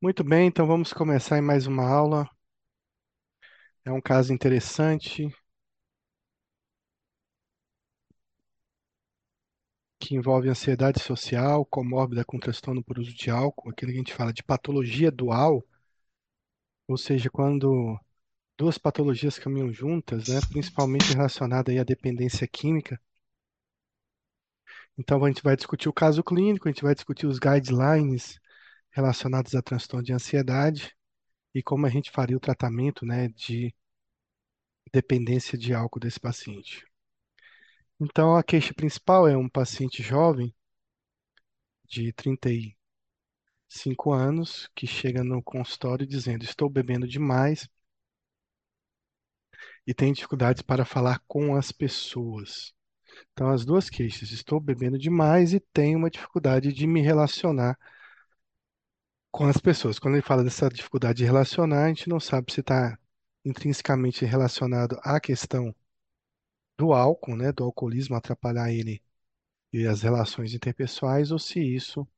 Muito bem, então vamos começar em mais uma aula. É um caso interessante que envolve ansiedade social comórbida com transtorno por uso de álcool, aquilo que a gente fala de patologia dual, ou seja, quando duas patologias caminham juntas, né, principalmente relacionada aí à dependência química. Então a gente vai discutir o caso clínico, a gente vai discutir os guidelines relacionados a transtorno de ansiedade e como a gente faria o tratamento, né, de dependência de álcool desse paciente. Então, a queixa principal é um paciente jovem, de 35 anos, que chega no consultório dizendo: Estou bebendo demais e tem dificuldades para falar com as pessoas. Então, as duas queixas: estou bebendo demais e tenho uma dificuldade de me relacionar com as pessoas. Quando ele fala dessa dificuldade de relacionar, a gente não sabe se está intrinsecamente relacionado à questão do álcool, né, do alcoolismo atrapalhar ele e as relações interpessoais, ou se isso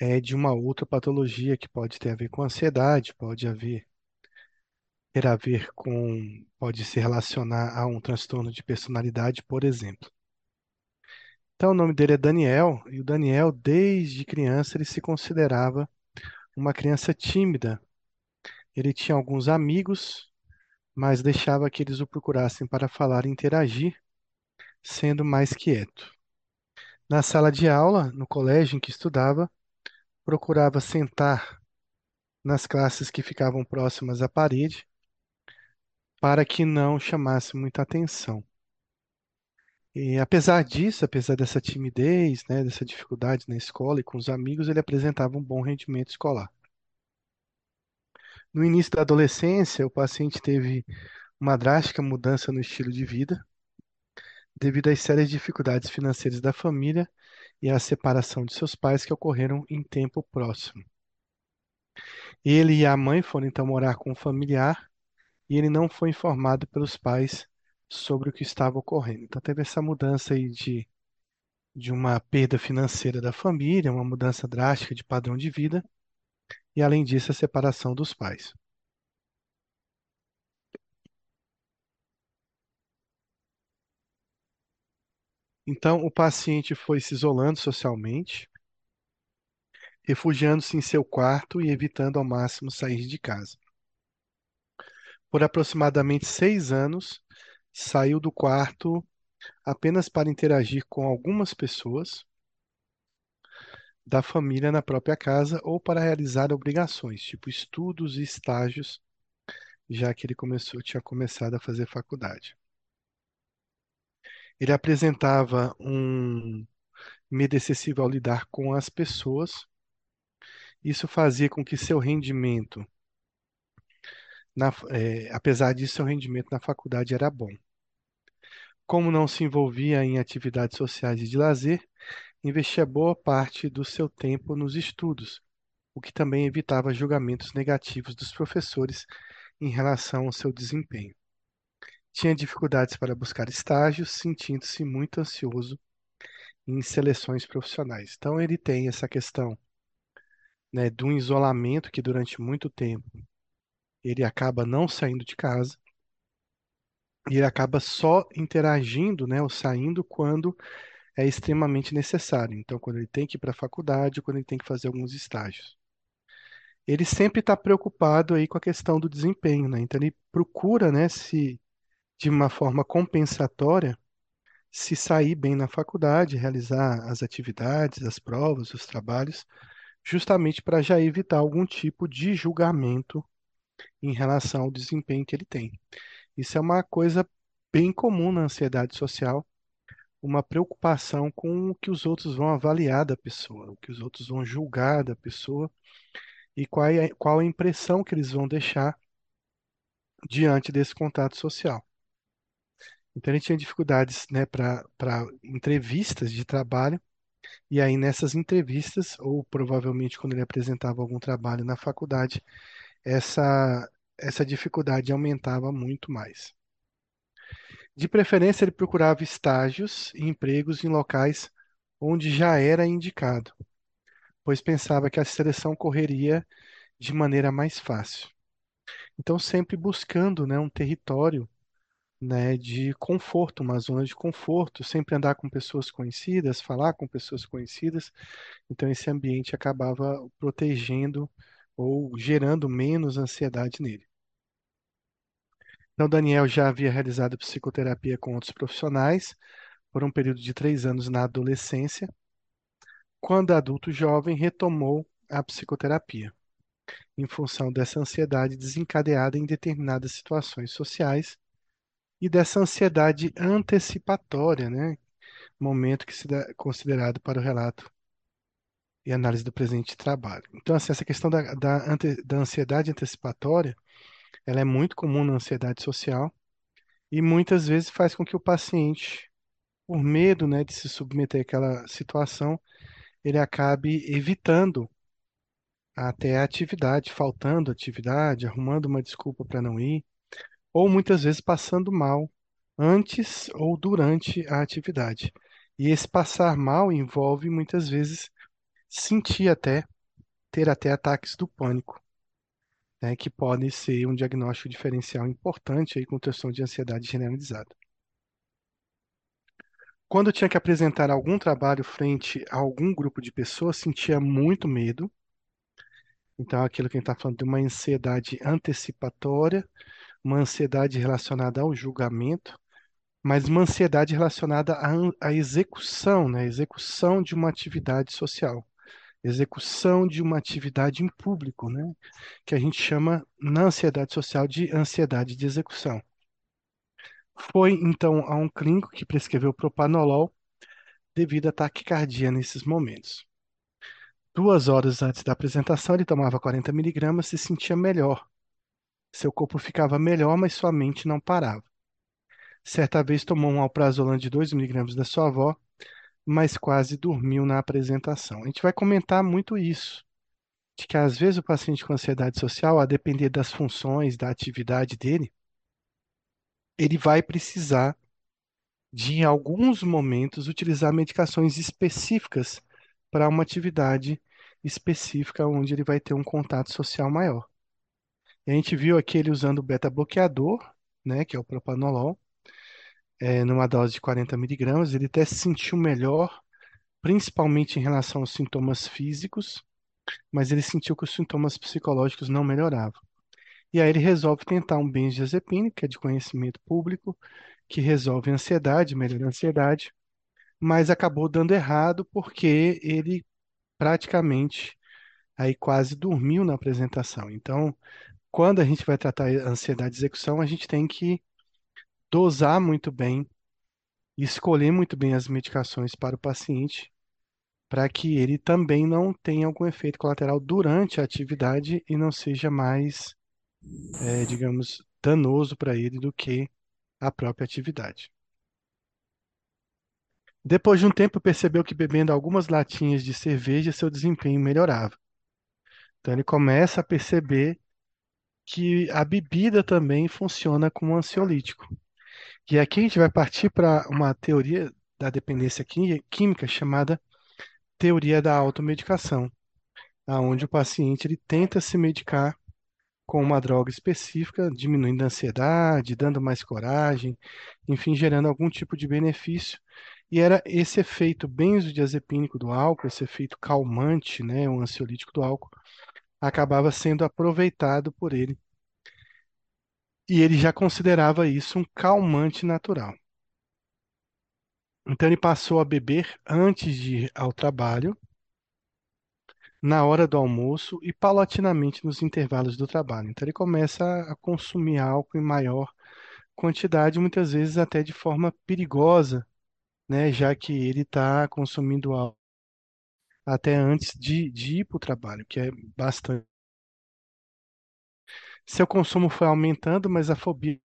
é de uma outra patologia que pode ter a ver com ansiedade, pode haver ter a ver com, pode se relacionar a um transtorno de personalidade, por exemplo. Então, o nome dele é Daniel, e o Daniel, desde criança, ele se considerava uma criança tímida. Ele tinha alguns amigos, mas deixava que eles o procurassem para falar e interagir, sendo mais quieto. Na sala de aula, no colégio em que estudava, procurava sentar nas classes que ficavam próximas à parede, para que não chamasse muita atenção. E apesar disso, apesar dessa timidez, né, dessa dificuldade na escola e com os amigos, ele apresentava um bom rendimento escolar. No início da adolescência, o paciente teve uma drástica mudança no estilo de vida, devido às sérias dificuldades financeiras da família e à separação de seus pais que ocorreram em tempo próximo. Ele e a mãe foram então morar com um familiar e ele não foi informado pelos pais sobre o que estava ocorrendo. Então teve essa mudança aí de, de uma perda financeira da família, uma mudança drástica de padrão de vida, e além disso, a separação dos pais. Então, o paciente foi se isolando socialmente, refugiando-se em seu quarto e evitando ao máximo sair de casa. Por aproximadamente seis anos, saiu do quarto apenas para interagir com algumas pessoas da família na própria casa ou para realizar obrigações, tipo estudos e estágios, já que ele começou, tinha começado a fazer faculdade. Ele apresentava um medo excessivo ao lidar com as pessoas. Isso fazia com que seu rendimento, na, é, apesar disso, seu rendimento na faculdade era bom. Como não se envolvia em atividades sociais e de lazer, investia boa parte do seu tempo nos estudos, o que também evitava julgamentos negativos dos professores em relação ao seu desempenho. Tinha dificuldades para buscar estágios, sentindo-se muito ansioso em seleções profissionais. Então, ele tem essa questão, né, do isolamento que durante muito tempo ele acaba não saindo de casa e ele acaba só interagindo, né, ou saindo quando é extremamente necessário. Então, quando ele tem que ir para a faculdade, quando ele tem que fazer alguns estágios. Ele sempre está preocupado aí com a questão do desempenho, né? Então, ele procura, né, se de uma forma compensatória, se sair bem na faculdade, realizar as atividades, as provas, os trabalhos, justamente para já evitar algum tipo de julgamento em relação ao desempenho que ele tem. Isso é uma coisa bem comum na ansiedade social, uma preocupação com o que os outros vão avaliar da pessoa, o que os outros vão julgar da pessoa e qual é, qual a impressão que eles vão deixar diante desse contato social. Então ele tinha dificuldades, né, para entrevistas de trabalho, e aí nessas entrevistas, ou provavelmente quando ele apresentava algum trabalho na faculdade, essa essa dificuldade aumentava muito mais. De preferência, ele procurava estágios e empregos em locais onde já era indicado. pois pensava que a seleção correria de maneira mais fácil. Então, sempre buscando, né, um território, né, de conforto, uma zona de conforto, sempre andar com pessoas conhecidas, falar com pessoas conhecidas. Então, esse ambiente acabava protegendo ou gerando menos ansiedade nele. Então, Daniel já havia realizado psicoterapia com outros profissionais por um período de três anos na adolescência. Quando adulto jovem, retomou a psicoterapia, em função dessa ansiedade desencadeada em determinadas situações sociais e dessa ansiedade antecipatória, né? Momento que se dá considerado para o relato e análise do presente trabalho. Então, assim, essa questão da, da, da ansiedade antecipatória, ela é muito comum na ansiedade social e muitas vezes faz com que o paciente, por medo, né, de se submeter àquela situação, ele acabe evitando até a atividade, faltando atividade, arrumando uma desculpa para não ir, ou muitas vezes passando mal antes ou durante a atividade. E esse passar mal envolve muitas vezes sentir até, ter até ataques do pânico, né, que podem ser um diagnóstico diferencial importante aí com questão de ansiedade generalizada. Quando eu tinha que apresentar algum trabalho frente a algum grupo de pessoas, sentia muito medo. Então, aquilo que a gente está falando de uma ansiedade antecipatória, uma ansiedade relacionada ao julgamento, mas uma ansiedade relacionada à, à execução, né? Execução de uma atividade social, execução de uma atividade em público, né? Que a gente chama na ansiedade social de ansiedade de execução. Foi então a um clínico que prescreveu propanolol devido à taquicardia nesses momentos. Duas horas antes da apresentação, ele tomava 40 miligramas e se sentia melhor. Seu corpo ficava melhor, mas sua mente não parava. Certa vez tomou um alprazolam de 2 miligramas da sua avó, mas quase dormiu na apresentação. A gente vai comentar muito isso, de que às vezes o paciente com ansiedade social, a depender das funções, da atividade dele, ele vai precisar de, em alguns momentos, utilizar medicações específicas para uma atividade específica onde ele vai ter um contato social maior. E a gente viu aqui ele usando o beta-bloqueador, né, que é o propanolol, é, numa dose de 40 miligramas. Ele até se sentiu melhor, principalmente em relação aos sintomas físicos, mas ele sentiu que os sintomas psicológicos não melhoravam. E aí ele resolve tentar um benzodiazepina, que é de conhecimento público, que resolve a ansiedade, melhora a ansiedade, mas acabou dando errado porque ele praticamente aí quase dormiu na apresentação. Então, quando a gente vai tratar a ansiedade de execução, a gente tem que dosar muito bem escolher muito bem as medicações para o paciente, para que ele também não tenha algum efeito colateral durante a atividade e não seja mais é, digamos, danoso para ele do que a própria atividade. Depois de um tempo, percebeu que bebendo algumas latinhas de cerveja, seu desempenho melhorava. Então, ele começa a perceber que a bebida também funciona como ansiolítico. E aqui a gente vai partir para uma teoria da dependência química chamada teoria da automedicação, aonde o paciente ele tenta se medicar com uma droga específica, diminuindo a ansiedade, dando mais coragem, enfim, gerando algum tipo de benefício. E era esse efeito benzodiazepínico do álcool, esse efeito calmante, né, o ansiolítico do álcool, acabava sendo aproveitado por ele. E ele já considerava isso um calmante natural. Então ele passou a beber antes de ir ao trabalho, na hora do almoço e paulatinamente nos intervalos do trabalho. Então ele começa a consumir álcool em maior quantidade, muitas vezes até de forma perigosa, né, já que ele está consumindo álcool até antes de, de ir para o trabalho, que é bastante. Seu consumo foi aumentando, mas a fobia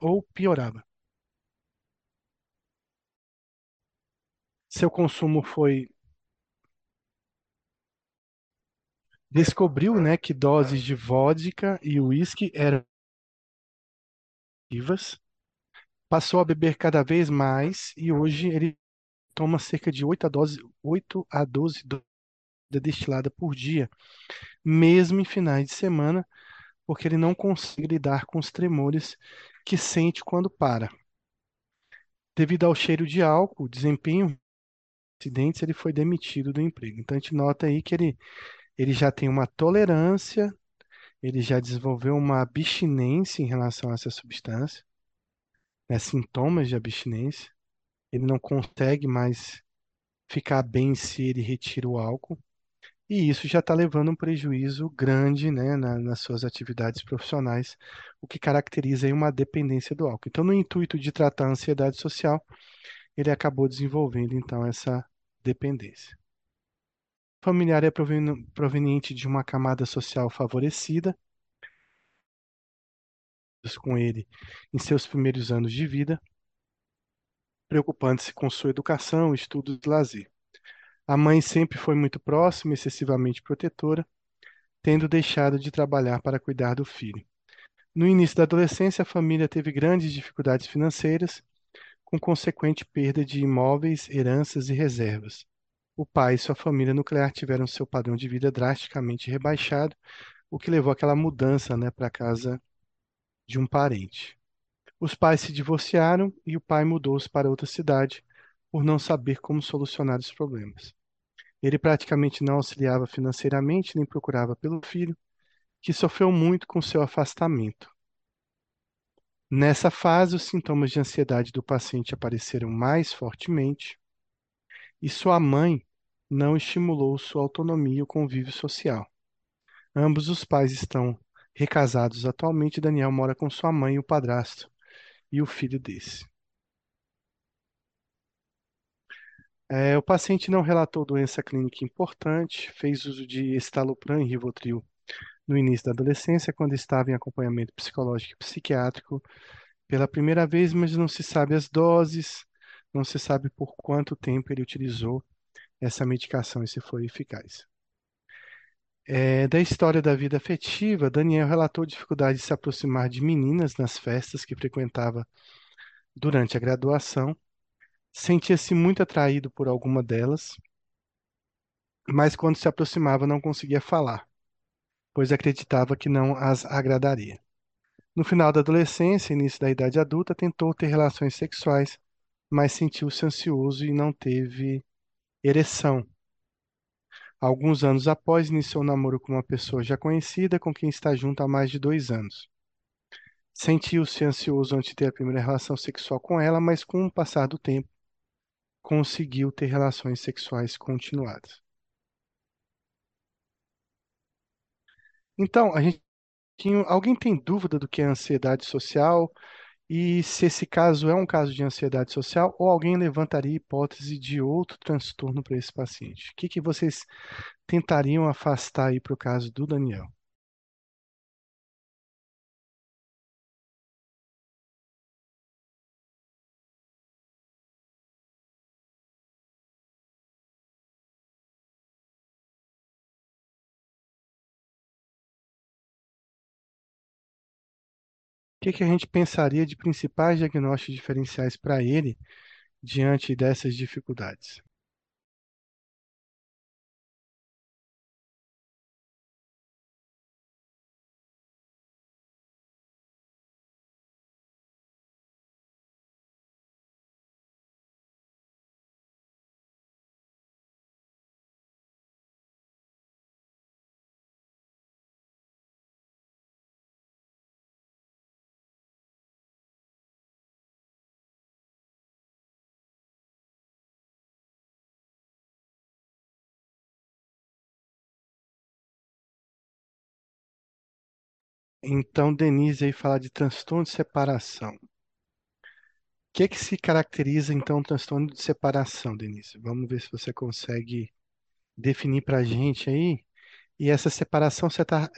ou piorava. Seu consumo foi descobriu, né, que doses de vodka e uísque eram vivas, passou a beber cada vez mais e hoje ele toma cerca de 8 a 12, 8 a 12 doses de destilada por dia, mesmo em finais de semana, porque ele não consegue lidar com os tremores que sente quando para. Devido ao cheiro de álcool, desempenho acidentes, ele foi demitido do emprego. Então a gente nota aí que ele, ele já tem uma tolerância, ele já desenvolveu uma abstinência em relação a essa substância, né, sintomas de abstinência. Ele não consegue mais ficar bem se ele retira o álcool. E isso já está levando um prejuízo grande, né, na- nas suas atividades profissionais, o que caracteriza aí uma dependência do álcool. Então, no intuito de tratar a ansiedade social, ele acabou desenvolvendo então essa dependência. O familiar é proveni- proveniente de uma camada social favorecida, com ele em seus primeiros anos de vida, preocupando-se com sua educação, estudos e lazer. A mãe sempre foi muito próxima, excessivamente protetora, tendo deixado de trabalhar para cuidar do filho. No início da adolescência, a família teve grandes dificuldades financeiras, com consequente perda de imóveis, heranças e reservas. O pai e sua família nuclear tiveram seu padrão de vida drasticamente rebaixado, o que levou àquela mudança, né, para a casa de um parente. Os pais se divorciaram e o pai mudou-se para outra cidade por não saber como solucionar os problemas. Ele praticamente não auxiliava financeiramente nem procurava pelo filho, que sofreu muito com seu afastamento. Nessa fase, os sintomas de ansiedade do paciente apareceram mais fortemente e sua mãe não estimulou sua autonomia e o convívio social. Ambos os pais estão recasados atualmente. Daniel mora com sua mãe e o padrasto e o filho desse. É, o paciente não relatou doença clínica importante, fez uso de estalopram e rivotril no início da adolescência, quando estava em acompanhamento psicológico e psiquiátrico pela primeira vez, mas não se sabe as doses, não se sabe por quanto tempo ele utilizou essa medicação e se foi eficaz. É, da história da vida afetiva, Daniel relatou dificuldade de se aproximar de meninas nas festas que frequentava durante a graduação. Sentia-se muito atraído por alguma delas, mas quando se aproximava não conseguia falar, pois acreditava que não as agradaria. No final da adolescência, início da idade adulta, tentou ter relações sexuais, mas sentiu-se ansioso e não teve ereção. Alguns anos após, iniciou um namoro com uma pessoa já conhecida, com quem está junto há mais de dois anos. Sentiu-se ansioso antes de ter a primeira relação sexual com ela, mas com o passar do tempo, conseguiu ter relações sexuais continuadas. Então, a gente alguém tem dúvida do que é ansiedade social e se esse caso é um caso de ansiedade social ou alguém levantaria hipótese de outro transtorno para esse paciente? O que que vocês tentariam afastar aí para o caso do Daniel? Que que a gente pensaria de principais diagnósticos diferenciais para ele diante dessas dificuldades? Então, Denise aí fala de transtorno de separação. O que que se caracteriza então o transtorno de separação, Denise? Vamos ver se você consegue definir para a gente aí. E essa separação, você está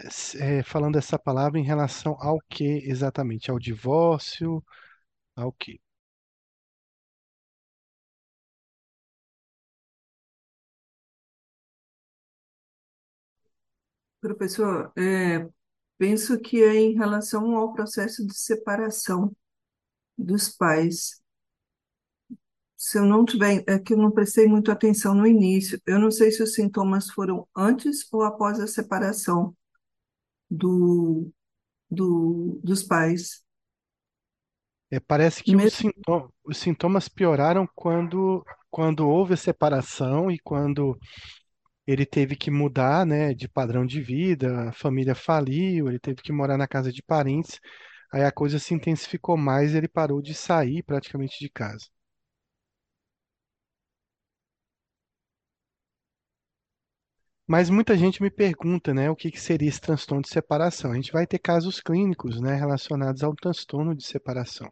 falando essa palavra em relação ao que exatamente? Ao divórcio? Ao quê? Professor, é, penso que é em relação ao processo de separação dos pais. se eu não tiver, é que eu não prestei muito atenção no início. Eu não sei se os sintomas foram antes ou após a separação do, do, dos pais. É, parece que os Mesmo, sintoma- os sintomas pioraram quando, quando houve a separação e quando ele teve que mudar, né, de padrão de vida, a família faliu, ele teve que morar na casa de parentes, aí a coisa se intensificou mais ele parou de sair praticamente de casa. Mas muita gente me pergunta, né, o que que seria esse transtorno de separação. A gente vai ter casos clínicos, né, relacionados ao transtorno de separação.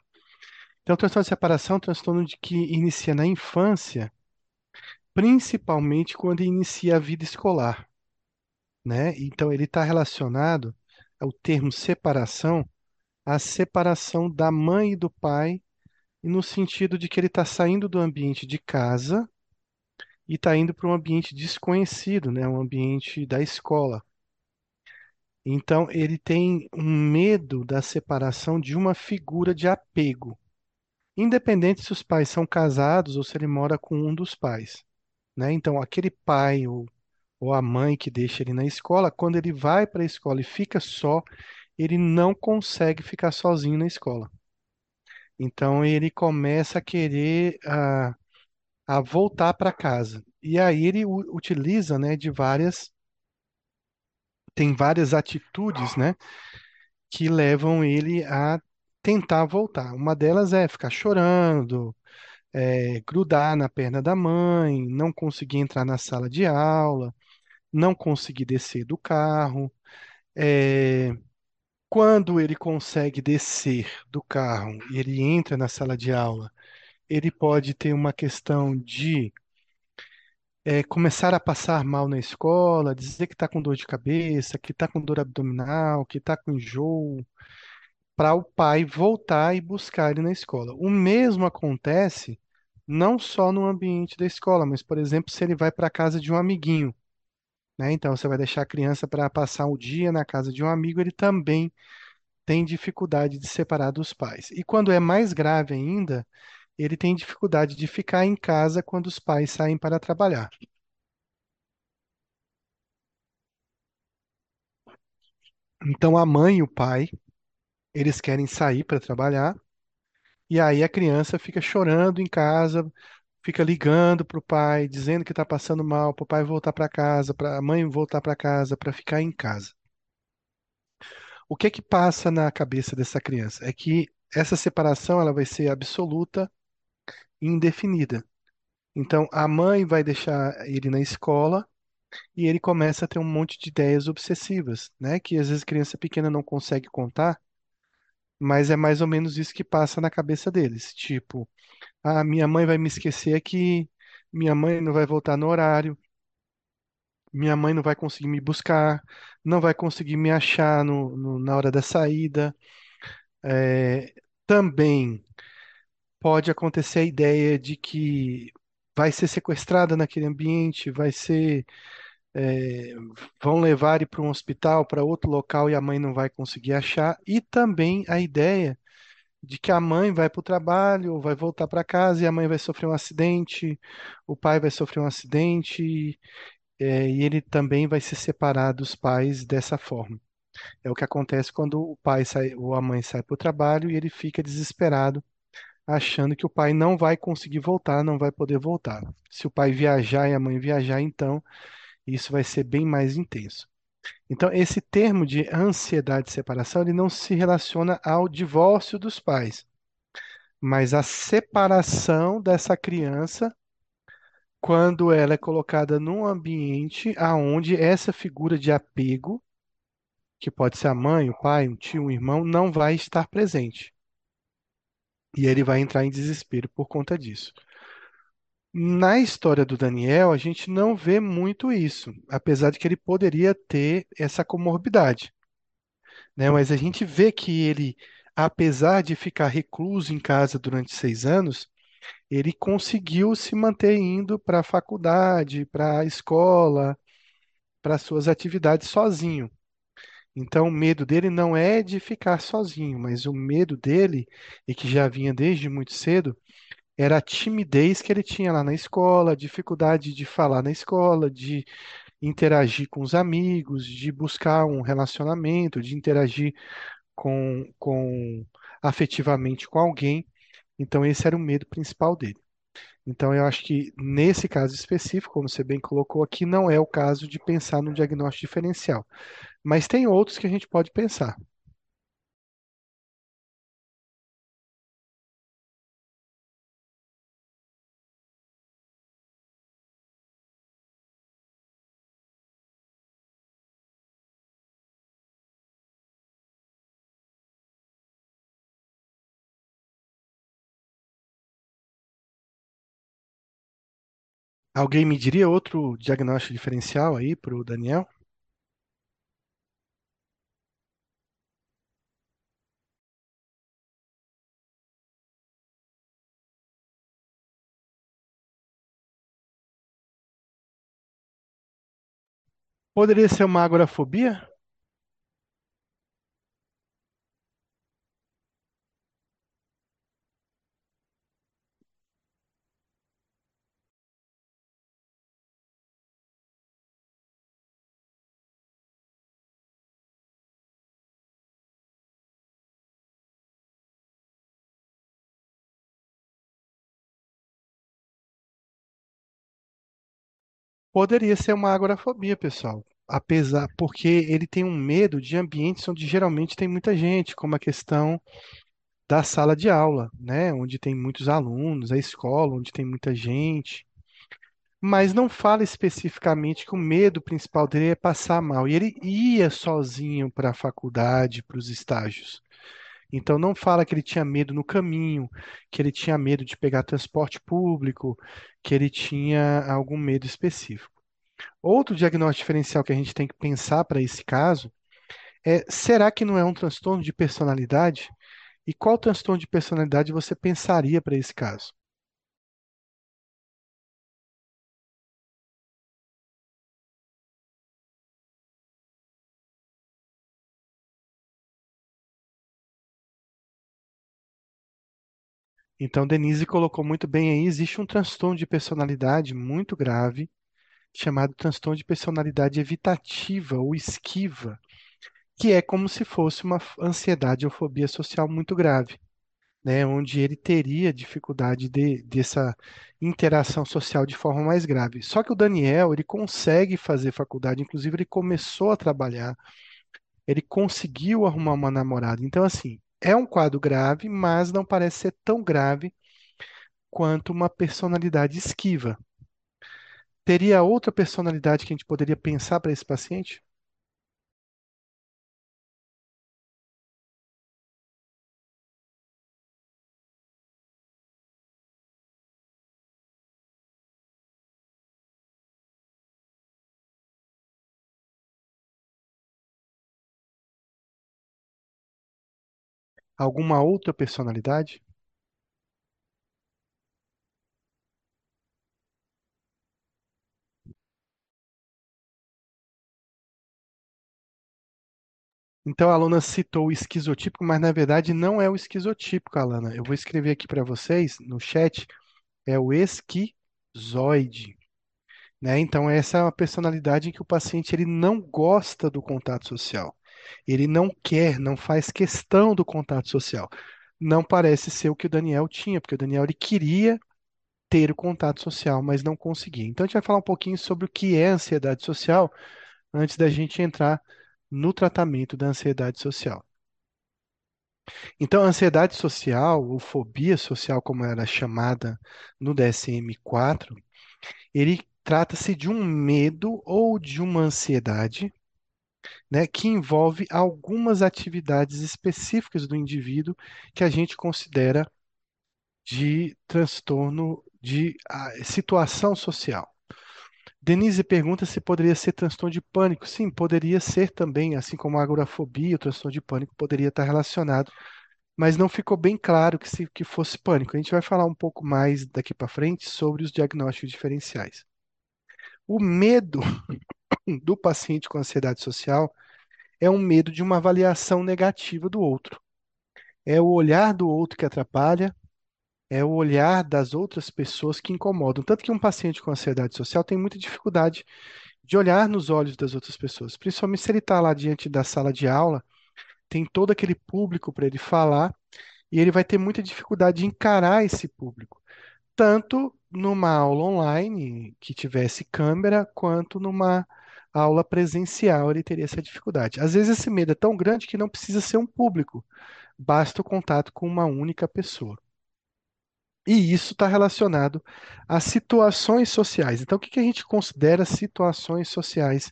Então, o transtorno de separação é um transtorno de que inicia na infância, principalmente quando inicia a vida escolar, né? Então, ele está relacionado ao termo separação, à separação da mãe e do pai, no sentido de que ele está saindo do ambiente de casa e está indo para um ambiente desconhecido, né? Um ambiente da escola. Então, ele tem um medo da separação de uma figura de apego, independente se os pais são casados ou se ele mora com um dos pais, né? Então, aquele pai ou, ou a mãe que deixa ele na escola, quando ele vai para a escola e fica só, ele não consegue ficar sozinho na escola. Então, ele começa a querer a, a voltar para casa. E aí ele utiliza, né, de várias, tem várias atitudes, né? que levam ele a tentar voltar. Uma delas é ficar chorando, é, grudar na perna da mãe, não conseguir entrar na sala de aula, não conseguir descer do carro. É, quando ele consegue descer do carro e ele entra na sala de aula, ele pode ter uma questão de é, começar a passar mal na escola, dizer que está com dor de cabeça, que está com dor abdominal, que está com enjoo, para o pai voltar e buscar ele na escola. O mesmo acontece não só no ambiente da escola, mas, por exemplo, se ele vai para a casa de um amiguinho, né? Então, você vai deixar a criança para passar o dia na casa de um amigo, ele também tem dificuldade de separar dos pais. E quando é mais grave ainda, ele tem dificuldade de ficar em casa quando os pais saem para trabalhar. Então, a mãe e o pai, eles querem sair para trabalhar, e aí a criança fica chorando em casa, fica ligando para o pai, dizendo que está passando mal, para o pai voltar para casa, para a mãe voltar para casa, para ficar em casa. O que é que passa na cabeça dessa criança? É que essa separação ela vai ser absoluta e indefinida. Então, a mãe vai deixar ele na escola e ele começa a ter um monte de ideias obsessivas, né? Que às vezes criança pequena não consegue contar, mas é mais ou menos isso que passa na cabeça deles. Tipo, ah, minha mãe vai me esquecer aqui, minha mãe não vai voltar no horário, Minha mãe não vai conseguir me buscar, não vai conseguir me achar no, no- na hora da saída. É, também pode acontecer a ideia de que vai ser sequestrada naquele ambiente, vai ser, é, vão levar ele para um hospital, para outro local e a mãe não vai conseguir achar. E também a ideia de que a mãe vai para o trabalho, vai voltar para casa e a mãe vai sofrer um acidente, o pai vai sofrer um acidente, é, e ele também vai se separar dos pais dessa forma. É o que acontece quando o pai sai, ou a mãe sai para o trabalho e ele fica desesperado, achando que o pai não vai conseguir voltar, não vai poder voltar. Se o pai viajar e a mãe viajar, então isso vai ser bem mais intenso. Então, esse termo de ansiedade de separação, ele não se relaciona ao divórcio dos pais, mas à separação dessa criança quando ela é colocada num ambiente aonde essa figura de apego que pode ser a mãe, o pai, um tio, um irmão, não vai estar presente. E ele vai entrar em desespero por conta disso. Na história do Daniel, a gente não vê muito isso, apesar de que ele poderia ter essa comorbidade, né? Mas a gente vê que ele, apesar de ficar recluso em casa durante seis anos, ele conseguiu se manter indo para a faculdade, para a escola, para suas atividades sozinho. Então, o medo dele não é de ficar sozinho, mas o medo dele, e que já vinha desde muito cedo, era a timidez que ele tinha lá na escola, a dificuldade de falar na escola, de interagir com os amigos, de buscar um relacionamento, de interagir com, com afetivamente com alguém. Então, esse era o medo principal dele. Então, eu acho que nesse caso específico, como você bem colocou aqui, não é o caso de pensar no diagnóstico diferencial. Mas tem outros que a gente pode pensar. Alguém me diria outro diagnóstico diferencial aí para o Daniel? Poderia ser uma agorafobia? Poderia ser uma agorafobia, pessoal. Apesar, porque ele tem um medo de ambientes onde geralmente tem muita gente, como a questão da sala de aula, né? Onde tem muitos alunos, a escola, onde tem muita gente. Mas não fala especificamente que o medo principal dele é passar mal. E ele ia sozinho para a faculdade, para os estágios. Então não fala que ele tinha medo no caminho, que ele tinha medo de pegar transporte público, que ele tinha algum medo específico. Outro diagnóstico diferencial que a gente tem que pensar para esse caso é: será que não é um transtorno de personalidade? E qual transtorno de personalidade você pensaria para esse caso? Então, Denise colocou muito bem aí: existe um transtorno de personalidade muito grave, chamado transtorno de personalidade evitativa ou esquiva, que é como se fosse uma ansiedade ou fobia social muito grave. né, onde ele teria dificuldade de, dessa interação social de forma mais grave. Só que o Daniel, ele consegue fazer faculdade, inclusive ele começou a trabalhar, ele conseguiu arrumar uma namorada. Então, assim, é um quadro grave, mas não parece ser tão grave quanto uma personalidade esquiva. Teria outra personalidade que a gente poderia pensar para esse paciente? Alguma outra personalidade? Então, a aluna citou o esquizotípico, mas na verdade não é o esquizotípico, Alana. Eu vou escrever aqui para vocês no chat, é o esquizoide, né? Então, essa é uma personalidade em que o paciente ele não gosta do contato social. Ele não quer, não faz questão do contato social. Não parece ser o que o Daniel tinha, porque o Daniel ele queria ter o contato social, mas não conseguia. Então, a gente vai falar um pouquinho sobre o que é ansiedade social antes da gente entrar no tratamento da ansiedade social. Então, a ansiedade social, ou fobia social, como era chamada no DSM-4, ele trata-se de um medo ou de uma ansiedade, né, que envolve algumas atividades específicas do indivíduo que a gente considera de transtorno de ah, situação social. Denise pergunta se poderia ser transtorno de pânico. Sim, poderia ser também, assim como a agorafobia, o transtorno de pânico poderia estar relacionado mas não ficou bem claro que, se, que fosse pânico. A gente vai falar um pouco mais daqui para frente sobre os diagnósticos diferenciais. O medo do paciente com ansiedade social é um medo de uma avaliação negativa do outro. É o olhar do outro que atrapalha, é o olhar das outras pessoas que incomodam. Tanto que um paciente com ansiedade social tem muita dificuldade de olhar nos olhos das outras pessoas, principalmente se ele está lá diante da sala de aula, tem todo aquele público para ele falar e ele vai ter muita dificuldade de encarar esse público, tanto numa aula online que tivesse câmera, quanto numa aula presencial ele teria essa dificuldade. Às vezes esse medo é tão grande que não precisa ser um público, basta o contato com uma única pessoa. E isso está relacionado a situações sociais. Então, o que que a gente considera situações sociais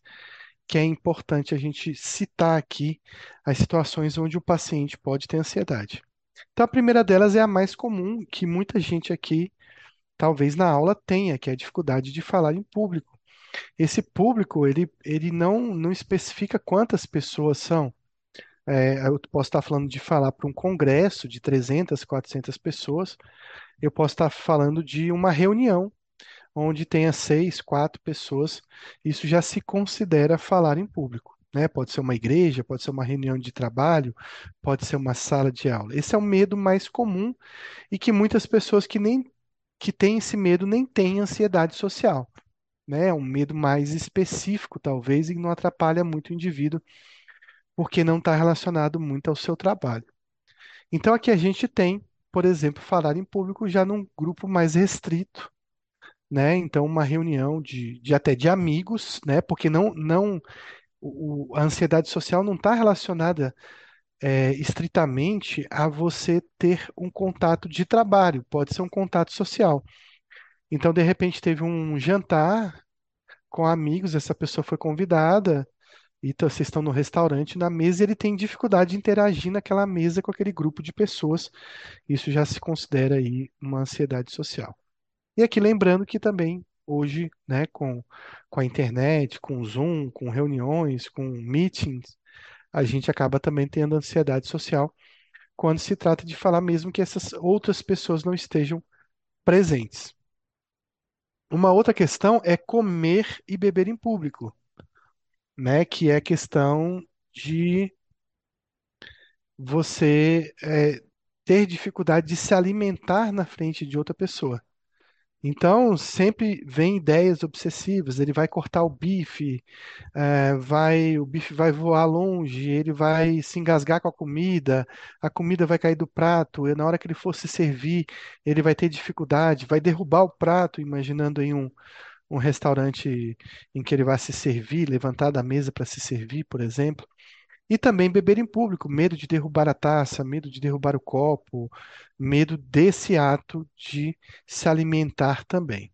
que é importante a gente citar aqui as situações onde o paciente pode ter ansiedade? Então, a primeira delas é a mais comum, que muita gente aqui, talvez na aula, tenha, que é a dificuldade de falar em público. Esse público, ele, ele não, não especifica quantas pessoas são. É, eu posso estar falando de falar para um congresso de 300, 400 pessoas, eu posso estar falando de uma reunião onde tenha seis, quatro pessoas. Isso já se considera falar em público, né? Pode ser uma igreja, pode ser uma reunião de trabalho, pode ser uma sala de aula. Esse é o medo mais comum e que muitas pessoas que nem que têm esse medo nem têm ansiedade social, né? Um medo mais específico, talvez, e não atrapalha muito o indivíduo, porque não está relacionado muito ao seu trabalho. Então aqui a gente tem por exemplo, falar em público já num grupo mais restrito, né? Então, uma reunião de, de até de amigos, né? Porque não, não o, a ansiedade social não está relacionada é, estritamente a você ter um contato de trabalho, pode ser um contato social. Então, de repente, teve um jantar com amigos, essa pessoa foi convidada, e vocês estão no restaurante, na mesa, ele tem dificuldade de interagir naquela mesa com aquele grupo de pessoas. Isso já se considera aí uma ansiedade social. E aqui lembrando que também hoje, né, com, com a internet, com Zoom, com reuniões, com meetings, a gente acaba também tendo ansiedade social quando se trata de falar mesmo que essas outras pessoas não estejam presentes. Uma outra questão é comer e beber em público né? Que é questão de você é, ter dificuldade de se alimentar na frente de outra pessoa. Então, sempre vem ideias obsessivas. Ele vai cortar o bife, é, vai, o bife vai voar longe, ele vai se engasgar com a comida, a comida vai cair do prato, e na hora que ele for se servir, ele vai ter dificuldade, vai derrubar o prato, imaginando em um, um restaurante em que ele vai se servir, levantar da mesa para se servir, por exemplo. E também beber em público, medo de derrubar a taça, medo de derrubar o copo, medo desse ato de se alimentar também.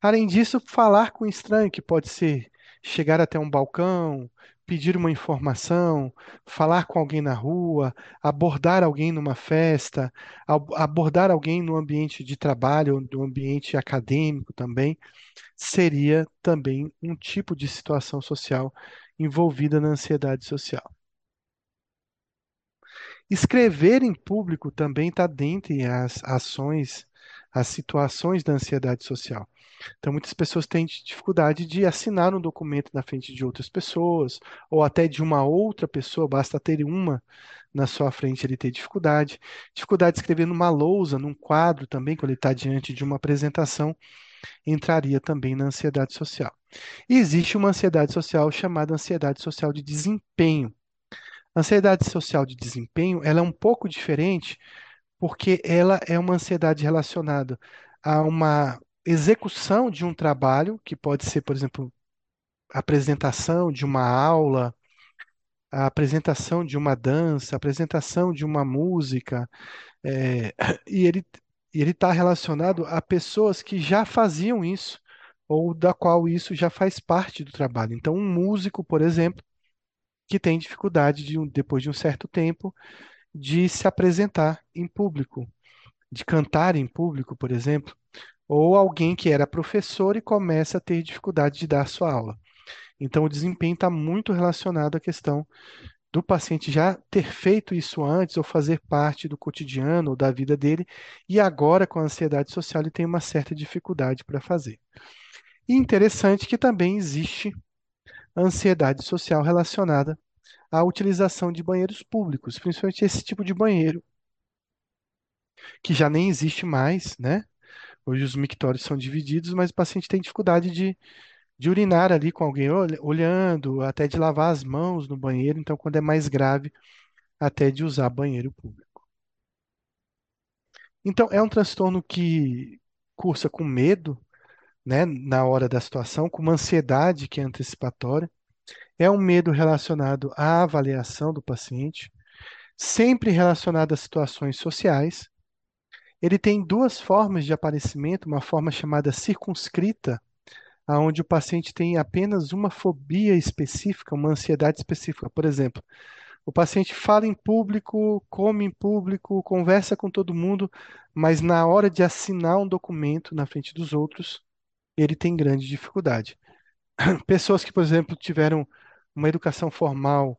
Além disso, falar com estranho, que pode ser chegar até um balcão, pedir uma informação, falar com alguém na rua, abordar alguém numa festa, ab- abordar alguém no ambiente de trabalho, no ambiente acadêmico também seria também um tipo de situação social envolvida na ansiedade social. Escrever em público também está dentre as ações, as situações da ansiedade social. Então, muitas pessoas têm dificuldade de assinar um documento na frente de outras pessoas, ou até de uma outra pessoa, basta ter uma na sua frente ele ter dificuldade. Dificuldade de escrever numa lousa, num quadro também, quando ele está diante de uma apresentação entraria também na ansiedade social. E existe uma ansiedade social chamada ansiedade social de desempenho. A ansiedade social de desempenho, ela é um pouco diferente porque ela é uma ansiedade relacionada a uma execução de um trabalho, que pode ser, por exemplo, a apresentação de uma aula, a apresentação de uma dança, a apresentação de uma música, é, e ele ele está relacionado a pessoas que já faziam isso ou da qual isso já faz parte do trabalho. Então, um músico, por exemplo, que tem dificuldade de, depois de um certo tempo de se apresentar em público, de cantar em público, por exemplo, ou alguém que era professor e começa a ter dificuldade de dar sua aula. Então, o desempenho está muito relacionado à questão do paciente já ter feito isso antes ou fazer parte do cotidiano ou da vida dele, e agora com a ansiedade social ele tem uma certa dificuldade para fazer. E interessante que também existe ansiedade social relacionada à utilização de banheiros públicos, principalmente esse tipo de banheiro que já nem existe mais, né? Hoje os mictórios são divididos, mas o paciente tem dificuldade de, de urinar ali com alguém olh- olhando, até de lavar as mãos no banheiro. Então, quando é mais grave, até de usar banheiro público. Então, é um transtorno que cursa com medo, né, na hora da situação, com uma ansiedade que é antecipatória. É um medo relacionado à avaliação do paciente, sempre relacionado a situações sociais. Ele tem duas formas de aparecimento, uma forma chamada circunscrita, aonde o paciente tem apenas uma fobia específica, uma ansiedade específica. Por exemplo, o paciente fala em público, come em público, conversa com todo mundo, mas na hora de assinar um documento na frente dos outros, ele tem grande dificuldade. Pessoas que, por exemplo, tiveram uma educação formal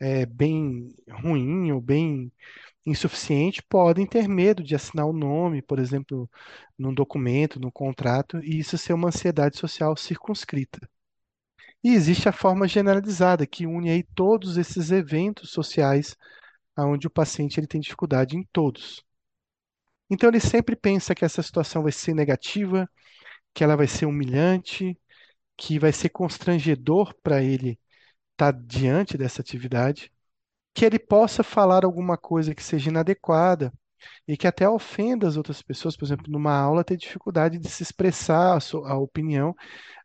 é, bem ruim ou bem insuficiente podem ter medo de assinar o nome, por exemplo, num documento, num contrato, e isso ser uma ansiedade social circunscrita. E existe a forma generalizada, que une aí todos esses eventos sociais onde o paciente ele tem dificuldade em todos. Então ele sempre pensa que essa situação vai ser negativa, que ela vai ser humilhante, que vai ser constrangedor para ele estar diante dessa atividade, que ele possa falar alguma coisa que seja inadequada e que até ofenda as outras pessoas, por exemplo, numa aula ter dificuldade de se expressar a, sua, a opinião,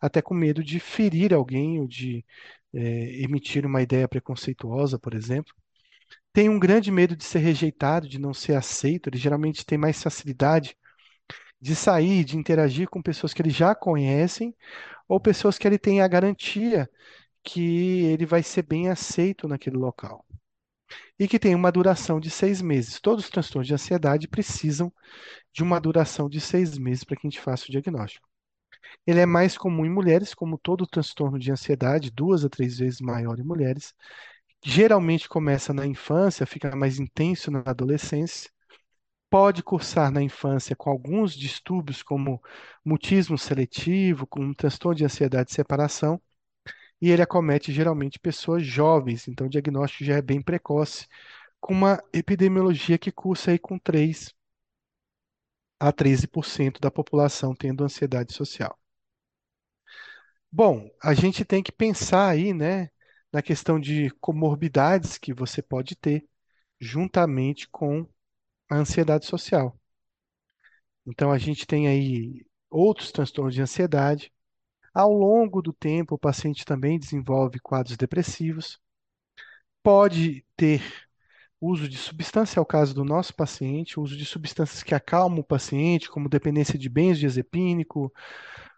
até com medo de ferir alguém ou de é, emitir uma ideia preconceituosa, por exemplo. Tem um grande medo de ser rejeitado, de não ser aceito. Ele geralmente tem mais facilidade de sair, de interagir com pessoas que ele já conhecem ou pessoas que ele tem a garantia que ele vai ser bem aceito naquele local. E que tem uma duração de seis meses. Todos os transtornos de ansiedade precisam de uma duração de seis meses para que a gente faça o diagnóstico. Ele é mais comum em mulheres, como todo transtorno de ansiedade, duas a três vezes maior em mulheres. Geralmente começa na infância, fica mais intenso na adolescência. Pode cursar na infância com alguns distúrbios, como mutismo seletivo, com um transtorno de ansiedade de separação, e ele acomete geralmente pessoas jovens, então o diagnóstico já é bem precoce, com uma epidemiologia que cursa aí com 3 a 13% da população tendo ansiedade social. Bom, a gente tem que pensar aí, né, na questão de comorbidades que você pode ter juntamente com a ansiedade social. Então, a gente tem aí outros transtornos de ansiedade. Ao longo do tempo, o paciente também desenvolve quadros depressivos. Pode ter uso de substância, é o caso do nosso paciente, uso de substâncias que acalmam o paciente, como dependência de benzodiazepínico,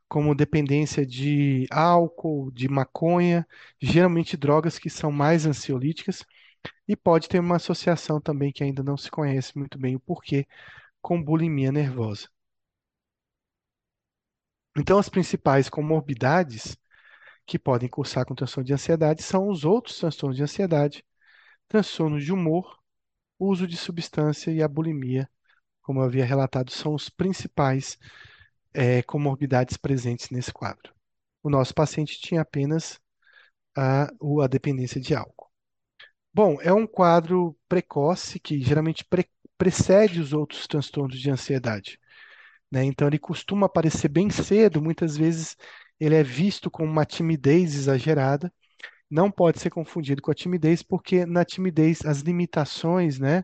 como dependência de álcool, de maconha, geralmente drogas que são mais ansiolíticas, e pode ter uma associação também que ainda não se conhece muito bem o porquê, com bulimia nervosa. Então, as principais comorbidades que podem cursar com transtorno de ansiedade são os outros transtornos de ansiedade, transtornos de humor, uso de substância e a bulimia, como eu havia relatado, são os principais é, comorbidades presentes nesse quadro. O nosso paciente tinha apenas a, a dependência de álcool. Bom, é um quadro precoce que geralmente pre precede os outros transtornos de ansiedade. Né? Então, ele costuma aparecer bem cedo, muitas vezes ele é visto com uma timidez exagerada. Não pode ser confundido com a timidez, porque na timidez as limitações né,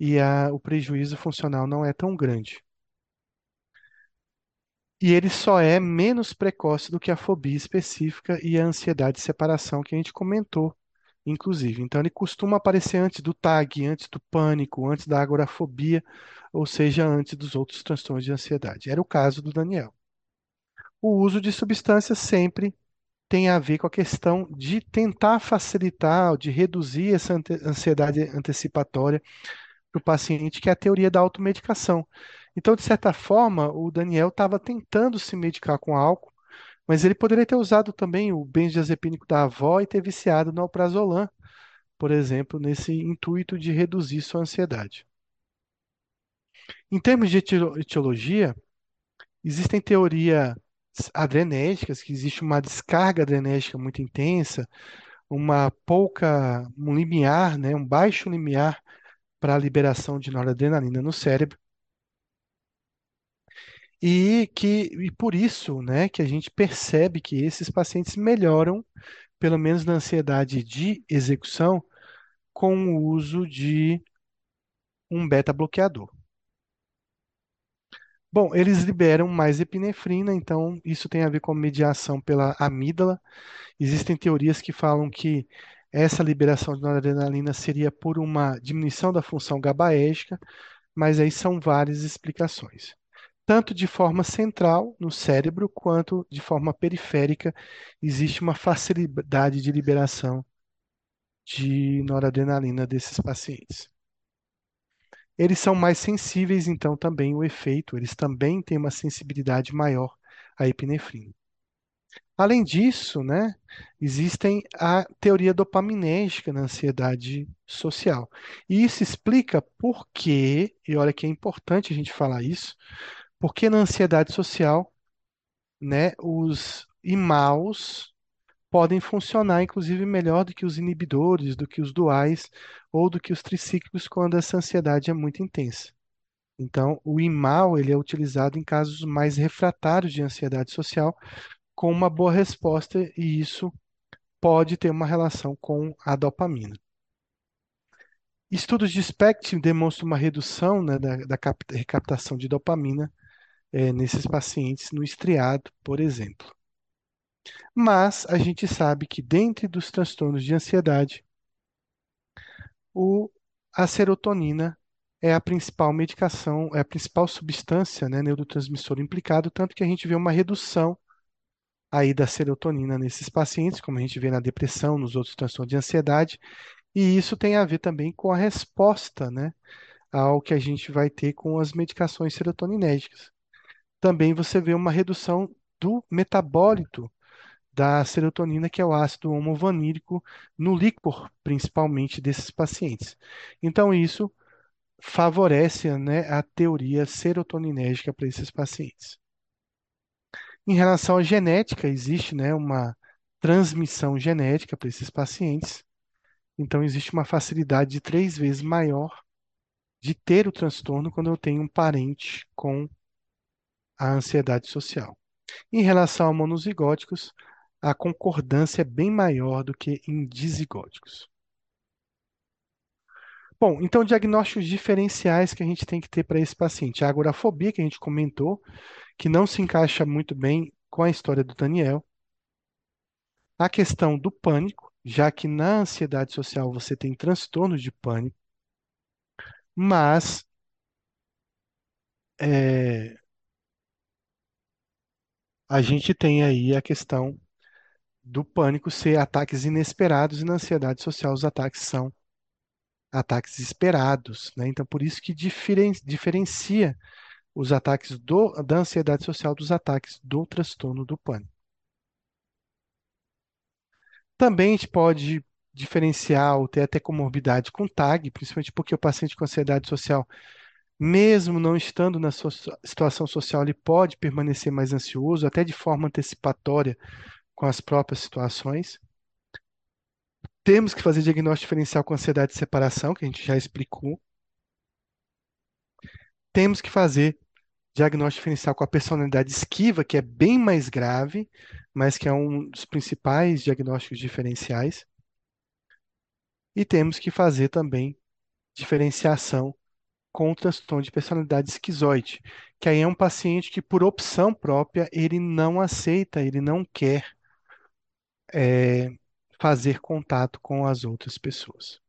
e a, o prejuízo funcional não é tão grande. E ele só é menos precoce do que a fobia específica e a ansiedade de separação que a gente comentou, inclusive. Então, ele costuma aparecer antes do TAG, antes do pânico, antes da agorafobia, ou seja, antes dos outros transtornos de ansiedade. Era o caso do Daniel. O uso de substâncias sempre tem a ver com a questão de tentar facilitar, de reduzir essa ansiedade antecipatória para o paciente, que é a teoria da automedicação. Então, de certa forma, o Daniel estava tentando se medicar com álcool, mas ele poderia ter usado também o benzodiazepínico da avó e ter viciado no alprazolam, por exemplo, nesse intuito de reduzir sua ansiedade. Em termos de etiologia, existem teorias adrenérgicas, que existe uma descarga adrenérgica muito intensa, uma pouca, um limiar, né, um baixo limiar para a liberação de noradrenalina no cérebro. e que e por isso, né, que a gente percebe que esses pacientes melhoram, pelo menos na ansiedade de execução, com o uso de um beta-bloqueador. Bom, eles liberam mais epinefrina, então isso tem a ver com mediação pela amígdala. Existem teorias que falam que essa liberação de noradrenalina seria por uma diminuição da função GABAérgica, mas aí são várias explicações. Tanto de forma central no cérebro, quanto de forma periférica, existe uma facilidade de liberação de noradrenalina desses pacientes. Eles são mais sensíveis, então, também o efeito, eles também têm uma sensibilidade maior à epinefrina. Além disso, né, existem a teoria dopaminérgica na ansiedade social. E isso explica por que, e olha que é importante a gente falar isso, porque na ansiedade social, né, os imaus podem funcionar, inclusive, melhor do que os inibidores, do que os duais ou do que os tricíclicos quando essa ansiedade é muito intensa. Então, o IMAL ele é utilizado em casos mais refratários de ansiedade social, com uma boa resposta, e isso pode ter uma relação com a dopamina. Estudos de SPECT demonstram uma redução né, da, da recaptação de dopamina é, nesses pacientes no estriado, por exemplo. Mas a gente sabe que dentre dos transtornos de ansiedade, o, a serotonina é a principal medicação, é a principal substância, né, neurotransmissor implicado, tanto que a gente vê uma redução aí da serotonina nesses pacientes, como a gente vê na depressão, nos outros transtornos de ansiedade, e isso tem a ver também com a resposta, né, ao que a gente vai ter com as medicações serotoninérgicas. Também você vê uma redução do metabólito da serotonina, que é o ácido homovanílico, no líquor, principalmente, desses pacientes. Então, isso favorece né, a teoria serotoninérgica para esses pacientes. Em relação à genética, existe né, uma transmissão genética para esses pacientes. Então, existe uma facilidade de três vezes maior de ter o transtorno quando eu tenho um parente com a ansiedade social. Em relação a monozigóticos, a concordância é bem maior do que em dizigóticos. Bom, então diagnósticos diferenciais que a gente tem que ter para esse paciente. A agorafobia, que a gente comentou, que não se encaixa muito bem com a história do Daniel. A questão do pânico, já que na ansiedade social você tem transtornos de pânico, mas é, a gente tem aí a questão do pânico ser ataques inesperados e na ansiedade social os ataques são ataques esperados, né? Então, por isso que diferen diferencia os ataques do, da ansiedade social dos ataques do transtorno do pânico. Também a gente pode diferenciar ou ter até comorbidade com TAG, principalmente porque o paciente com ansiedade social, mesmo não estando na sua situação social, ele pode permanecer mais ansioso, até de forma antecipatória, com as próprias situações. Temos que fazer diagnóstico diferencial com ansiedade de separação, que a gente já explicou. Temos que fazer diagnóstico diferencial com a personalidade esquiva, que é bem mais grave, mas que é um dos principais diagnósticos diferenciais. E temos que fazer também diferenciação com o transtorno de personalidade esquizoide, que aí é um paciente que, por opção própria, ele não aceita, ele não quer é, fazer contato com as outras pessoas.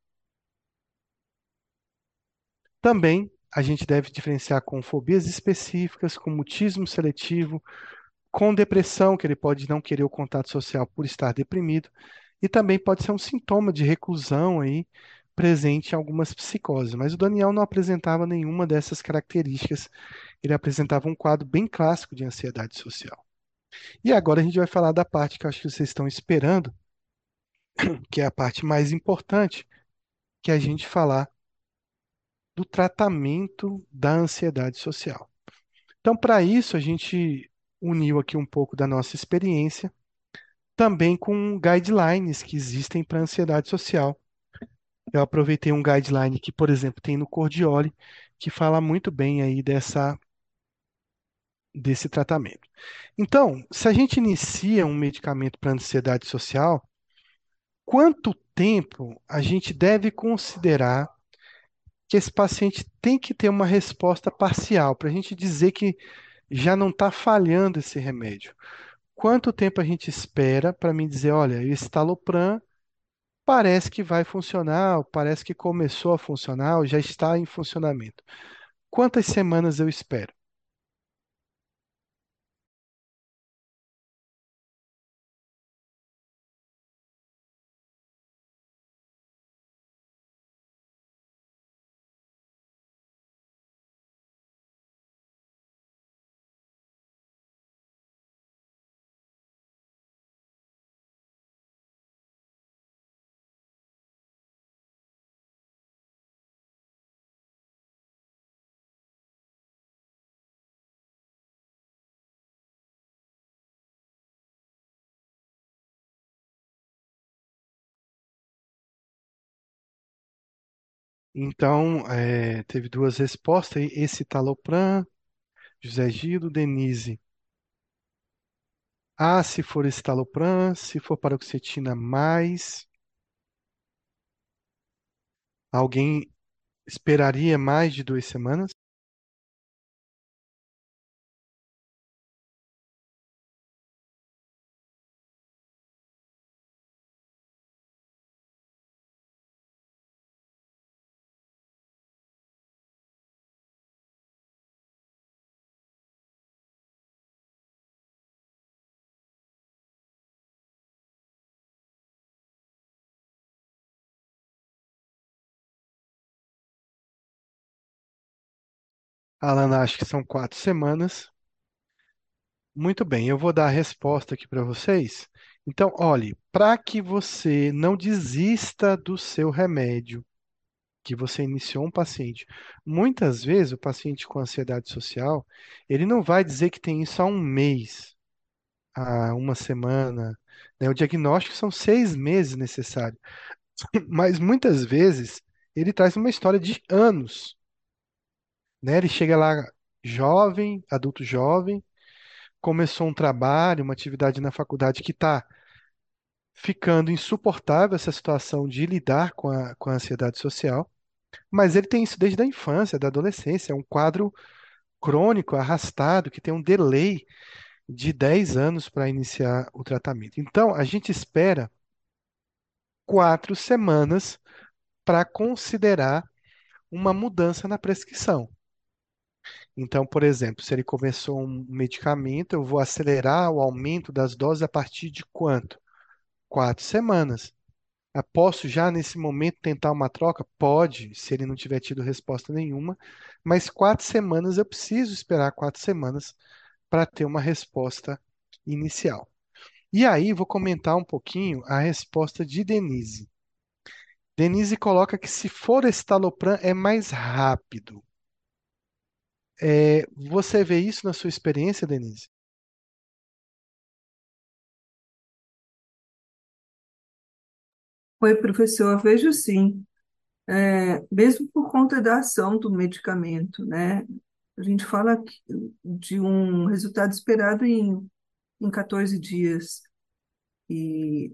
Também a gente deve diferenciar com fobias específicas, com mutismo seletivo, com depressão, que ele pode não querer o contato social por estar deprimido, e também pode ser um sintoma de reclusão aí presente em algumas psicoses. Mas o Daniel não apresentava nenhuma dessas características, ele apresentava um quadro bem clássico de ansiedade social. E agora a gente vai falar da parte que eu acho que vocês estão esperando, que é a parte mais importante, que é a gente falar do tratamento da ansiedade social. Então, para isso, a gente uniu aqui um pouco da nossa experiência, também com guidelines que existem para ansiedade social. Eu aproveitei um guideline que, por exemplo, tem no Cordioli, que fala muito bem aí dessa desse tratamento. Então, se a gente inicia um medicamento para ansiedade social, quanto tempo a gente deve considerar que esse paciente tem que ter uma resposta parcial para a gente dizer que já não está falhando esse remédio? Quanto tempo a gente espera para me dizer, olha, o estalopram parece que vai funcionar, parece que começou a funcionar, já está em funcionamento? Quantas semanas eu espero? Então, é, teve duas respostas, aí, esse talopram, José Gildo, Denise. Ah, se for estalopram, se for paroxetina mais, alguém esperaria mais de duas semanas? Alana, acho que são quatro semanas. Muito bem, eu vou dar a resposta aqui para vocês. Então, olhe, para que você não desista do seu remédio, que você iniciou um paciente, muitas vezes o paciente com ansiedade social, ele não vai dizer que tem isso há um mês, há uma semana, né? O diagnóstico são seis meses necessário, mas muitas vezes ele traz uma história de anos, né? Ele chega lá jovem, adulto jovem, começou um trabalho, uma atividade na faculdade que está ficando insuportável essa situação de lidar com a, com a ansiedade social, mas ele tem isso desde a infância, da adolescência, é um quadro crônico, arrastado, que tem um delay de 10 anos para iniciar o tratamento. Então, a gente espera quatro semanas para considerar uma mudança na prescrição. Então, por exemplo, se ele começou um medicamento, eu vou acelerar o aumento das doses a partir de quanto? Quatro semanas. Ah, Posso já nesse momento tentar uma troca? Pode, se ele não tiver tido resposta nenhuma, mas quatro semanas eu preciso esperar quatro semanas para ter uma resposta inicial. E aí vou comentar um pouquinho a resposta de Denise. Denise coloca que se for estalopram é mais rápido. É, você vê isso na sua experiência, Denise? Oi, professor, vejo sim. É, mesmo por conta da ação do medicamento, né? A gente fala de um resultado esperado em, em 14 dias. E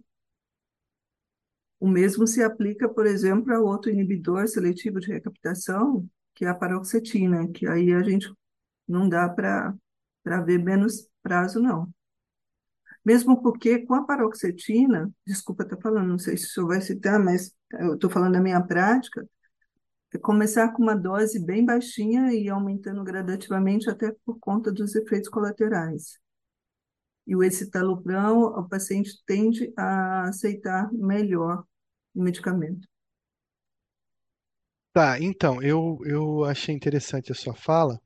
o mesmo se aplica, por exemplo, a outro inibidor seletivo de recaptação, que é a paroxetina, que aí a gente não dá para ver menos prazo, não. Mesmo porque com a paroxetina, desculpa estar falando, não sei se o senhor vai citar, mas eu estou falando da minha prática, é começar com uma dose bem baixinha e aumentando gradativamente até por conta dos efeitos colaterais. E o escitalopram, o paciente tende a aceitar melhor o medicamento. Tá, então, eu, eu achei interessante a sua fala,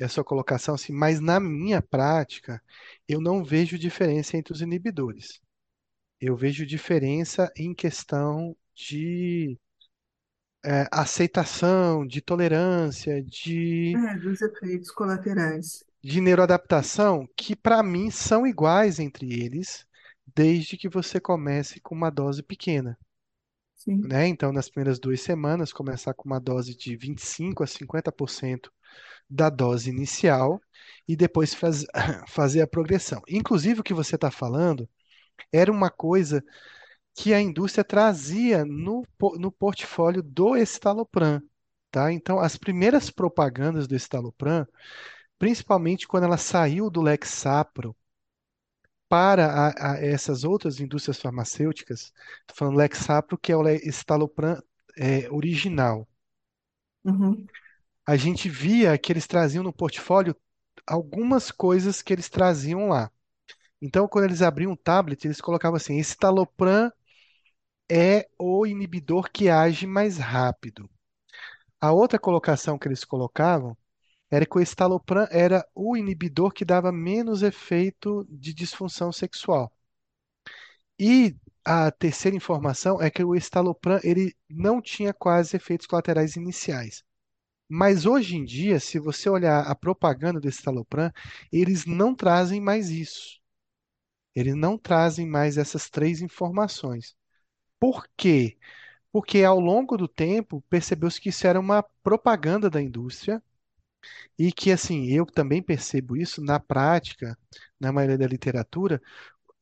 e a sua colocação, assim, mas na minha prática, eu não vejo diferença entre os inibidores. Eu vejo diferença em questão de é, aceitação, de tolerância, de, É, dos efeitos colaterais. de neuroadaptação, que para mim são iguais entre eles, desde que você comece com uma dose pequena. Né? Então, nas primeiras duas semanas, começar com uma dose de 25 a 50% da dose inicial e depois faz- fazer a progressão. Inclusive, o que você está falando era uma coisa que a indústria trazia no, no portfólio do Estalopram, tá? Então, as primeiras propagandas do Estalopram, principalmente quando ela saiu do Lexapro para a- a essas outras indústrias farmacêuticas, tô falando Lexapro, que é o Estalopram é, original. Uhum, A gente via que eles traziam no portfólio algumas coisas que eles traziam lá. Então, quando eles abriam um tablet, eles colocavam assim: estalopram é o inibidor que age mais rápido. A outra colocação que eles colocavam era que o estalopram era o inibidor que dava menos efeito de disfunção sexual. E a terceira informação é que o estalopram ele não tinha quase efeitos colaterais iniciais. Mas hoje em dia, se você olhar a propaganda do estalopram, eles não trazem mais isso. Eles não trazem mais essas três informações. Por quê? Porque ao longo do tempo percebeu-se que isso era uma propaganda da indústria e que, assim, eu também percebo isso na prática, na maioria da literatura,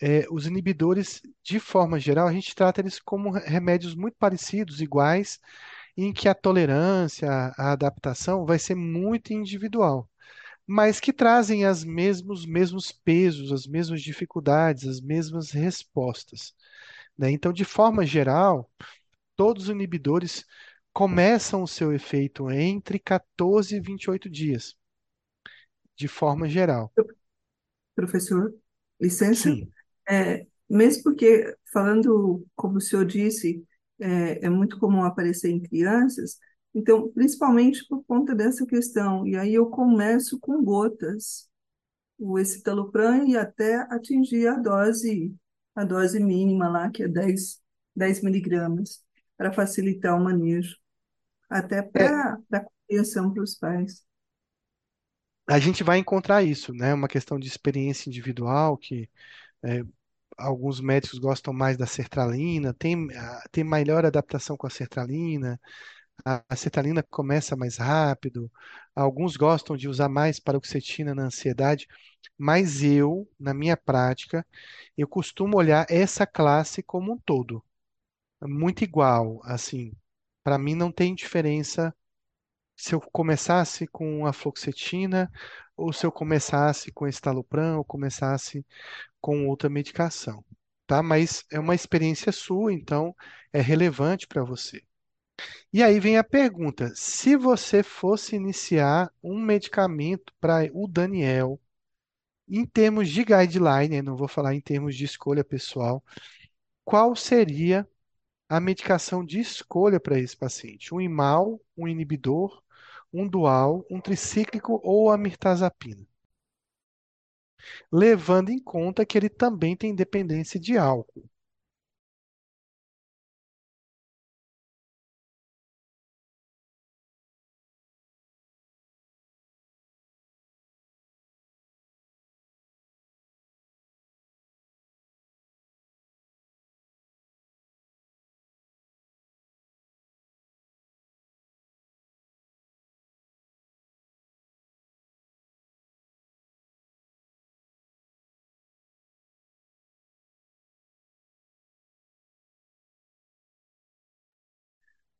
é, os inibidores, de forma geral, a gente trata eles como remédios muito parecidos, iguais, em que a tolerância, a adaptação vai ser muito individual, mas que trazem as mesmos, mesmos pesos, as mesmas dificuldades, as mesmas respostas, né? Então, de forma geral, todos os inibidores começam o seu efeito entre 14 e 28 dias, de forma geral. professor, licença. Sim, É, mesmo porque, falando, como o senhor disse, é, é muito comum aparecer em crianças, então, principalmente por conta dessa questão. E aí eu começo com gotas, o escitalopram e até atingir a dose, a dose mínima lá, que é dez 10 miligramas, para facilitar o manejo, até é, para a compreensão para os pais. a gente vai encontrar isso, né? Uma questão de experiência individual, que é, alguns médicos gostam mais da sertralina, tem, tem melhor adaptação com a sertralina, a, a sertralina começa mais rápido, alguns gostam de usar mais paroxetina na ansiedade, mas eu, na minha prática, eu costumo olhar essa classe como um todo, muito igual, assim, para mim não tem diferença se eu começasse com a fluoxetina ou se eu começasse com estalopram ou começasse com outra medicação, tá? Mas é uma experiência sua, então é relevante para você. E aí vem a pergunta: se você fosse iniciar um medicamento para o Daniel, em termos de guideline, não vou falar em termos de escolha pessoal, qual seria a medicação de escolha para esse paciente? Um imal, um inibidor, um dual, um tricíclico ou a mirtazapina? Levando em conta que ele também tem dependência de álcool.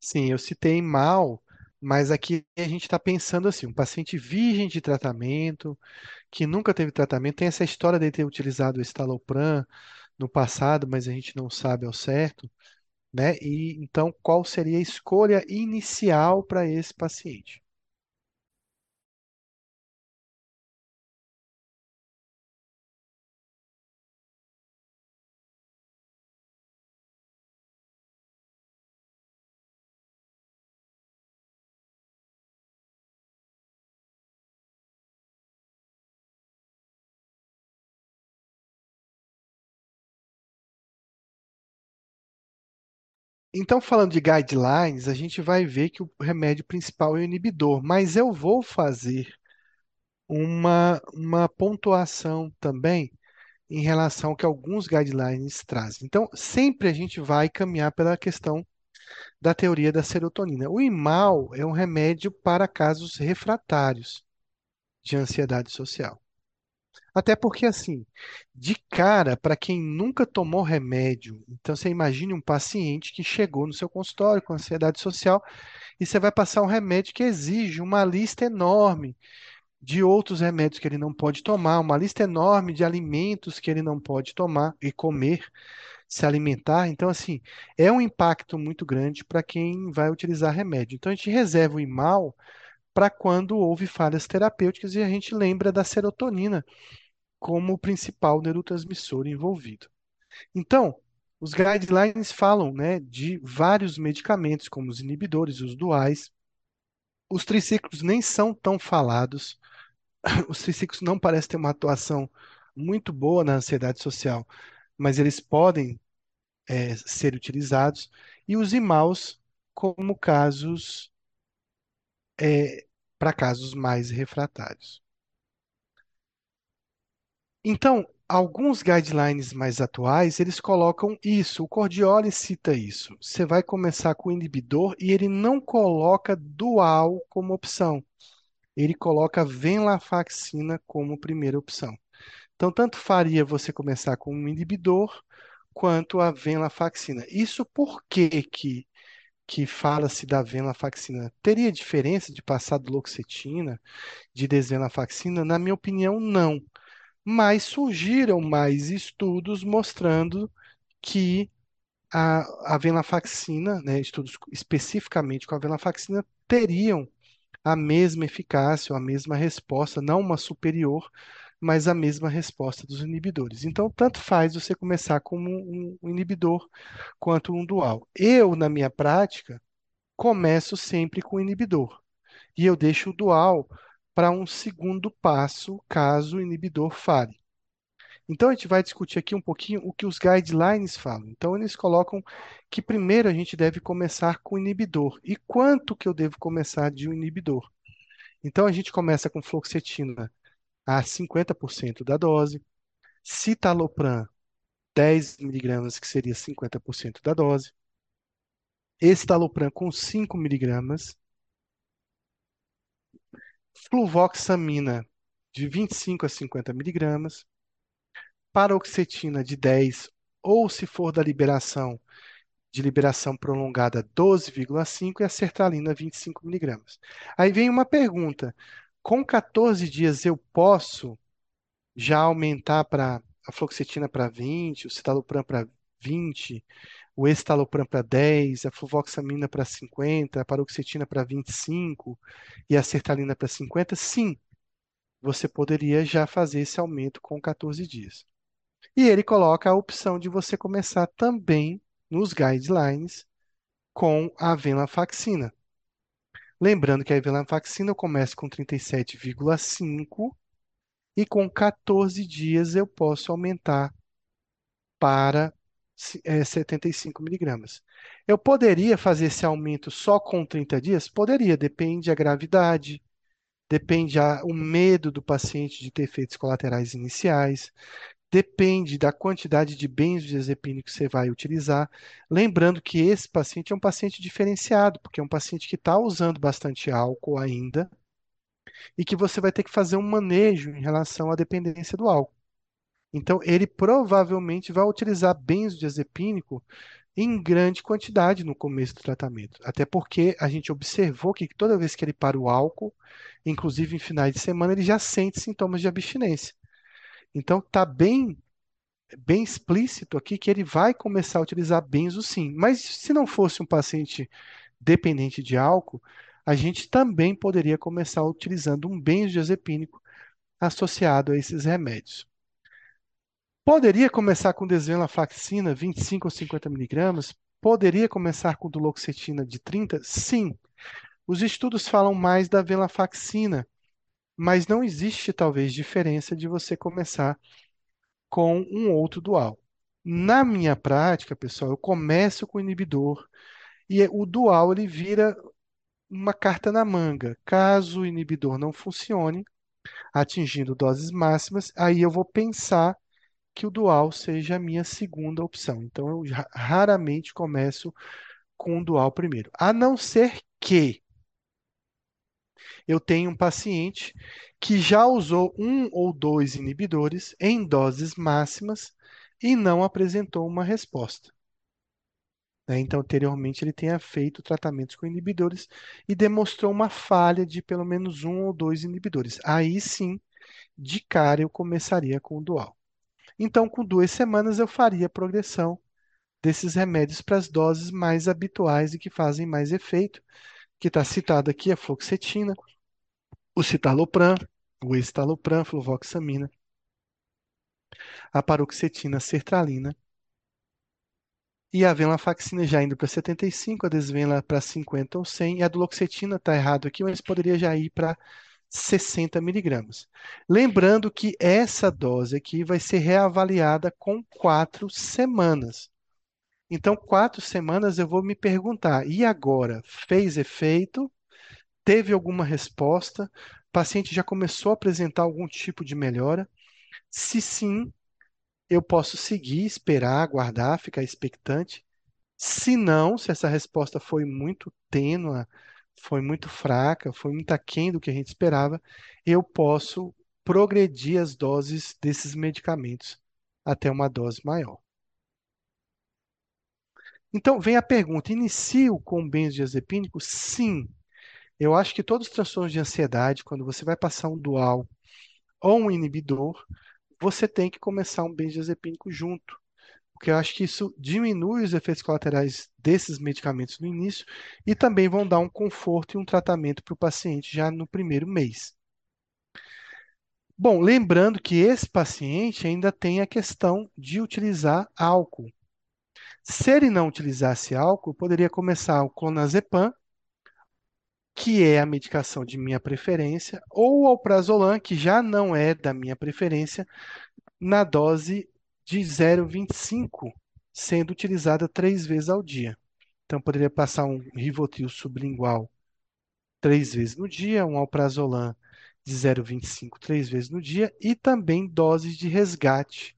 Sim, eu citei mal, mas aqui a gente está pensando assim, um paciente virgem de tratamento, que nunca teve tratamento, tem essa história de ter utilizado o estalopram no passado, mas a gente não sabe ao certo, né? E então, qual seria a escolha inicial para esse paciente? Então, falando de guidelines, a gente vai ver que o remédio principal é o inibidor, mas eu vou fazer uma, uma pontuação também em relação ao que alguns guidelines trazem. Então, sempre a gente vai caminhar pela questão da teoria da serotonina. O Imal é um remédio para casos refratários. de ansiedade social. Até porque, assim, de cara, para quem nunca tomou remédio, então você imagine um paciente que chegou no seu consultório com ansiedade social e você vai passar um remédio que exige uma lista enorme de outros remédios que ele não pode tomar, uma lista enorme de alimentos que ele não pode tomar e comer, se alimentar. Então, assim, é um impacto muito grande para quem vai utilizar remédio. Então, a gente reserva o IMAL para quando houve falhas terapêuticas e a gente lembra da serotonina como o principal neurotransmissor envolvido. Então, os guidelines falam, né, de vários medicamentos, como os inibidores, os duais. Os triciclos nem são tão falados. Os triciclos não parecem ter uma atuação muito boa na ansiedade social, mas eles podem é, ser utilizados. E os imaus como casos é, para casos mais refratários. Então, alguns guidelines mais atuais, eles colocam isso. O Cordioli cita isso. Você vai começar com o inibidor e ele não coloca dual como opção. Ele coloca venlafaxina como primeira opção. Então, tanto faria você começar com um inibidor quanto a venlafaxina. Isso por que que, fala-se da venlafaxina? Teria diferença de passar do loxetina, de desvenlafaxina? Na minha opinião, não mas surgiram mais estudos mostrando que a, a venlafaxina, né, estudos especificamente com a venlafaxina, teriam a mesma eficácia, ou a mesma resposta, não uma superior, mas a mesma resposta dos inibidores. Então, tanto faz você começar como um, um inibidor quanto um dual. Eu, na minha prática, começo sempre com o inibidor e eu deixo o dual para um segundo passo, caso o inibidor fale. Então, a gente vai discutir aqui um pouquinho o que os guidelines falam. Então, eles colocam que primeiro a gente deve começar com o inibidor. E quanto que eu devo começar de um inibidor? Então, a gente começa com fluoxetina a 50% da dose, citalopram 10 miligramas, que seria 50% da dose, escitalopram com 5 miligramas, fluvoxamina de 25 a 50 miligramas, paroxetina de 10, ou se for da liberação, de liberação prolongada 12,5 e a sertralina 25 miligramas. Aí vem uma pergunta: com 14 dias eu posso já aumentar para a fluoxetina para 20, o citalopram para 20, o escitalopram para 10, a fluvoxamina para 50, a paroxetina para 25 e a sertralina para 50? Sim, você poderia já fazer esse aumento com 14 dias. E ele coloca a opção de você começar também nos guidelines com a venlafaxina. Lembrando que a venlafaxina eu começo com 37,5 e com 14 dias eu posso aumentar para é, 75 miligramas. Eu poderia fazer esse aumento só com 30 dias? Poderia, depende da gravidade, depende a, o medo do paciente de ter efeitos colaterais iniciais, depende da quantidade de benzodiazepina que você vai utilizar. Lembrando que esse paciente é um paciente diferenciado, porque é um paciente que está usando bastante álcool ainda e que você vai ter que fazer um manejo em relação à dependência do álcool. Então, ele provavelmente vai utilizar benzodiazepínico em grande quantidade no começo do tratamento. Até porque a gente observou que toda vez que ele para o álcool, inclusive em finais de semana, ele já sente sintomas de abstinência. Então, está bem, bem explícito aqui que ele vai começar a utilizar benzo sim. Mas se não fosse um paciente dependente de álcool, a gente também poderia começar utilizando um benzodiazepínico associado a esses remédios. Poderia começar com desvenlafaxina 25 ou 50 miligramas? Poderia começar com duloxetina de 30? Sim. Os estudos falam mais da venlafaxina, mas não existe talvez diferença de você começar com um outro dual. Na minha prática, pessoal, eu começo com o inibidor e o dual ele vira uma carta na manga. Caso o inibidor não funcione, atingindo doses máximas, aí eu vou pensar que o dual seja a minha segunda opção. Então, eu raramente começo com o dual primeiro. A não ser que eu tenho um paciente que já usou um ou dois inibidores em doses máximas e não apresentou uma resposta. né? Então, anteriormente, ele tenha feito tratamentos com inibidores e demonstrou uma falha de pelo menos um ou dois inibidores. Aí sim, de cara, eu começaria com o dual. Então, com duas semanas, eu faria a progressão desses remédios para as doses mais habituais e que fazem mais efeito, que está citado aqui a fluoxetina, o citalopram, o estalopram, fluvoxamina, a paroxetina, sertralina e a venlafaxina já indo para 75, a desvenla para 50 ou 100 e a duloxetina está errado aqui, mas poderia já ir para 60 miligramas. Lembrando que essa dose aqui vai ser reavaliada com quatro semanas. Então, quatro semanas eu vou me perguntar: e agora? Fez efeito? Teve alguma resposta? O paciente já começou a apresentar algum tipo de melhora? Se sim, eu posso seguir, esperar, aguardar, ficar expectante. Se não, se essa resposta foi muito tênua, foi muito fraca, foi muito aquém do que a gente esperava, eu posso progredir as doses desses medicamentos até uma dose maior. Então, vem a pergunta: inicio com benzodiazepínico? Sim. Eu acho que todos os transtornos de ansiedade, quando você vai passar um dual ou um inibidor, você tem que começar um benzodiazepínico junto, porque eu acho que isso diminui os efeitos colaterais desses medicamentos no início e também vão dar um conforto e um tratamento para o paciente já no primeiro mês. Bom, lembrando que esse paciente ainda tem a questão de utilizar álcool. Se ele não utilizasse álcool, poderia começar o clonazepam, que é a medicação de minha preferência, ou o alprazolam, que já não é da minha preferência, na dose de 0,25, sendo utilizada três vezes ao dia. Então, poderia passar um Rivotril sublingual três vezes no dia, um alprazolam de 0,25 três vezes no dia e também doses de resgate,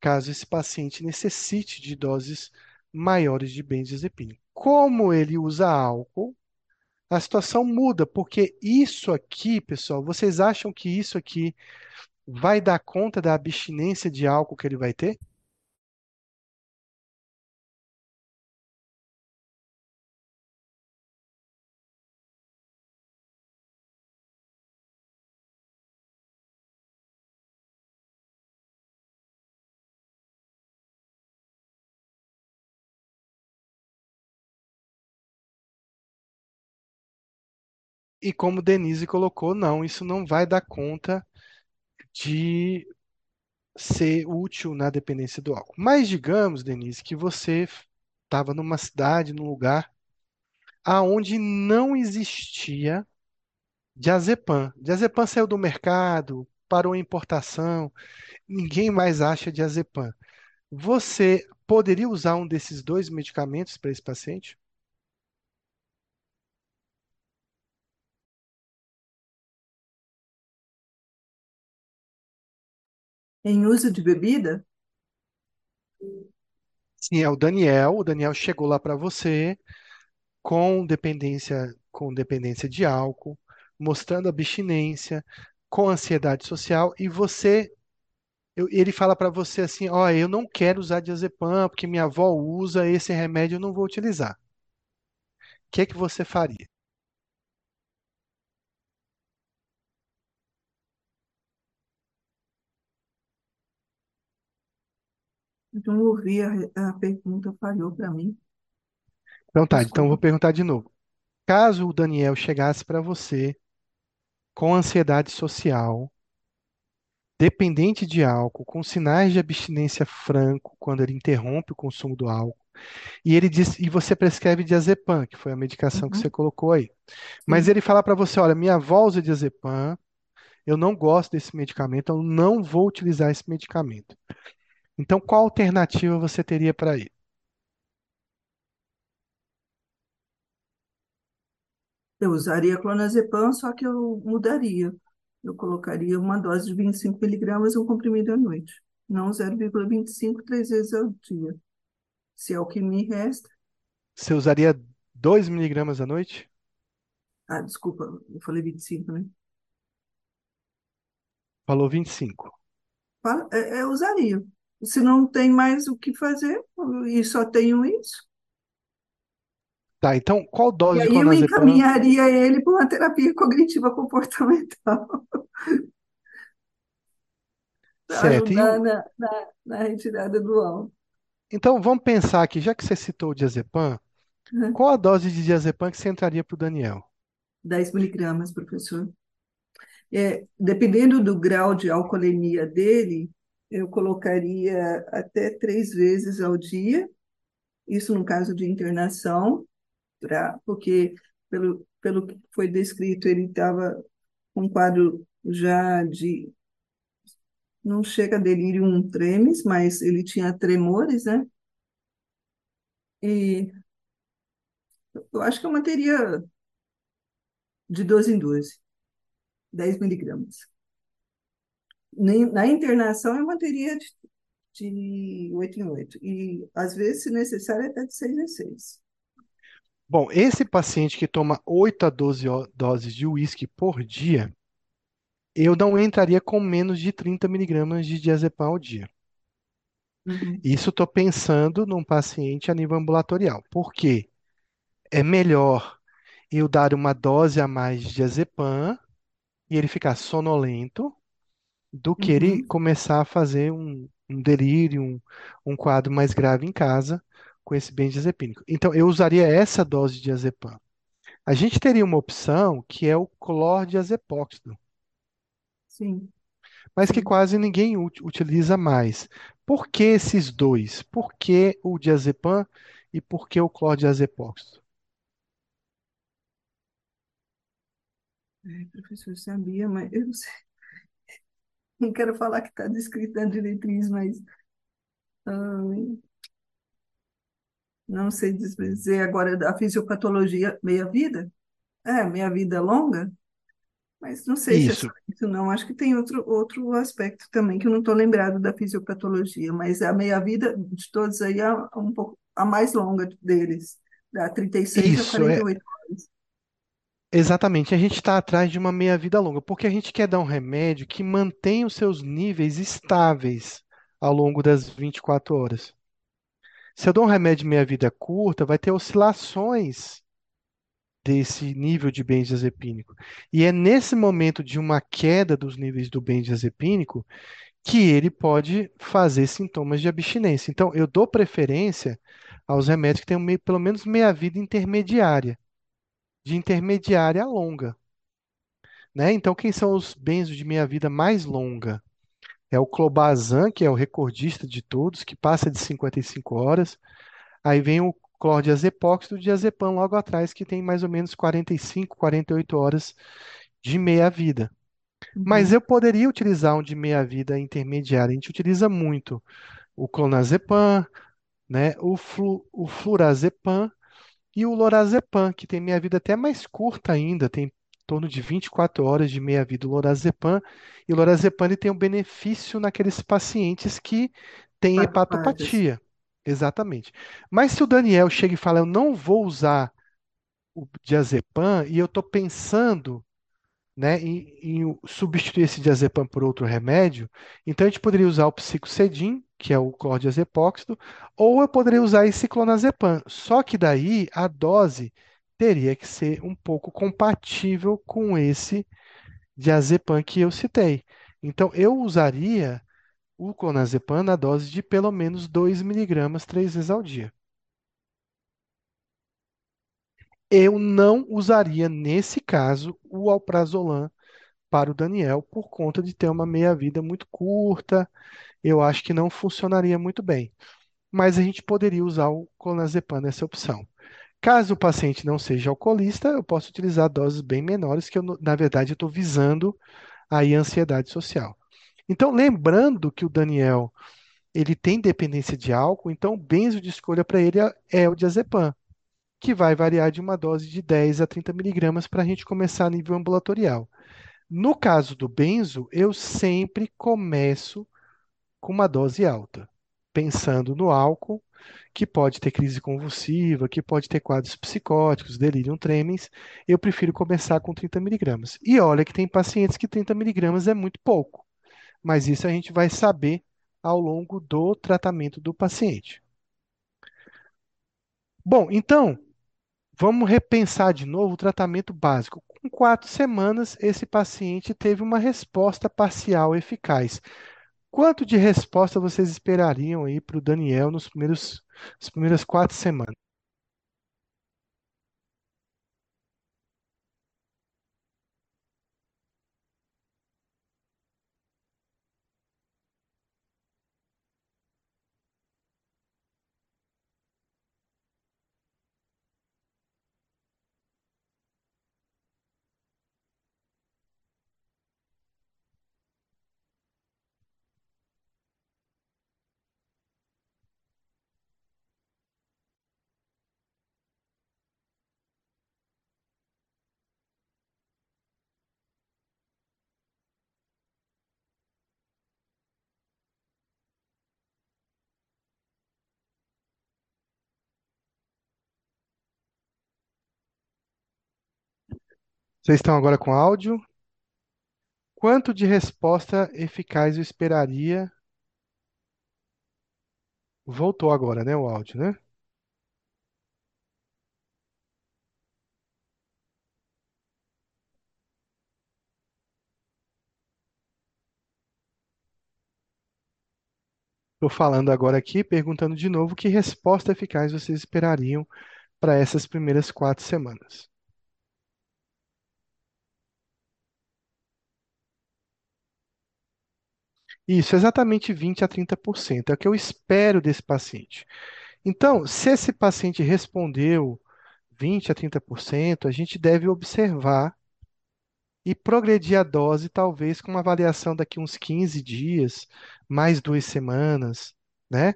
caso esse paciente necessite de doses maiores de benzodiazepina. Como ele usa álcool, a situação muda, porque isso aqui, pessoal, vocês acham que isso aqui vai dar conta da abstinência de álcool que ele vai ter? E como Denise colocou, não, isso não vai dar conta de ser útil na dependência do álcool. Mas digamos, Denise, que você estava numa cidade, num lugar aonde não existia diazepam. Diazepam saiu do mercado, parou a importação, ninguém mais acha diazepam. Você poderia usar um desses dois medicamentos para esse paciente? Em uso de bebida? Sim, é o Daniel. O Daniel chegou lá para você com dependência, com dependência de álcool, mostrando abstinência, com ansiedade social, e você, ele fala para você assim, ó, eu não quero usar diazepam porque minha avó usa esse remédio, eu não vou utilizar. O que é que você faria? Não ouvi a, a pergunta, falhou para mim. Então tá, então eu vou Desculpa. perguntar de novo. Caso o Daniel chegasse para você com ansiedade social, dependente de álcool, com sinais de abstinência franco quando ele interrompe o consumo do álcool, e ele diz, e você prescreve diazepam, que foi a medicação que você Uhum, colocou aí. Mas sim. ele fala para você, olha, minha avó usa diazepam, eu não gosto desse medicamento, eu não vou utilizar esse medicamento. Então, qual alternativa você teria para ele? Eu usaria clonazepam, só que eu mudaria. Eu colocaria uma dose de 25 miligramas e um comprimido à noite. Não 0,25 três vezes ao dia. Se é o que me resta, Você usaria 2 miligramas à noite? Ah, desculpa, eu falei 25, né? Falou 25. Fala- é, é, Eu usaria. Se não tem mais o que fazer e só tenho isso, Tá, então qual e dose de aí eu encaminharia ele para uma terapia cognitiva comportamental, Certo. E ajudar na, na, na retirada do álcool. Então vamos pensar aqui, já que você citou o diazepam, né? qual a dose de diazepam que você entraria para o Daniel? 10 miligramas, professor. É, dependendo do grau de alcoolemia dele, eu colocaria até três vezes ao dia, isso no caso de internação, pra, porque pelo, pelo que foi descrito, ele estava com um quadro já de, não chega a delírio tremens, mas ele tinha tremores, né? E eu acho que eu manteria de 12 em 12, 10 miligramas. Na internação eu manteria de, de 8 em 8. E, às vezes, se necessário, até de 6 em 6. Bom, esse paciente que toma 8 a 12 o- doses de uísque por dia, eu não entraria com menos de 30 miligramas de diazepam ao dia. Uhum, Isso estou pensando num paciente a nível ambulatorial. Por quê? É melhor eu dar uma dose a mais de diazepam e ele ficar sonolento do que ele uhum, começar a fazer um, um delírio, um, um quadro mais grave em casa com esse benzodiazepínico. Então, eu usaria essa dose de diazepam. A gente teria uma opção que é o clordiazepóxido, sim, mas que quase ninguém ut- utiliza mais. Por que esses dois? Por que o diazepam e por que o clordiazepóxido? Ai, professor, sabia, mas eu não sei. Não quero falar que está descrito na diretriz, mas ah, não sei dizer agora da fisiopatologia meia-vida. É, meia-vida longa, mas não sei se é Isso, não. Acho que tem outro, outro aspecto também, que eu não estou lembrado da fisiopatologia, mas a meia-vida de todos aí é um pouco a mais longa deles, da 36 a isso é 48 horas. Exatamente. A gente está atrás de uma meia-vida longa, porque a gente quer dar um remédio que mantenha os seus níveis estáveis ao longo das 24 horas. Se eu dou um remédio de meia-vida curta, vai ter oscilações desse nível de benzodiazepínico. E é nesse momento de uma queda dos níveis do benzodiazepínico que ele pode fazer sintomas de abstinência. Então, eu dou preferência aos remédios que meio- pelo menos meia-vida intermediária, de intermediária a longa, né? Então, quem são os benzos de meia-vida mais longa? É o clobazam, que é o recordista de todos, que passa de 55 horas. Aí vem o clordiazepóxido e o diazepam logo atrás, que tem mais ou menos 45, 48 horas de meia-vida. Mas Uhum, eu poderia utilizar um de meia-vida intermediária. A gente utiliza muito o clonazepam, né, o, flu, o flurazepam e o lorazepam, que tem meia-vida até mais curta ainda, tem em torno de 24 horas de meia-vida o lorazepam. E o lorazepam ele tem um benefício naqueles pacientes que têm hepatopatia. Exatamente. Mas se o Daniel chega e fala, eu não vou usar o diazepam e eu estou pensando né, em substituir esse diazepam por outro remédio, então a gente poderia usar o psicocedin, que é o clordiazepóxido, ou eu poderia usar esse clonazepam. Só que daí a dose teria que ser um pouco compatível com esse diazepam que eu citei. Então eu usaria o clonazepam na dose de pelo menos 2 miligramas três vezes ao dia. Eu não usaria, nesse caso, o alprazolam para o Daniel por conta de ter uma meia-vida muito curta. Eu acho que não funcionaria muito bem. Mas a gente poderia usar o clonazepam nessa opção. Caso o paciente não seja alcoolista, eu posso utilizar doses bem menores, que eu, na verdade estou visando a ansiedade social. Então, lembrando que o Daniel ele tem dependência de álcool, então o benzo de escolha para ele é, é o diazepam, que vai variar de uma dose de 10 a 30 miligramas para a gente começar a nível ambulatorial. No caso do benzo, eu sempre começo com uma dose alta, pensando no álcool, que pode ter crise convulsiva, que pode ter quadros psicóticos, delírio tremens, eu prefiro começar com 30 miligramas. E olha que tem pacientes que 30 miligramas é muito pouco, mas isso a gente vai saber ao longo do tratamento do paciente. Bom, então, vamos repensar de novo o tratamento básico. Com quatro semanas, esse paciente teve uma resposta parcial eficaz. Quanto de resposta vocês esperariam aí para o Daniel nos primeiros, nas primeiras quatro semanas? Vocês estão agora com áudio? Quanto de resposta eficaz eu esperaria? Voltou agora, né, o áudio, né? Estou falando agora aqui, perguntando de novo que resposta eficaz vocês esperariam para essas primeiras quatro semanas. Isso, exatamente 20 a 30%. É o que eu espero desse paciente. Então, se esse paciente respondeu 20 a 30%, a gente deve observar e progredir a dose, talvez com uma avaliação daqui uns 15 dias, mais duas semanas, né?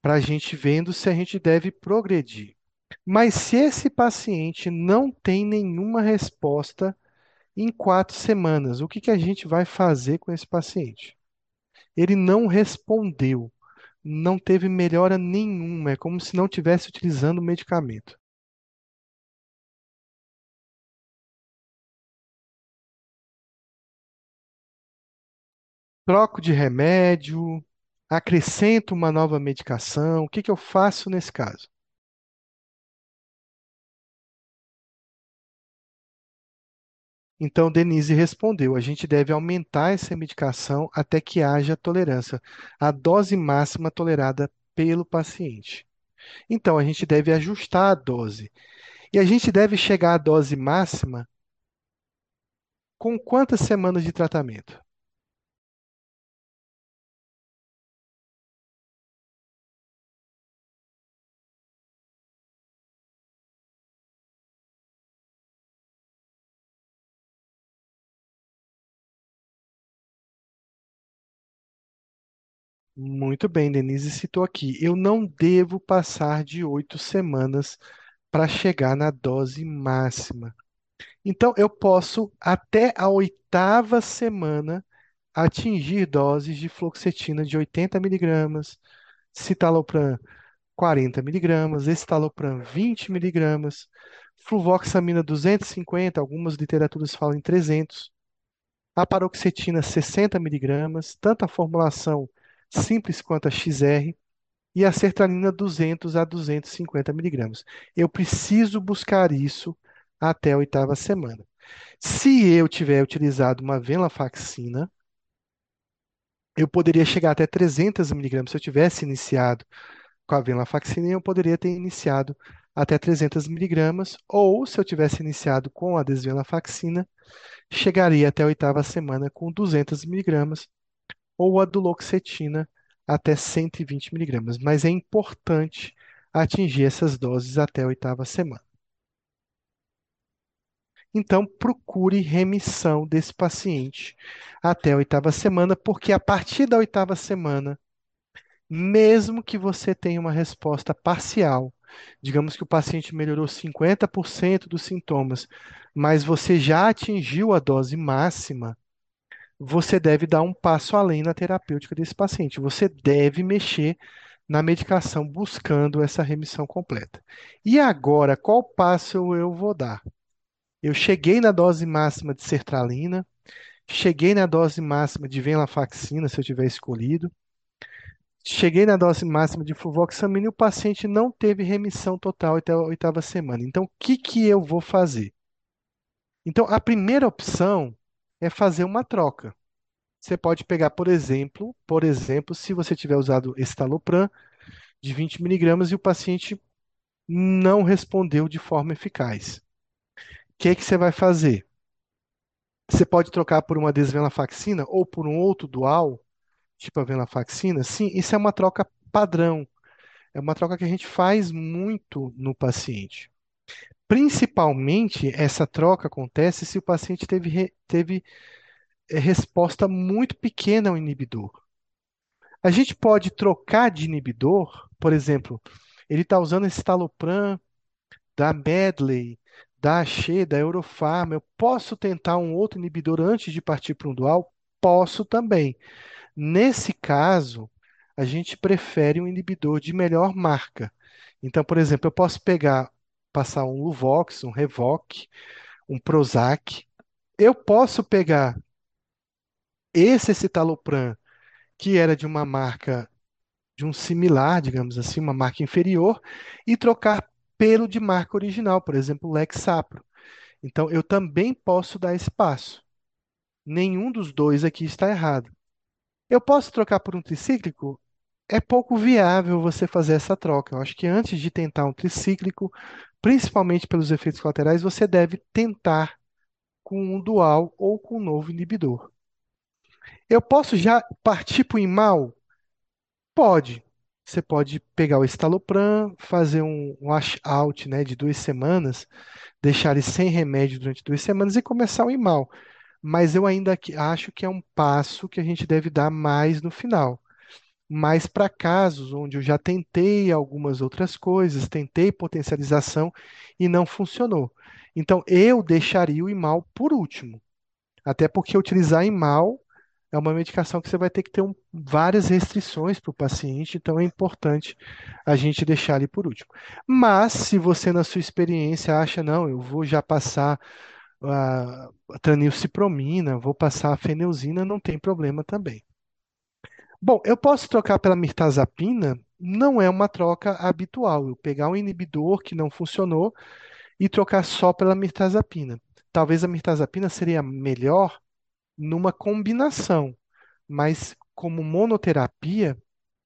Para a gente vendo se a gente deve progredir. Mas se esse paciente não tem nenhuma resposta em quatro semanas, o que que a gente vai fazer com esse paciente? Ele não respondeu, não teve melhora nenhuma, é como se não estivesse utilizando o medicamento. Troco de remédio, acrescento uma nova medicação, o que que eu faço nesse caso? Então, Denise respondeu: a gente deve aumentar essa medicação até que haja tolerância, a dose máxima tolerada pelo paciente. Então, a gente deve ajustar a dose. E a gente deve chegar à dose máxima com quantas semanas de tratamento? Muito bem, Denise citou aqui. Eu não devo passar de oito semanas para chegar na dose máxima. Então, eu posso, até a oitava semana, atingir doses de fluoxetina de 80 miligramas, citalopram 40 miligramas, escitalopram 20 miligramas, fluvoxamina 250, algumas literaturas falam em 300, a paroxetina 60 miligramas, tanto a formulação simples quanto a XR, e a sertralina 200 a 250 miligramas. Eu preciso buscar isso até a oitava semana. Se eu tiver utilizado uma venlafaxina, eu poderia chegar até 300 miligramas. Se eu tivesse iniciado com a venlafaxina, eu poderia ter iniciado até 300 miligramas, ou se eu tivesse iniciado com a desvenlafaxina, chegaria até a oitava semana com 200 miligramas, ou a duloxetina até 120 miligramas. Mas é importante atingir essas doses até a oitava semana. Então, procure remissão desse paciente até a oitava semana, porque a partir da oitava semana, mesmo que você tenha uma resposta parcial, digamos que o paciente melhorou 50% dos sintomas, mas você já atingiu a dose máxima, você deve dar um passo além na terapêutica desse paciente. Você deve mexer na medicação, buscando essa remissão completa. E agora, qual passo eu vou dar? Eu cheguei na dose máxima de sertralina, cheguei na dose máxima de venlafaxina, se eu tiver escolhido, cheguei na dose máxima de fluvoxamina e o paciente não teve remissão total até a oitava semana. Então, o que que eu vou fazer? Então, a primeira opção é fazer uma troca. Você pode pegar, por exemplo, por exemplo, se você tiver usado estalopram de 20 miligramas e o paciente não respondeu de forma eficaz. O que que você vai fazer? Você pode trocar por uma desvenlafaxina ou por um outro dual, tipo a venlafaxina. Sim, isso é uma troca padrão. É uma troca que a gente faz muito no paciente. Principalmente, essa troca acontece se o paciente teve, teve eh, resposta muito pequena ao inibidor. A gente pode trocar de inibidor, por exemplo, ele está usando esse talopram da Medley, da Axê, da Eurofarma. Eu posso tentar um outro inibidor antes de partir para um dual? Posso também. Nesse caso, a gente prefere um inibidor de melhor marca. Então, por exemplo, eu posso pegar, passar um Luvox, um Revoc, um Prozac. Eu posso pegar esse citalopram, que era de uma marca, de um similar, digamos assim, uma marca inferior, e trocar pelo de marca original, por exemplo, Lexapro. Então, eu também posso dar esse passo. Nenhum dos dois aqui está errado. Eu posso trocar por um tricíclico? É pouco viável você fazer essa troca. Eu acho que antes de tentar um tricíclico, principalmente pelos efeitos colaterais, você deve tentar com um dual ou com um novo inibidor. Eu posso já partir para o IMAL? Pode. Você pode pegar o estalopram, fazer um washout, né, de duas semanas, deixar ele sem remédio durante duas semanas e começar o IMAL. Mas eu ainda acho que é um passo que a gente deve dar mais no final. Mas para casos onde eu já tentei algumas outras coisas, tentei potencialização e não funcionou. Então eu deixaria o IMAL por último. Até porque utilizar IMAL é uma medicação que você vai ter que ter um- várias restrições para o paciente, então é importante a gente deixar ele por último. Mas se você, na sua experiência, acha, não, eu vou já passar a tranilcipromina, vou passar a feneuzina, não tem problema também. Bom, eu posso trocar pela mirtazapina, não é uma troca habitual. Eu pegar um inibidor que não funcionou e trocar só pela mirtazapina. Talvez a mirtazapina seria melhor numa combinação, mas como monoterapia,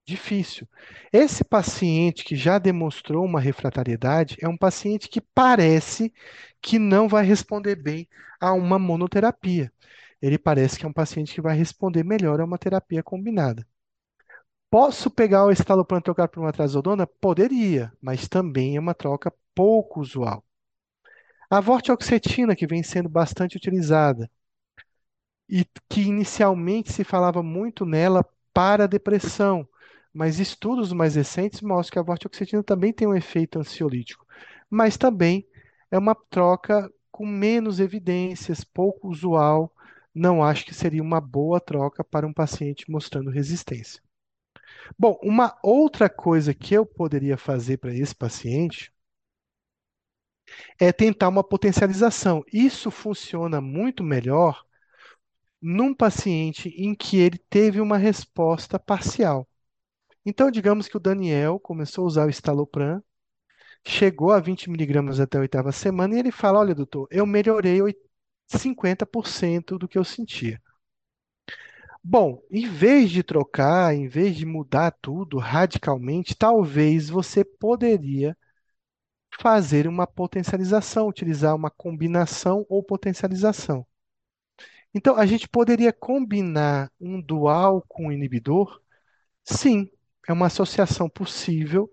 difícil. Esse paciente que já demonstrou uma refratariedade é um paciente que parece que não vai responder bem a uma monoterapia. Ele parece que é um paciente que vai responder melhor a uma terapia combinada. Posso pegar o escitalopram e trocar por uma trazodona? Poderia, mas também é uma troca pouco usual. A vortioxetina, que vem sendo bastante utilizada, e que inicialmente se falava muito nela para a depressão, mas estudos mais recentes mostram que a vortioxetina também tem um efeito ansiolítico, mas também é uma troca com menos evidências, pouco usual. Não acho que seria uma boa troca para um paciente mostrando resistência. Bom, uma outra coisa que eu poderia fazer para esse paciente é tentar uma potencialização. Isso funciona muito melhor num paciente em que ele teve uma resposta parcial. Então, digamos que o Daniel começou a usar o estalopram, chegou a 20 miligramas até a oitava semana e ele fala: Olha, doutor, eu melhorei 50% do que eu sentia. Bom, em vez de trocar, em vez de mudar tudo radicalmente, talvez você poderia fazer uma potencialização, utilizar uma combinação ou potencialização. Então, a gente poderia combinar um dual com um inibidor? Sim, é uma associação possível,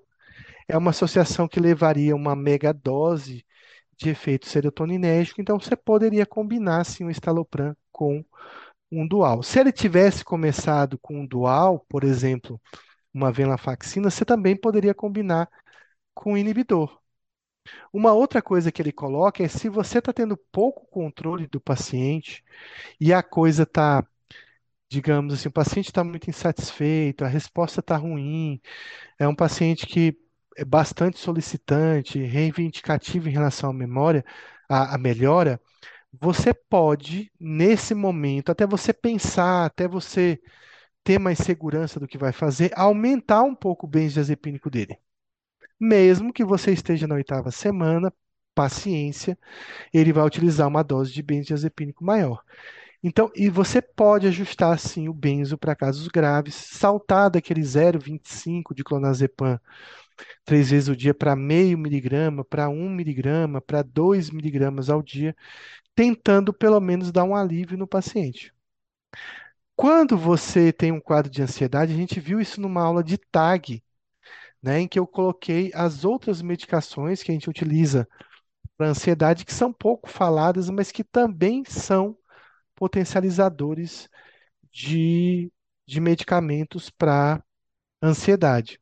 é uma associação que levaria uma megadose de efeito serotoninérgico, então você poderia combinar sim o estalopram com um dual. Se ele tivesse começado com um dual, por exemplo, uma venlafaxina, você também poderia combinar com um inibidor. Uma outra coisa que ele coloca é se você está tendo pouco controle do paciente e a coisa está digamos assim, o paciente está muito insatisfeito, a resposta está ruim, é um paciente que é bastante solicitante, reivindicativo em relação à memória, à, à melhora, você pode, nesse momento, até você pensar, até você ter mais segurança do que vai fazer, aumentar um pouco o benzodiazepínico dele. Mesmo que você esteja na oitava semana, paciência, ele vai utilizar uma dose de benzodiazepínico maior. Então, e você pode ajustar sim o benzo para casos graves, saltar daquele 0,25 de clonazepam três vezes ao dia para meio miligrama, para um miligrama, para dois miligramas ao dia, tentando pelo menos dar um alívio no paciente. Quando você tem um quadro de ansiedade, a gente viu isso numa aula de TAG, né, em que eu coloquei as outras medicações que a gente utiliza para ansiedade, que são pouco faladas, mas que também são potencializadores de, de medicamentos para ansiedade.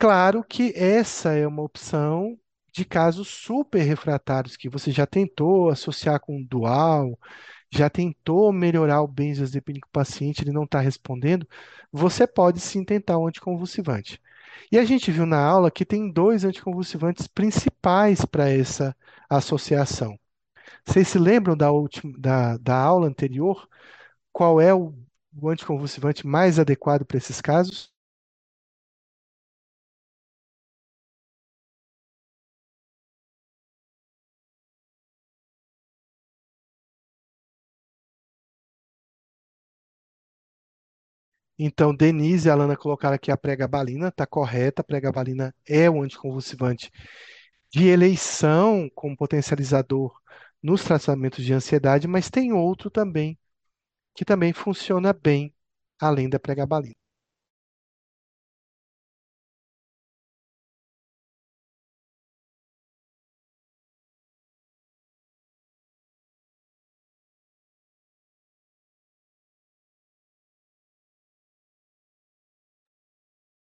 Claro que essa é uma opção de casos super refratários que você já tentou associar com dual, já tentou melhorar o benzodiazepínico paciente, ele não está respondendo, você pode sim tentar um anticonvulsivante. E a gente viu na aula que tem dois anticonvulsivantes principais para essa associação. Vocês se lembram da, última, da, da aula anterior? Qual é o, o anticonvulsivante mais adequado para esses casos? Então, Denise e Alana colocaram aqui a pregabalina, está correta, a pregabalina é o anticonvulsivante de eleição como potencializador nos tratamentos de ansiedade, mas tem outro também que também funciona bem além da pregabalina.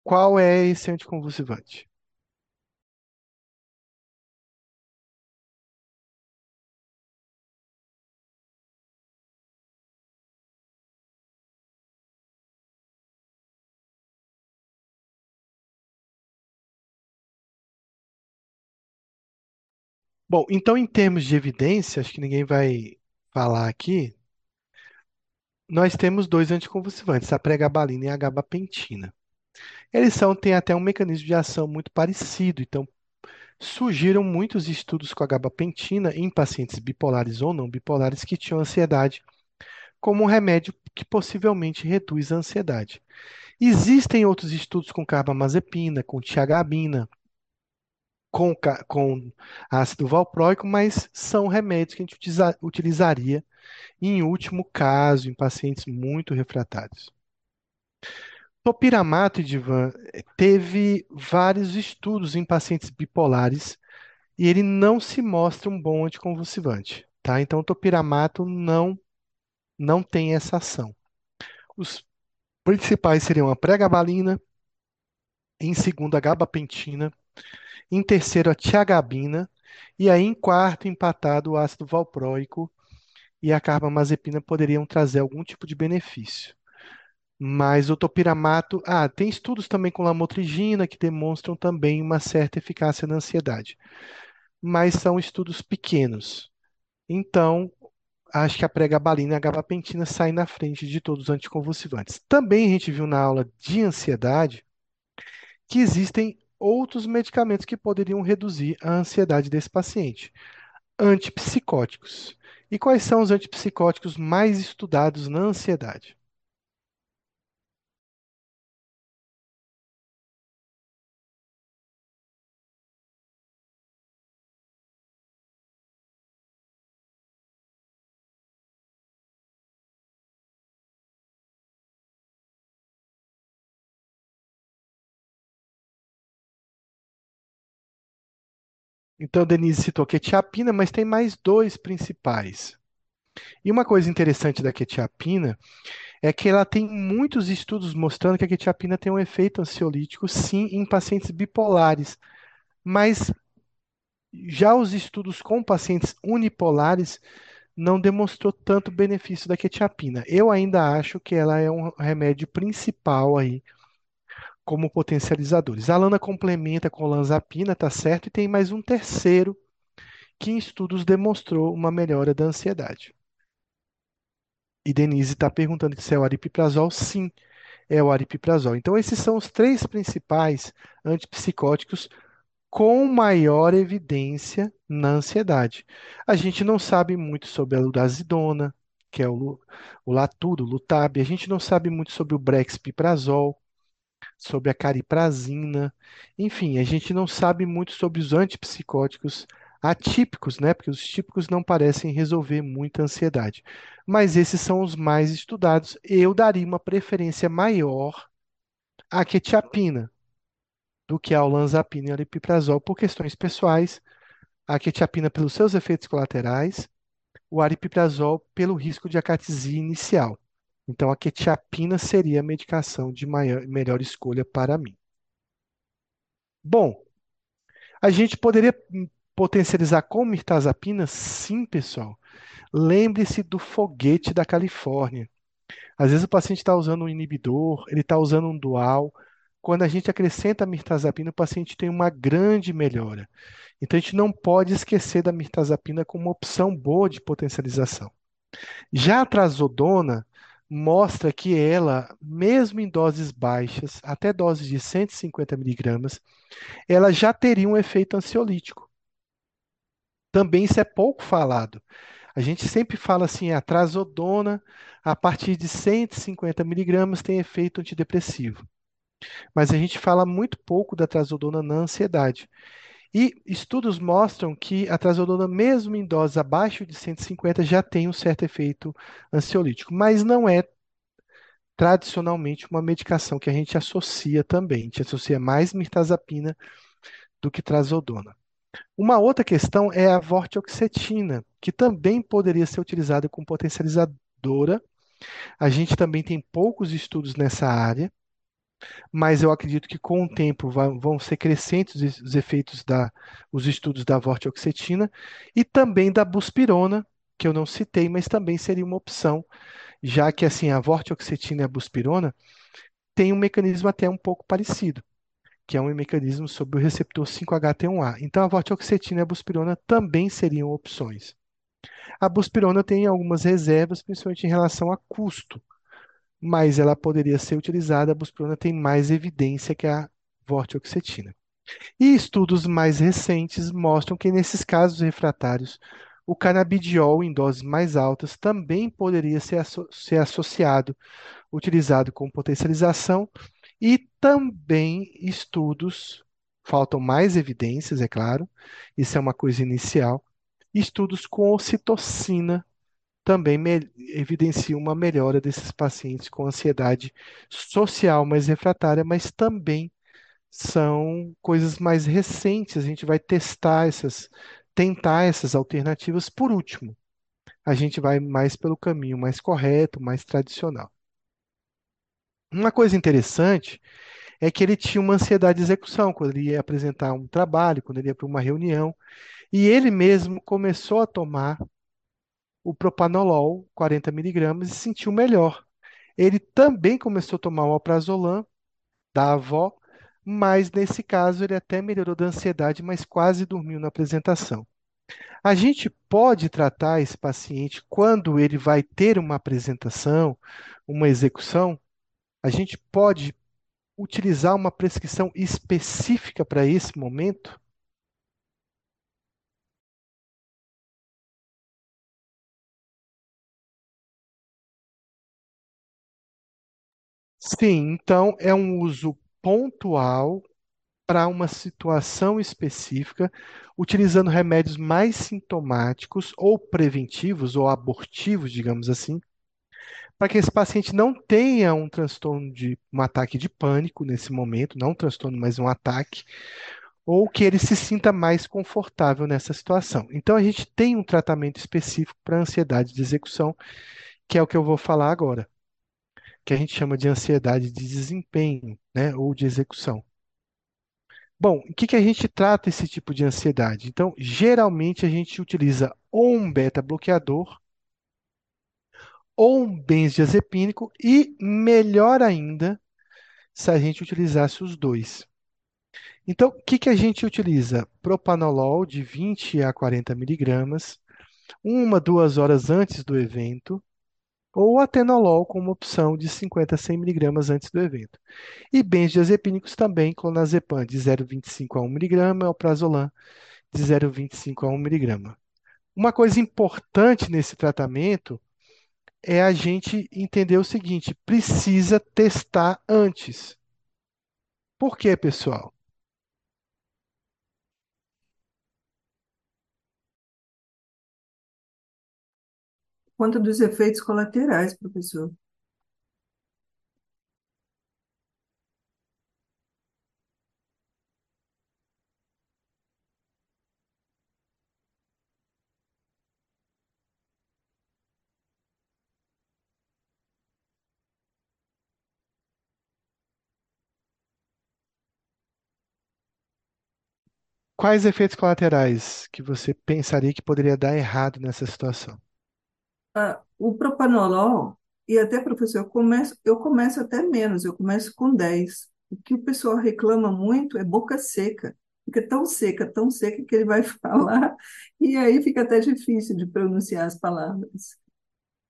Qual é esse anticonvulsivante? Bom, então em termos de evidência, acho que ninguém vai falar aqui, nós temos dois anticonvulsivantes, a pregabalina e a gabapentina. Eles são, têm até um mecanismo de ação muito parecido, então surgiram muitos estudos com a gabapentina em pacientes bipolares ou não bipolares que tinham ansiedade, como um remédio que possivelmente reduz a ansiedade. Existem outros estudos com carbamazepina, com tiagabina, com, com ácido valproico, mas são remédios que a gente utiliza, utilizaria em último caso, em pacientes muito refratários. Topiramato, Divan, teve vários estudos em pacientes bipolares e ele não se mostra um bom anticonvulsivante, tá? Então, o topiramato não, não tem essa ação. Os principais seriam a pregabalina, em segundo a gabapentina, em terceiro a tiagabina e aí em quarto empatado o ácido valproico e a carbamazepina poderiam trazer algum tipo de benefício. Mas o topiramato, ah, tem estudos também com lamotrigina que demonstram também uma certa eficácia na ansiedade, mas são estudos pequenos. Então, acho que a pregabalina e a gabapentina saem na frente de todos os anticonvulsivantes. Também a gente viu na aula de ansiedade que existem outros medicamentos que poderiam reduzir a ansiedade desse paciente. Antipsicóticos. E quais são os antipsicóticos mais estudados na ansiedade? Então, Denise citou quetiapina, mas tem mais dois principais. E uma coisa interessante da quetiapina é que ela tem muitos estudos mostrando que a quetiapina tem um efeito ansiolítico, sim, em pacientes bipolares. Mas já os estudos com pacientes unipolares não demonstrou tanto benefício da quetiapina. Eu ainda acho que ela é um remédio principal aí como potencializadores. A lana complementa com olanzapina, tá certo? E tem mais um terceiro que em estudos demonstrou uma melhora da ansiedade. E Denise está perguntando se é o aripiprazol. Sim, é o aripiprazol. Então, esses são os três principais antipsicóticos com maior evidência na ansiedade. A gente não sabe muito sobre a ludazidona, que é o, o Latudo, o Lutab. A gente não sabe muito sobre o Brexpiprazol, sobre a cariprazina. Enfim, a gente não sabe muito sobre os antipsicóticos atípicos, né? Porque os típicos não parecem resolver muita ansiedade. Mas esses são os mais estudados. Eu daria uma preferência maior à quetiapina do que a olanzapina e aripiprazol por questões pessoais, a quetiapina pelos seus efeitos colaterais, o aripiprazol pelo risco de acatesia inicial. Então, a quetiapina seria a medicação de maior, melhor escolha para mim. Bom, a gente poderia potencializar com mirtazapina? Sim, pessoal. Lembre-se do foguete da Califórnia. Às vezes o paciente está usando um inibidor, ele está usando um dual. Quando a gente acrescenta a mirtazapina, o paciente tem uma grande melhora. Então a gente não pode esquecer da mirtazapina como uma opção boa de potencialização. Já a trazodona mostra que ela, mesmo em doses baixas, até doses de 150 miligramas, ela já teria um efeito ansiolítico. Também isso é pouco falado. A gente sempre fala assim, a trazodona, a partir de 150 miligramas, tem efeito antidepressivo. Mas a gente fala muito pouco da trazodona na ansiedade. E estudos mostram que a trazodona, mesmo em doses abaixo de 150, já tem um certo efeito ansiolítico, mas não é tradicionalmente uma medicação que a gente associa também. A gente associa mais mirtazapina do que trazodona. Uma outra questão é a vortioxetina, que também poderia ser utilizada como potencializadora. A gente também tem poucos estudos nessa área, mas eu acredito que com o tempo vão ser crescentes os efeitos da, os estudos da vortioxetina e também da buspirona, que eu não citei, mas também seria uma opção, já que assim a vortioxetina e a buspirona têm um mecanismo até um pouco parecido que é um mecanismo sobre o receptor 5-HT1A. Então, a vortioxetina e a buspirona também seriam opções. A buspirona tem algumas reservas, principalmente em relação a custo, mas ela poderia ser utilizada. A buspirona tem mais evidência que a vortioxetina. E estudos mais recentes mostram que, nesses casos refratários, o canabidiol em doses mais altas também poderia ser, asso ser associado, utilizado como potencialização e também estudos, faltam mais evidências, é claro, isso é uma coisa inicial. Estudos com ocitocina também evidenciam uma melhora desses pacientes com ansiedade social mais refratária, mas também são coisas mais recentes. A gente vai testar essas, tentar essas alternativas por último. A gente vai mais pelo caminho mais correto, mais tradicional. Uma coisa interessante é que ele tinha uma ansiedade de execução quando ele ia apresentar um trabalho, quando ele ia para uma reunião, e ele mesmo começou a tomar o propanolol, 40 miligramas, e se sentiu melhor. Ele também começou a tomar o alprazolam da avó, mas nesse caso ele até melhorou da ansiedade, mas quase dormiu na apresentação. A gente pode tratar esse paciente quando ele vai ter uma apresentação, uma execução, a gente pode utilizar uma prescrição específica para esse momento? Sim, então é um uso pontual para uma situação específica, utilizando remédios mais sintomáticos ou preventivos ou abortivos, digamos assim, para que esse paciente não tenha um transtorno de um ataque de pânico nesse momento, não um transtorno, mas um ataque, ou que ele se sinta mais confortável nessa situação. Então a gente tem um tratamento específico para ansiedade de execução, que é o que eu vou falar agora, que a gente chama de ansiedade de desempenho, né, ou de execução. Bom, o que que a gente trata esse tipo de ansiedade? Então, geralmente a gente utiliza ou um beta bloqueador ou um benzodiazepínico e melhor ainda se a gente utilizasse os dois. Então, o que que a gente utiliza? Propanolol de 20 a 40 miligramas, uma, duas horas antes do evento, ou atenolol com uma opção de 50 a 100 miligramas antes do evento. E benzodiazepínicos também, clonazepam de 0,25 a 1 miligrama, alprazolam de 0,25 a 1 miligrama. Uma coisa importante nesse tratamento é a gente entender o seguinte: precisa testar antes. Por quê, pessoal? Quanto dos efeitos colaterais, professor? Quais efeitos colaterais que você pensaria que poderia dar errado nessa situação? Ah, o propanolol, e até, professor, eu começo, eu começo até menos, eu começo com 10. O que o pessoal reclama muito é boca seca. Fica tão seca, tão seca que ele vai falar, e aí fica até difícil de pronunciar as palavras.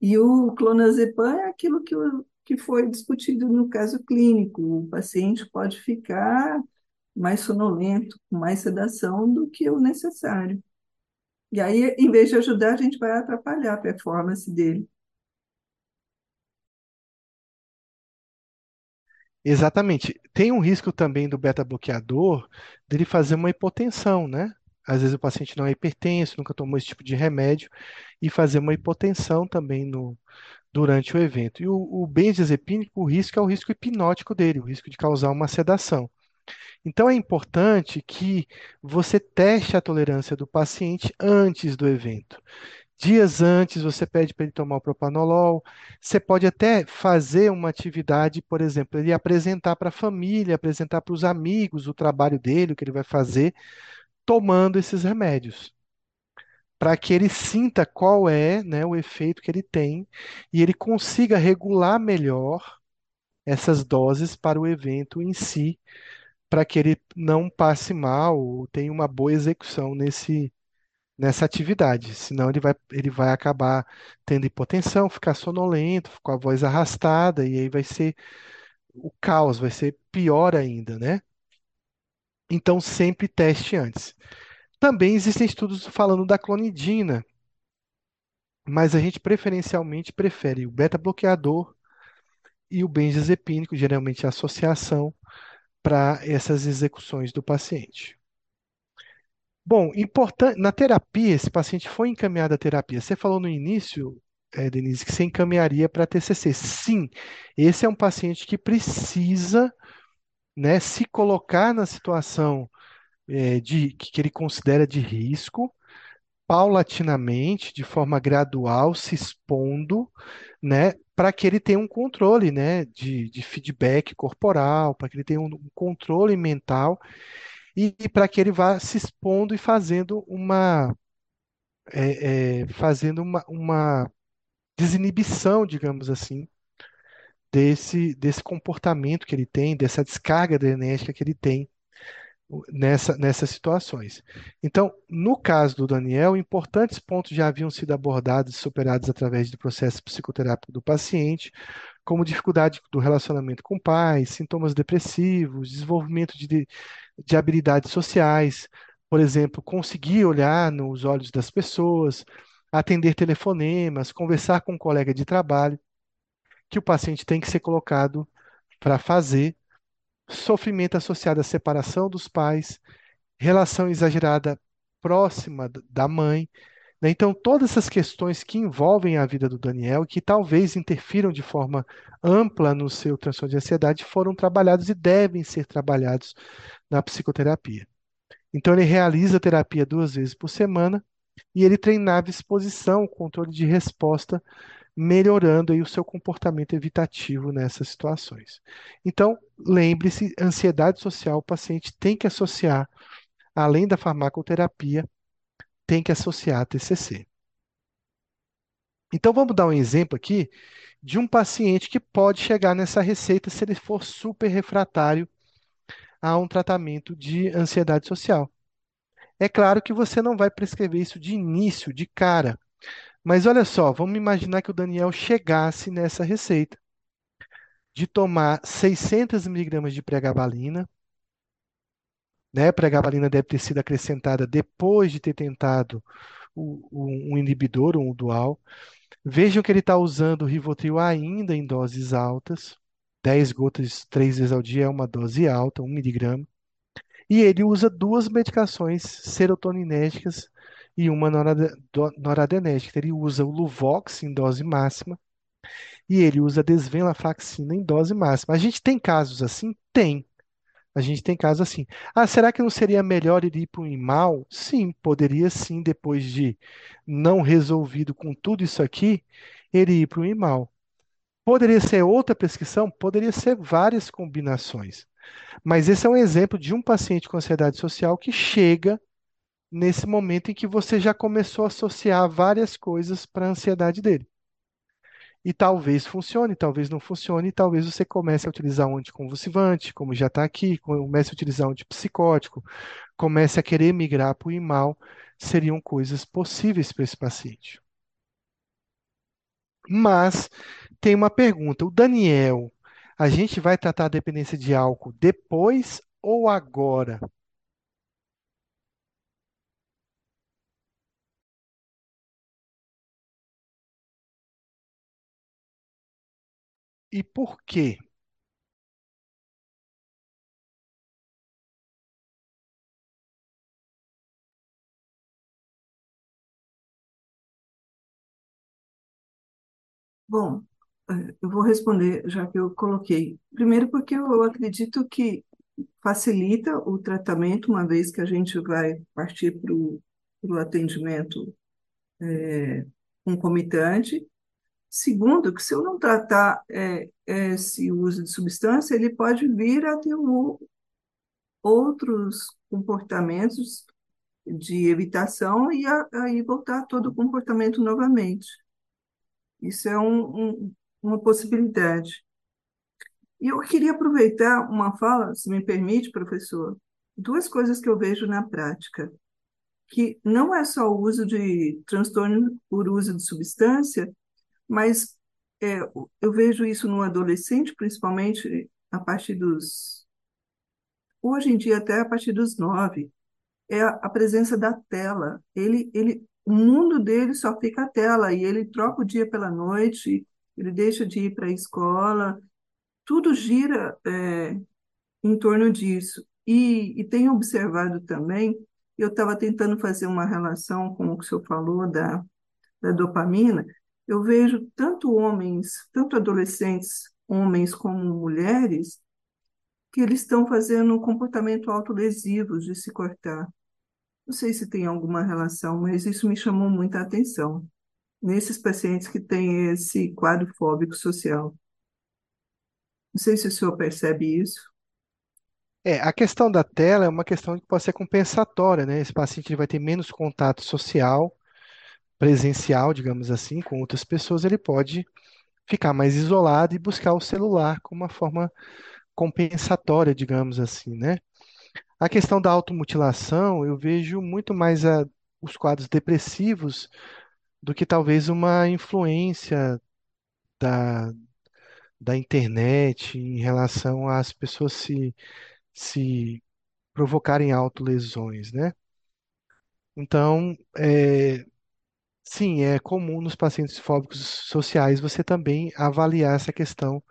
E o clonazepam é aquilo que, que foi discutido no caso clínico. O paciente pode ficar mais sonolento, com mais sedação do que o necessário. E aí, em vez de ajudar, a gente vai atrapalhar a performance dele. Exatamente. Tem um risco também do beta-bloqueador dele fazer uma hipotensão, né? Às vezes o paciente não é hipertenso, nunca tomou esse tipo de remédio, e fazer uma hipotensão também no, durante o evento. E o, o benzodiazepínico, o risco é o risco hipnótico dele, o risco de causar uma sedação. Então é importante que você teste a tolerância do paciente antes do evento. Dias antes, você pede para ele tomar o propanolol. Você pode até fazer uma atividade, por exemplo, ele apresentar para a família, apresentar para os amigos o trabalho dele, o que ele vai fazer, tomando esses remédios, para que ele sinta qual é, né, o efeito que ele tem e ele consiga regular melhor essas doses para o evento em si, para que ele não passe mal ou tenha uma boa execução nesse nessa atividade, senão ele vai, ele vai acabar tendo hipotensão, ficar sonolento, com a voz arrastada, e aí vai ser o caos, vai ser pior ainda, né? Então, sempre teste antes. Também existem estudos falando da clonidina, mas a gente preferencialmente prefere o beta-bloqueador e o benzodiazepínico, geralmente a associação, para essas execuções do paciente. Bom, importante, na terapia, esse paciente foi encaminhado à terapia. Você falou no início, eh, Denise, que você encaminharia para TCC. Sim, esse é um paciente que precisa, né, se colocar na situação, eh, de que ele considera de risco, paulatinamente, de forma gradual, se expondo, né, para que ele tenha um controle, né, de, de feedback corporal, para que ele tenha um um controle mental e, e para que ele vá se expondo e fazendo uma, é, é, fazendo uma, uma desinibição, digamos assim, desse, desse comportamento que ele tem, dessa descarga adrenérgica que ele tem nessa, nessas situações. Então, no caso do Daniel, importantes pontos já haviam sido abordados e superados através do processo psicoterápico do paciente, como dificuldade do relacionamento com pais, sintomas depressivos, desenvolvimento de, de habilidades sociais, por exemplo, conseguir olhar nos olhos das pessoas, atender telefonemas, conversar com um colega de trabalho, que o paciente tem que ser colocado para fazer, sofrimento associado à separação dos pais, relação exagerada próxima da mãe. né? Então, todas essas questões que envolvem a vida do Daniel, que talvez interfiram de forma ampla no seu transtorno de ansiedade, foram trabalhados e devem ser trabalhados na psicoterapia. Então, ele realiza terapia duas vezes por semana e ele treinava exposição, controle de resposta, melhorando aí o seu comportamento evitativo nessas situações. Então, lembre-se, ansiedade social, o paciente tem que associar, além da farmacoterapia, tem que associar a TCC. Então vamos dar um exemplo aqui de um paciente que pode chegar nessa receita se ele for super refratário a um tratamento de ansiedade social. É claro que você não vai prescrever isso de início, de cara. Mas olha só, vamos imaginar que o Daniel chegasse nessa receita de tomar 600 miligramas de pregabalina, né? Pregabalina deve ter sido acrescentada depois de ter tentado o, o, um inibidor, um dual. Vejam que ele está usando o Rivotril ainda em doses altas. 10 gotas três vezes ao dia é uma dose alta, 1 miligrama. E ele usa duas medicações serotoninérgicas e uma noradrenérgica. Ele usa o Luvox em dose máxima e ele usa a desvenlafaxina em dose máxima. A gente tem casos assim? Tem. A gente tem casos assim. Ah, será que não seria melhor ir para o IMAL? Sim, poderia sim, depois de não resolvido com tudo isso aqui, ele ir para o IMAL. Poderia ser outra prescrição? Poderia ser várias combinações. Mas esse é um exemplo de um paciente com ansiedade social que chega nesse momento em que você já começou a associar várias coisas para a ansiedade dele. E talvez funcione, talvez não funcione, e talvez você comece a utilizar um anticonvulsivante, como já está aqui, comece a utilizar um antipsicótico, comece a querer migrar para o IMAL, seriam coisas possíveis para esse paciente. Mas tem uma pergunta: o Daniel, a gente vai tratar a dependência de álcool depois ou agora? E por quê? Bom, eh, eu vou responder, já que eu coloquei. Primeiro, porque eu acredito que facilita o tratamento, uma vez que a gente vai partir para o atendimento eh, concomitante. Segundo, que se eu não tratar eh, esse uso de substância, ele pode vir a ter outros comportamentos de evitação e aí voltar todo o comportamento novamente. Isso é um- um- uma possibilidade. E eu queria aproveitar uma fala, se me permite, professor, duas coisas que eu vejo na prática, que não é só o uso de transtorno por uso de substância, mas é, eu vejo isso no adolescente, principalmente a partir dos, hoje em dia até a partir dos nove, é a, a presença da tela. Ele, ele, o mundo dele só fica a tela e ele troca o dia pela noite, ele deixa de ir para a escola, tudo gira é, em torno disso. E, e tenho observado também, eu estava tentando fazer uma relação com o que o senhor falou da, da dopamina, eu vejo tanto homens, tanto adolescentes, homens como mulheres, que eles estão fazendo um comportamento autolesivo de se cortar. Não sei se tem alguma relação, mas isso me chamou muita atenção nesses pacientes que têm esse quadro fóbico social. Não sei se o senhor percebe isso. É, a questão da tela é uma questão que pode ser compensatória, né? Esse paciente vai ter menos contato social, presencial, digamos assim, com outras pessoas, ele pode ficar mais isolado e buscar o celular como uma forma compensatória, digamos assim, né? A questão da automutilação, eu vejo muito mais a- os quadros depressivos do que talvez uma influência da, da internet em relação às pessoas se, se provocarem autolesões, né? Então, é, sim, é comum nos pacientes fóbicos sociais você também avaliar essa questão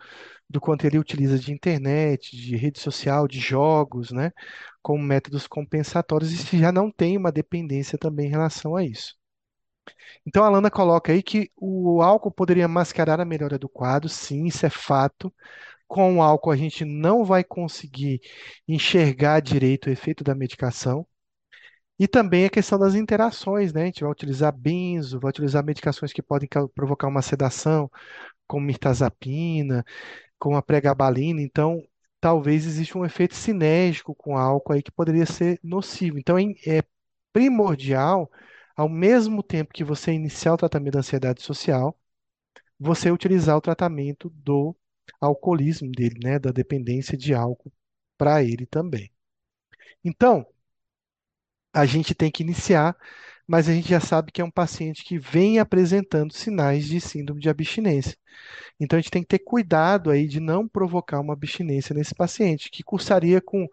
do quanto ele utiliza de internet, de rede social, de jogos, né, como métodos compensatórios e se já não tem uma dependência também em relação a isso. Então, a Lana coloca aí que o álcool poderia mascarar a melhora do quadro, sim, isso é fato. Com o álcool, a gente não vai conseguir enxergar direito o efeito da medicação. E também a questão das interações, né? A gente vai utilizar benzo, vai utilizar medicações que podem ca- provocar uma sedação, como mirtazapina, como a pregabalina. Então, talvez exista um efeito sinérgico com álcool aí que poderia ser nocivo. Então, é é primordial ao mesmo tempo que você iniciar o tratamento da ansiedade social, você utilizar o tratamento do alcoolismo dele, né, da dependência de álcool para ele também. Então, a gente tem que iniciar, mas a gente já sabe que é um paciente que vem apresentando sinais de síndrome de abstinência. Então, a gente tem que ter cuidado aí de não provocar uma abstinência nesse paciente, que cursaria com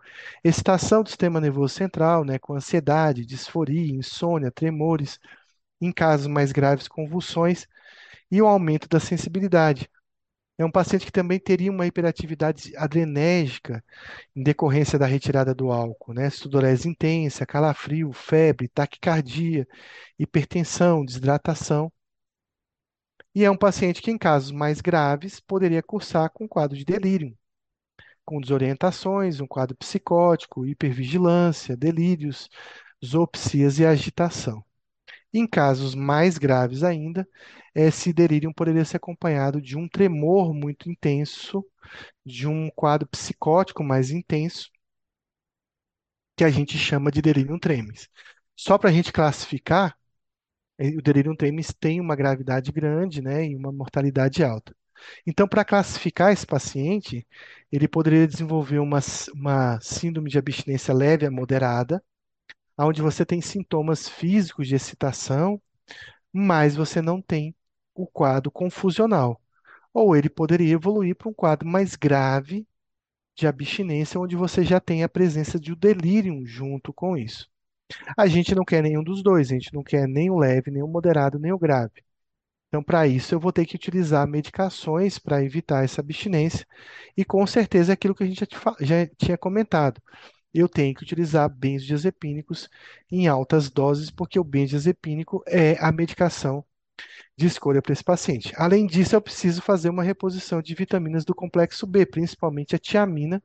excitação do sistema nervoso central, né, com ansiedade, disforia, insônia, tremores, em casos mais graves, convulsões e o aumento da sensibilidade. É um paciente que também teria uma hiperatividade adrenérgica em decorrência da retirada do álcool, né? Sudorese intensa, calafrio, febre, taquicardia, hipertensão, desidratação. E é um paciente que, em casos mais graves, poderia cursar com quadro de delírio, com desorientações, um quadro psicótico, hipervigilância, delírios, zoopsias e agitação. Em casos mais graves ainda, esse delírio poderia ser acompanhado de um tremor muito intenso, de um quadro psicótico mais intenso, que a gente chama de delirium tremens. Só para a gente classificar, eh, o delirium tremens tem uma gravidade grande, né, e uma mortalidade alta. Então, para classificar esse paciente, ele poderia desenvolver uma, uma síndrome de abstinência leve a moderada, onde você tem sintomas físicos de excitação, mas você não tem o quadro confusional. Ou ele poderia evoluir para um quadro mais grave de abstinência, onde você já tem a presença de um delírio junto com isso. A gente não quer nenhum dos dois, a gente não quer nem o leve, nem o moderado, nem o grave. Então, para isso, eu vou ter que utilizar medicações para evitar essa abstinência, e com certeza é aquilo que a gente já, tinha comentado. Eu tenho que utilizar benzodiazepínicos em altas doses, porque o benzodiazepínico é a medicação de escolha para esse paciente. Além disso, eu preciso fazer uma reposição de vitaminas do complexo B, principalmente a tiamina,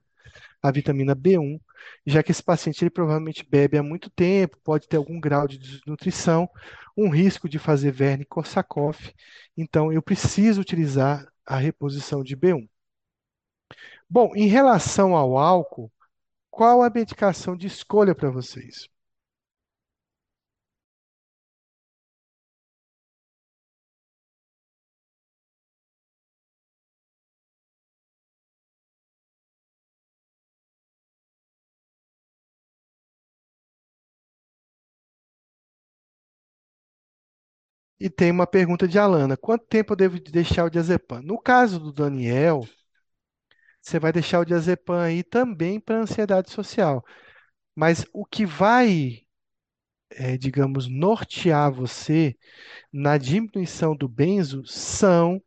a vitamina B1, já que esse paciente ele provavelmente bebe há muito tempo, pode ter algum grau de desnutrição, um risco de fazer verme Korsakoff, então eu preciso utilizar a reposição de B1. Bom, em relação ao álcool, qual a medicação de escolha para vocês? E tem uma pergunta de Alana: quanto tempo eu devo deixar o diazepam? No caso do Daniel, você vai deixar o diazepam aí também para ansiedade social. Mas o que vai, é, digamos, nortear você na diminuição do benzo são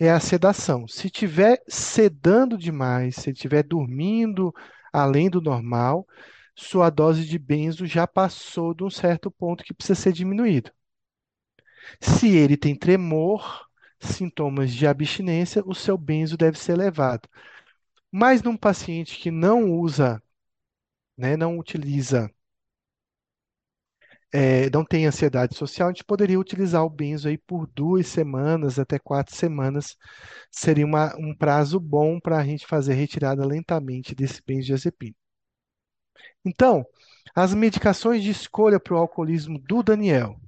é a sedação. Se tiver sedando demais, se estiver dormindo além do normal, sua dose de benzo já passou de um certo ponto que precisa ser diminuído. Se ele tem tremor, sintomas de abstinência, o seu benzo deve ser elevado. Mas num paciente que não usa, né, não utiliza, é, não tem ansiedade social, a gente poderia utilizar o benzo aí por duas semanas até quatro semanas. Seria uma, um prazo bom para a gente fazer a retirada lentamente desse benzodiazepina. Então, as medicações de escolha para o alcoolismo do Daniel.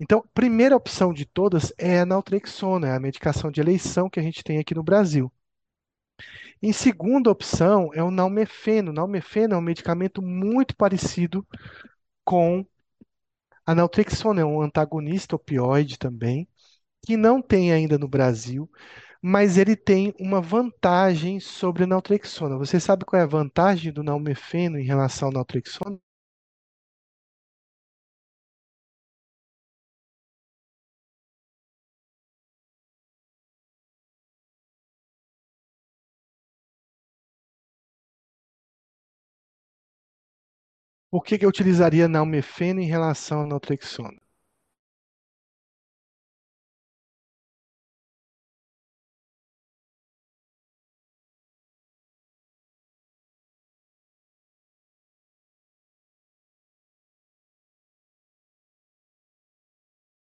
Então, primeira opção de todas é a naltrexona, é a medicação de eleição que a gente tem aqui no Brasil. Em segunda opção é o nalmefeno. O nalmefeno é um medicamento muito parecido com a naltrexona, é um antagonista opioide também, que não tem ainda no Brasil, mas ele tem uma vantagem sobre a naltrexona. Você sabe qual é a vantagem do nalmefeno em relação ao naltrexona? Por que que eu utilizaria nalmefeno em relação à naltrexona?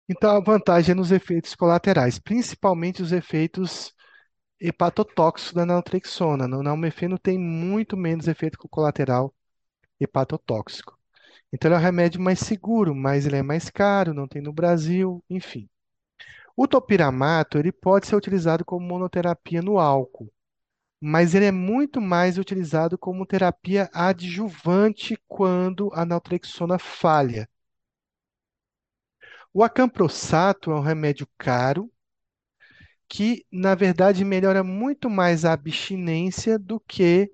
Então, a vantagem é nos efeitos colaterais, principalmente os efeitos hepatotóxicos da naltrexona. No nalmefeno tem muito menos efeito colateral hepatotóxico. Então ele é um remédio mais seguro, mas ele é mais caro, não tem no Brasil, enfim. O topiramato, ele pode ser utilizado como monoterapia no álcool, mas ele é muito mais utilizado como terapia adjuvante quando a naltrexona falha. O acamprossato é um remédio caro que, na verdade, melhora muito mais a abstinência do que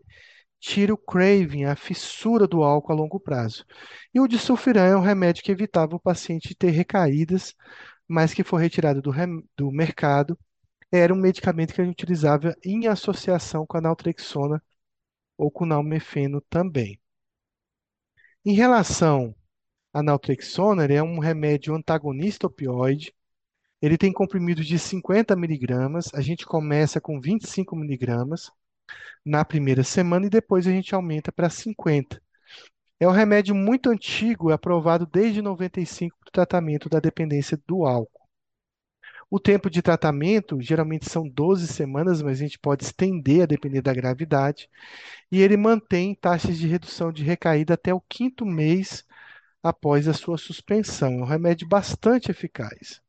tira o craving, a fissura do álcool a longo prazo. E o disulfiram é um remédio que evitava o paciente ter recaídas, mas que foi retirado do, do mercado. Era um medicamento que a gente utilizava em associação com a naltrexona ou com o nalmefeno também. Em relação à naltrexona, ele é um remédio antagonista opioide. Ele tem comprimidos de 50 miligramas. A gente começa com 25 miligramas na primeira semana e depois a gente aumenta para 50. É um remédio muito antigo, é aprovado desde 95 para o tratamento da dependência do álcool. O tempo de tratamento geralmente são 12 semanas, mas a gente pode estender a depender da gravidade. E ele mantém taxas de redução de recaída até o quinto mês após a sua suspensão. É um remédio bastante eficaz.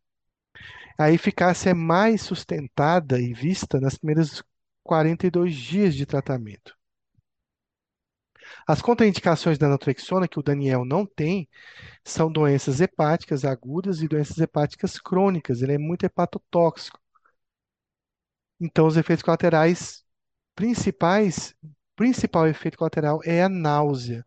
A eficácia é mais sustentada e vista nas primeiras 42 dias de tratamento. As contraindicações da naltrexona, que o Daniel não tem, são doenças hepáticas agudas e doenças hepáticas crônicas. Ele é muito hepatotóxico. Então, os efeitos colaterais principais, principal efeito colateral é a náusea.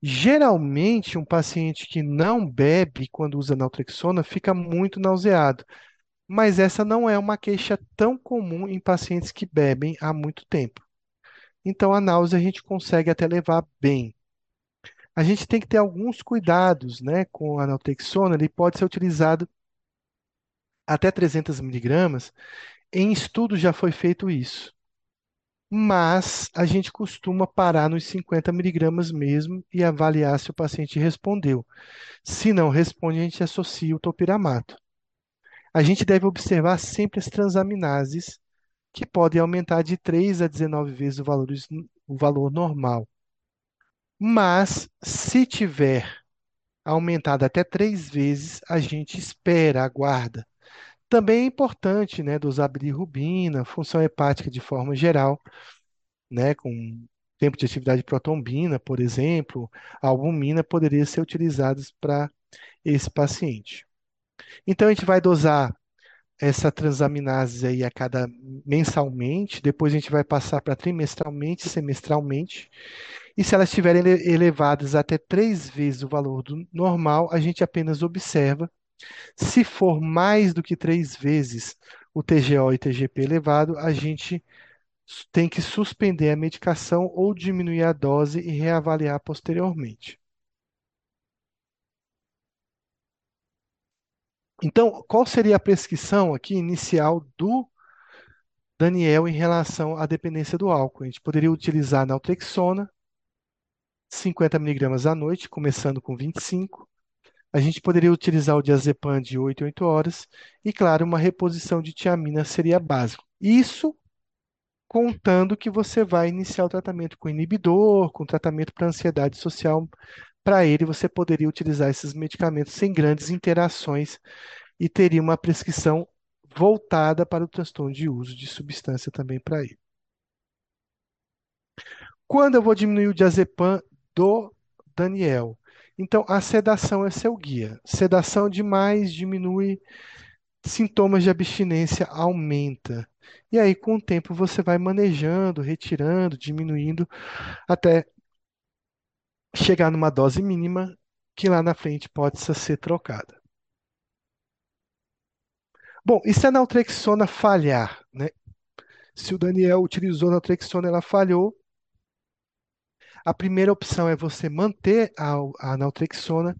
Geralmente, um paciente que não bebe quando usa naltrexona fica muito nauseado, mas essa não é uma queixa tão comum em pacientes que bebem há muito tempo. Então, a náusea a gente consegue até levar bem. A gente tem que ter alguns cuidados, né, com a naltrexona. Ele pode ser utilizado até 300 miligramas. Em estudos já foi feito isso. Mas a gente costuma parar nos 50 miligramas mesmo e avaliar se o paciente respondeu. Se não responde, a gente associa o topiramato. A gente deve observar sempre as transaminases, que podem aumentar de 3 a 19 vezes o valor, o valor normal. Mas, se tiver aumentado até três vezes, a gente espera, aguarda. Também é importante, né, dosar bilirrubina, função hepática de forma geral, né, com tempo de atividade de protombina, por exemplo, albumina poderia ser utilizados para esse paciente. Então a gente vai dosar essa transaminase aí a cada mensalmente, depois a gente vai passar para trimestralmente, semestralmente. E se elas estiverem ele- elevadas até três vezes o valor do normal, a gente apenas observa. Se for mais do que três vezes o TGO e TGP elevado, a gente tem que suspender a medicação ou diminuir a dose e reavaliar posteriormente. Então, qual seria a prescrição aqui inicial do Daniel em relação à dependência do álcool? A gente poderia utilizar naltrexona, 50 miligramas à noite, começando com 25. A gente poderia utilizar o diazepam de 8 em 8 horas. E, claro, uma reposição de tiamina seria básico. Isso contando que você vai iniciar o tratamento com inibidor, com tratamento para ansiedade social. Para ele, você poderia utilizar esses medicamentos sem grandes interações e teria uma prescrição voltada para o transtorno de uso de substância também para ele. Quando eu vou diminuir o diazepam do Daniel? Então, a sedação é seu guia. Sedação demais diminui sintomas de abstinência, aumenta. E aí, com o tempo, você vai manejando, retirando, diminuindo, até chegar numa dose mínima que lá na frente pode ser trocada. Bom, e se a naltrexona falhar, né? Se o Daniel utilizou a naltrexona, ela falhou, a primeira opção é você manter a, a naltrexona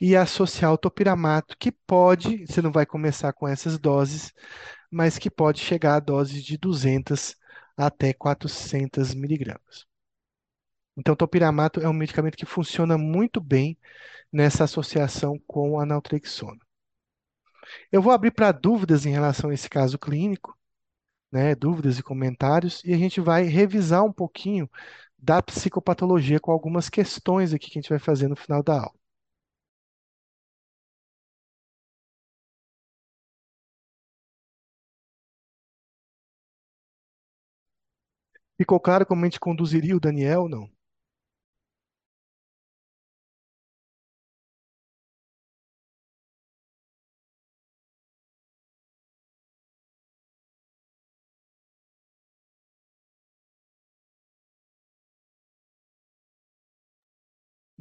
e associar o topiramato, que pode, você não vai começar com essas doses, mas que pode chegar a doses de 200 até 400 miligramas. Então, topiramato é um medicamento que funciona muito bem nessa associação com a naltrexona. Eu vou abrir para dúvidas em relação a esse caso clínico, né, dúvidas e comentários, e a gente vai revisar um pouquinho da psicopatologia com algumas questões aqui que a gente vai fazer no final da aula. Ficou claro como a gente conduziria o Daniel? Não.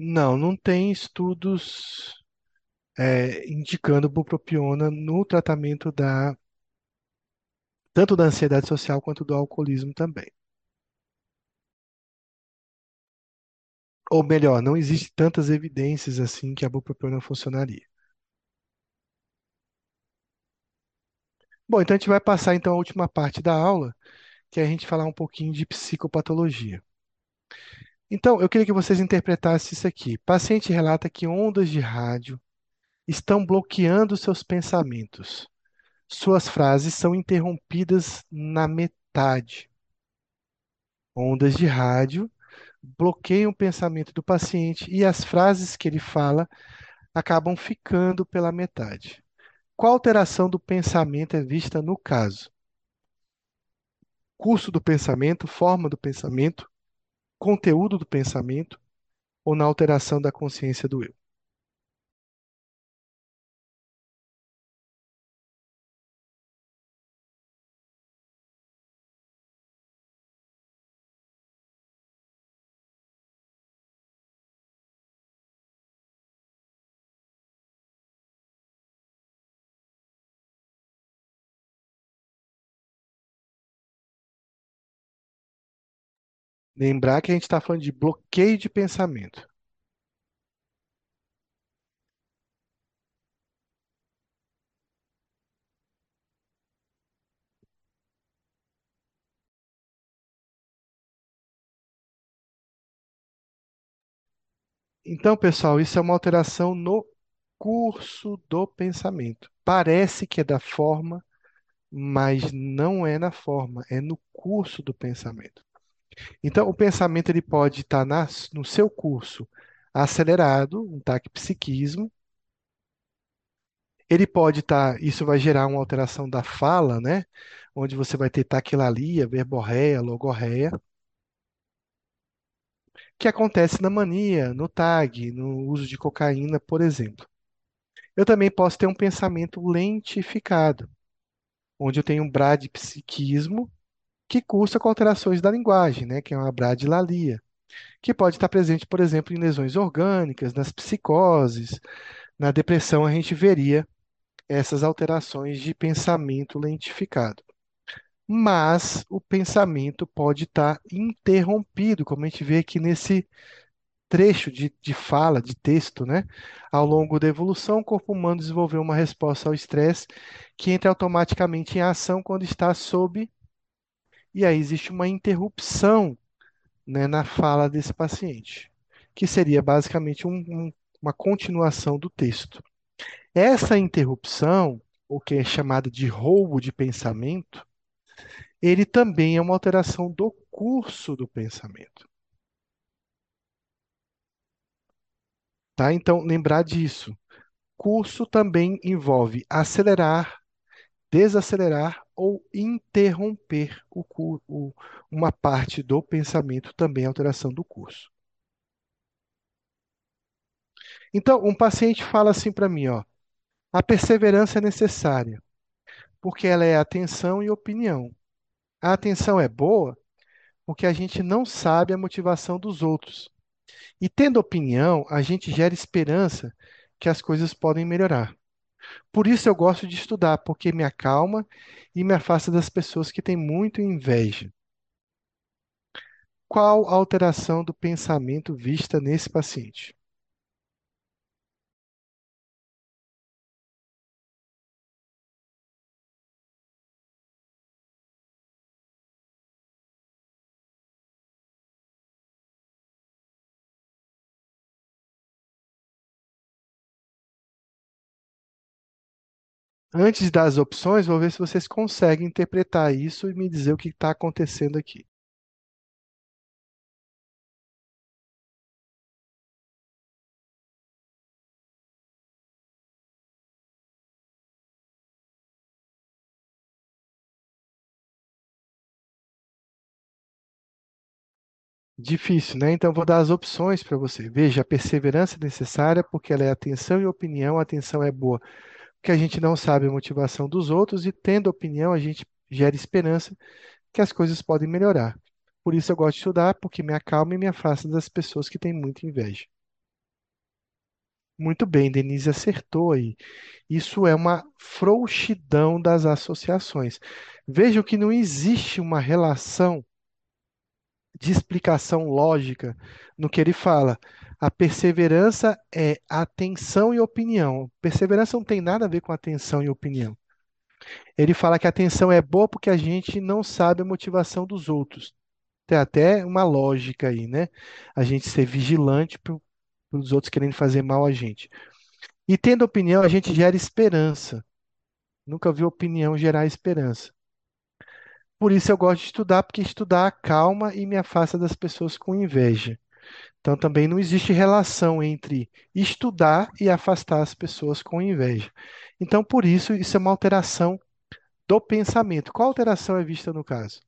Não, não tem estudos é, indicando bupropiona no tratamento da tanto da ansiedade social quanto do alcoolismo também. Ou melhor, não existe tantas evidências assim que a bupropiona funcionaria. Bom, então a gente vai passar então a última parte da aula, que é a gente falar um pouquinho de psicopatologia. Então, eu queria que vocês interpretassem isso aqui. Paciente relata que ondas de rádio estão bloqueando seus pensamentos. Suas frases são interrompidas na metade. Ondas de rádio bloqueiam o pensamento do paciente e as frases que ele fala acabam ficando pela metade. Qual alteração do pensamento é vista no caso? Curso do pensamento, forma do pensamento, conteúdo do pensamento ou na alteração da consciência do eu? Lembrar que a gente está falando de bloqueio de pensamento. Então, pessoal, isso é uma alteração no curso do pensamento. Parece que é da forma, mas não é na forma, é no curso do pensamento. Então, o pensamento ele pode estar na, no seu curso acelerado, um taquipsiquismo. Ele pode estar, isso vai gerar uma alteração da fala, né? Onde você vai ter taquilalia, verborreia, logorreia, que acontece na mania, no TAG, no uso de cocaína, por exemplo. Eu também posso ter um pensamento lentificado, onde eu tenho um bradipsiquismo que cursa com alterações da linguagem, né? Que é uma bradilalia que pode estar presente, por exemplo, em lesões orgânicas, nas psicoses, na depressão, a gente veria essas alterações de pensamento lentificado. Mas o pensamento pode estar interrompido, como a gente vê aqui nesse trecho de, de fala, de texto, né? Ao longo da evolução, o corpo humano desenvolveu uma resposta ao estresse que entra automaticamente em ação quando está sob. E aí existe uma interrupção né, na fala desse paciente, que seria basicamente um, um, uma continuação do texto. Essa interrupção, o que é chamada de roubo de pensamento, ele também é uma alteração do curso do pensamento. Tá? Então, lembrar disso. Curso também envolve acelerar, desacelerar ou interromper o, o, uma parte do pensamento, também alteração do curso. Então, um paciente fala assim para mim, ó, a perseverança é necessária, porque ela é atenção e opinião. A atenção é boa porque a gente não sabe a motivação dos outros. E tendo opinião, a gente gera esperança que as coisas podem melhorar. Por isso eu gosto de estudar, porque me acalma e me afasta das pessoas que têm muito inveja. Qual a alteração do pensamento vista nesse paciente? antes das opções, vou ver se vocês conseguem interpretar isso e me dizer o que está acontecendo aqui. Difícil, né? Então, vou dar as opções para você. Veja, a perseverança é necessária porque ela é atenção e opinião. A atenção é boa porque a gente não sabe a motivação dos outros e, tendo opinião, a gente gera esperança que as coisas podem melhorar. Por isso, eu gosto de estudar, porque me acalma e me afasta das pessoas que têm muita inveja. Muito bem, Denise acertou aí. Isso é uma frouxidão das associações. Vejam que não existe uma relação de explicação lógica no que ele fala. A perseverança é atenção e opinião. Perseverança não tem nada a ver com atenção e opinião. Ele fala que a atenção é boa porque a gente não sabe a motivação dos outros. Tem até uma lógica aí, né? A gente ser vigilante para os outros querendo fazer mal a gente. E tendo opinião, a gente gera esperança. Nunca vi opinião gerar esperança. Por isso eu gosto de estudar, porque estudar acalma e me afasta das pessoas com inveja. Então também não existe relação entre estudar e afastar as pessoas com inveja. Então, por isso, isso é uma alteração do pensamento. Qual alteração é vista no caso?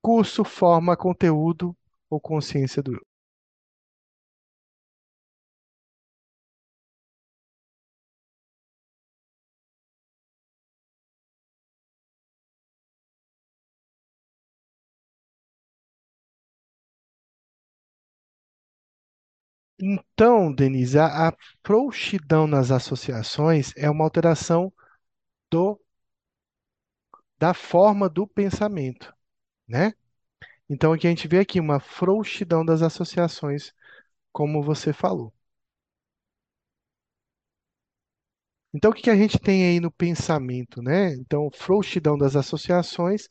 Curso, forma, conteúdo ou consciência do eu. Então, Denise, a, a frouxidão nas associações é uma alteração do, da forma do pensamento, né? Então, aqui a gente vê aqui uma frouxidão das associações, como você falou. Então, o que que a gente tem aí no pensamento, né? Então, frouxidão das associações,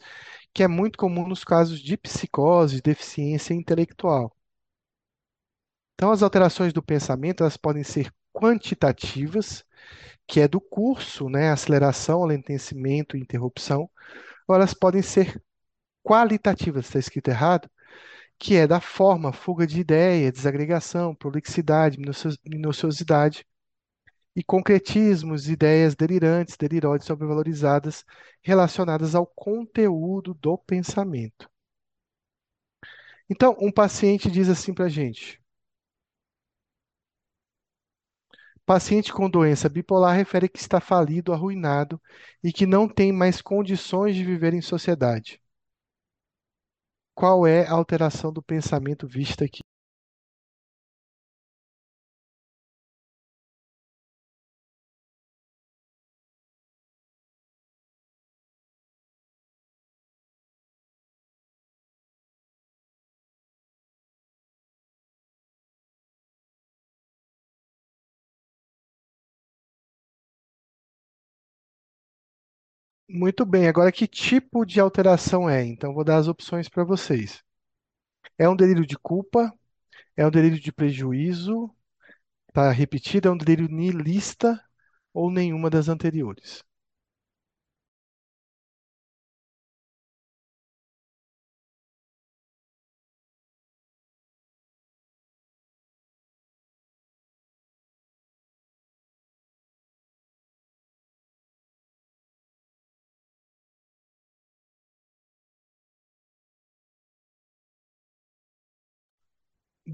que é muito comum nos casos de psicose, deficiência intelectual. Então, as alterações do pensamento, elas podem ser quantitativas, que é do curso, né? Aceleração, alentecimento, interrupção, ou elas podem ser qualitativas, está escrito errado, que é da forma, fuga de ideia, desagregação, prolixidade, minucio- minuciosidade, e concretismos, ideias delirantes, deliroides, sobrevalorizadas, relacionadas ao conteúdo do pensamento. Então, um paciente diz assim para a gente: paciente com doença bipolar refere que está falido, arruinado e que não tem mais condições de viver em sociedade. Qual é a alteração do pensamento vista aqui? Muito bem, agora que tipo de alteração é? Então, vou dar as opções para vocês. É um delírio de culpa? É um delírio de prejuízo? Está repetido? É um delírio niilista ou nenhuma das anteriores?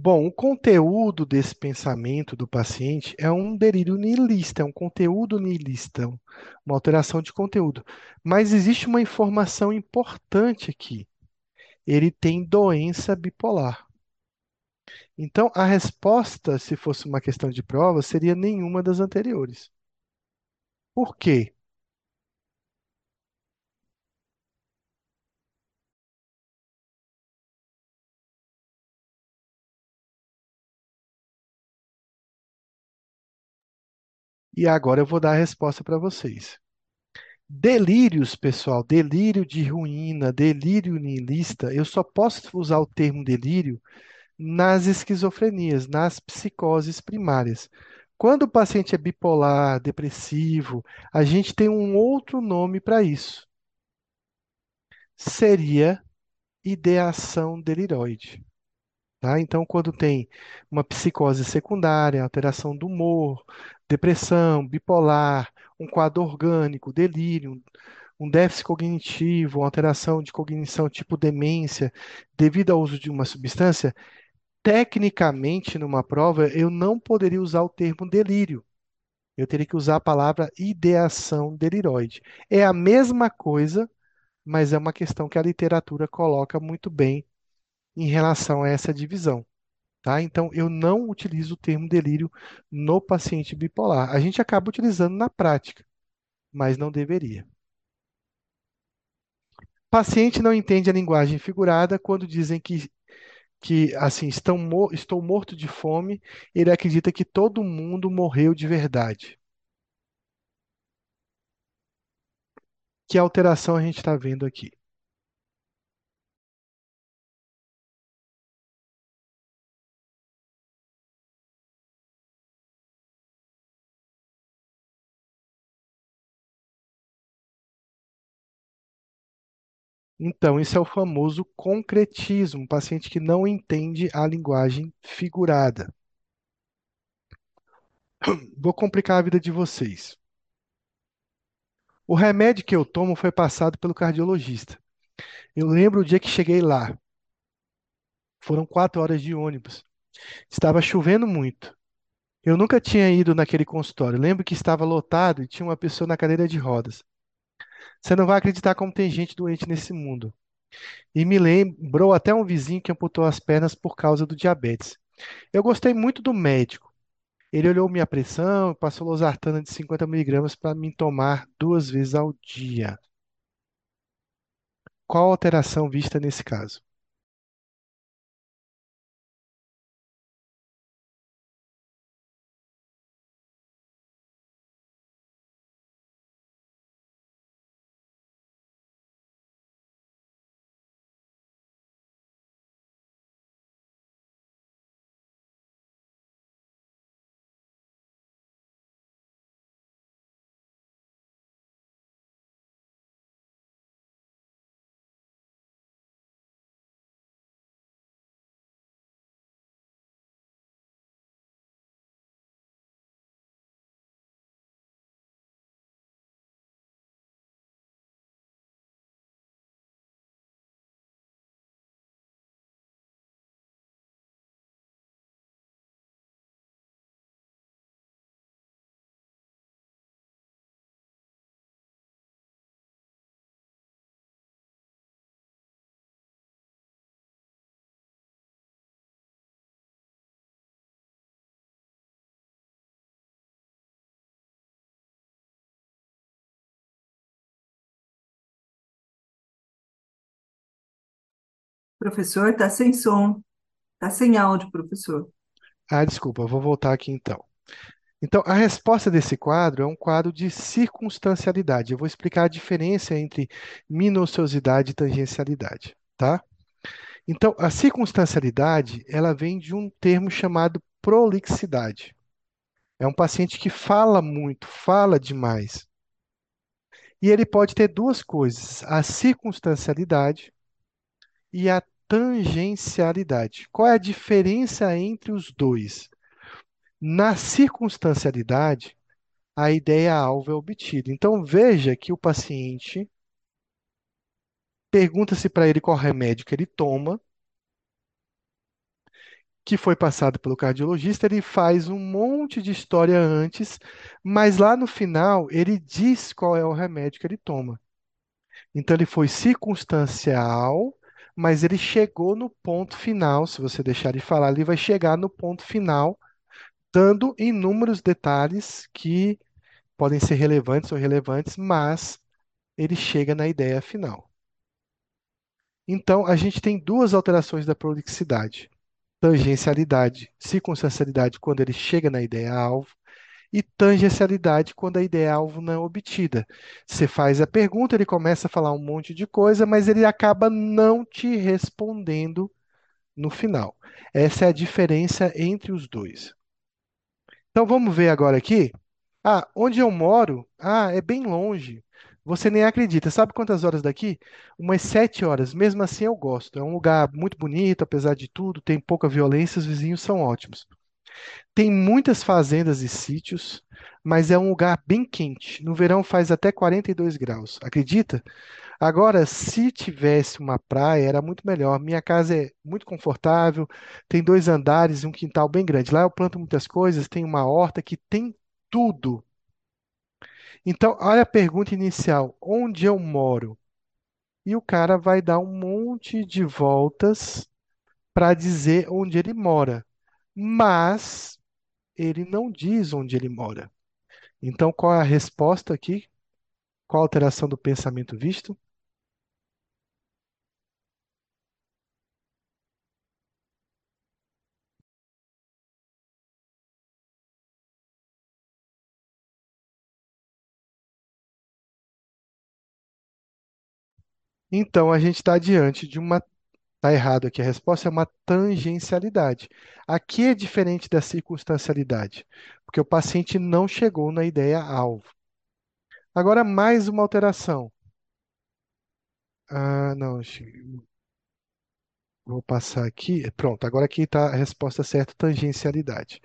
Bom, o conteúdo desse pensamento do paciente é um delírio niilista, é um conteúdo niilista, um- uma alteração de conteúdo. Mas existe uma informação importante aqui. Ele tem doença bipolar. Então, a resposta, se fosse uma questão de prova, seria nenhuma das anteriores. Por quê? E agora eu vou dar a resposta para vocês. Delírios, pessoal, delírio de ruína, delírio niilista, eu só posso usar o termo delírio nas esquizofrenias, nas psicoses primárias. Quando o paciente é bipolar, depressivo, a gente tem um outro nome para isso. Seria ideação deliroide. Tá? Então, quando tem uma psicose secundária, alteração do humor, depressão, bipolar, um quadro orgânico, delírio, um déficit cognitivo, uma alteração de cognição tipo demência, devido ao uso de uma substância, tecnicamente, numa prova, eu não poderia usar o termo delírio. Eu teria que usar a palavra ideação deliroide. É a mesma coisa, mas é uma questão que a literatura coloca muito bem em relação a essa divisão. Tá? Então, eu não utilizo o termo delírio no paciente bipolar. A gente acaba utilizando na prática, mas não deveria. Paciente não entende a linguagem figurada quando dizem que, que assim, estão, estou morto de fome, ele acredita que todo mundo morreu de verdade. Que alteração a gente está vendo aqui? Então, isso é o famoso concretismo, paciente que não entende a linguagem figurada. Vou complicar a vida de vocês. O remédio que eu tomo foi passado pelo cardiologista. Eu lembro o dia que cheguei lá. Foram quatro horas de ônibus. Estava chovendo muito. Eu nunca tinha ido naquele consultório. Lembro que estava lotado e tinha uma pessoa na cadeira de rodas. Você não vai acreditar como tem gente doente nesse mundo. E me lembrou até um vizinho que amputou as pernas por causa do diabetes. Eu gostei muito do médico. Ele olhou minha pressão, passou losartana de 50 miligramas para me tomar duas vezes ao dia. Qual a alteração vista nesse caso? Professor, está sem som, está sem áudio, professor. Ah, desculpa, vou voltar aqui então. Então, a resposta desse quadro é um quadro de circunstancialidade. Eu vou explicar a diferença entre minuciosidade e tangencialidade, tá? Então, a circunstancialidade, ela vem de um termo chamado prolixidade. É um paciente que fala muito, fala demais. E ele pode ter duas coisas, a circunstancialidade e a tangencialidade. Qual é a diferença entre os dois? Na circunstancialidade, a ideia-alvo é obtida. Então, veja que o paciente pergunta-se para ele qual remédio que ele toma, que foi passado pelo cardiologista, ele faz um monte de história antes, mas lá no final ele diz qual é o remédio que ele toma. Então, ele foi circunstancial, mas ele chegou no ponto final. Se você deixar de falar, ele vai chegar no ponto final, dando inúmeros detalhes que podem ser relevantes ou irrelevantes, mas ele chega na ideia final. Então, a gente tem duas alterações da prolixidade: tangencialidade, circunstancialidade quando ele chega na ideia-alvo, e tangencialidade quando a ideia-alvo não é obtida. Você faz a pergunta, ele começa a falar um monte de coisa, mas ele acaba não te respondendo no final. Essa é a diferença entre os dois. Então, vamos ver agora aqui. Ah, onde eu moro? Ah, é bem longe. Você nem acredita. Sabe quantas horas daqui? Umas sete horas. Mesmo assim, eu gosto. É um lugar muito bonito, apesar de tudo. Tem pouca violência, os vizinhos são ótimos. Tem muitas fazendas e sítios. mas é um lugar bem quente. No verão faz até 42 graus. Acredita? Agora, se tivesse uma praia, era muito melhor. Minha casa é muito confortável, tem dois andares e um quintal bem grande. Lá eu planto muitas coisas, tem uma horta que tem tudo. Então, olha a pergunta inicial: onde eu moro? E o cara vai dar um monte de voltas para dizer onde ele mora, mas ele não diz onde ele mora. Então, qual é a resposta aqui? Qual a alteração do pensamento visto? Então, a gente está diante de uma. Está errado aqui, a resposta é uma tangencialidade. Aqui é diferente da circunstancialidade, porque o paciente não chegou na ideia-alvo. Agora, mais uma alteração. Ah, não, vou passar aqui. Pronto, agora aqui está a resposta certa, tangencialidade.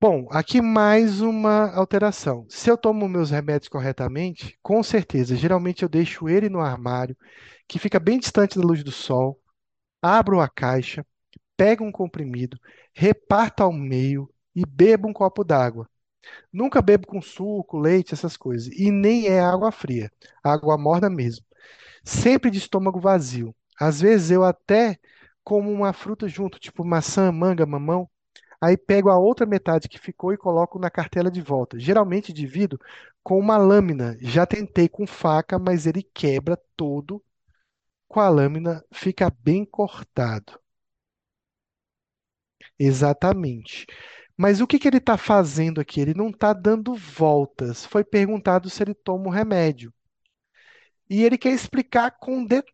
Bom, aqui mais uma alteração. Se eu tomo meus remédios corretamente, com certeza, geralmente eu deixo ele no armário, que fica bem distante da luz do sol, abro a caixa, pego um comprimido, reparto ao meio e bebo um copo d'água. Nunca bebo com suco, leite, essas coisas. E nem é água fria, água morna mesmo. Sempre de estômago vazio. Às vezes eu até como uma fruta junto, tipo maçã, manga, mamão. Aí pego a outra metade que ficou e coloco na cartela de volta. Geralmente divido com uma lâmina. Já tentei com faca, mas ele quebra todo. Com a lâmina fica bem cortado. Exatamente. Mas o que que ele está fazendo aqui? Ele não está dando voltas. Foi perguntado se ele toma o remédio. E ele quer explicar com detalhes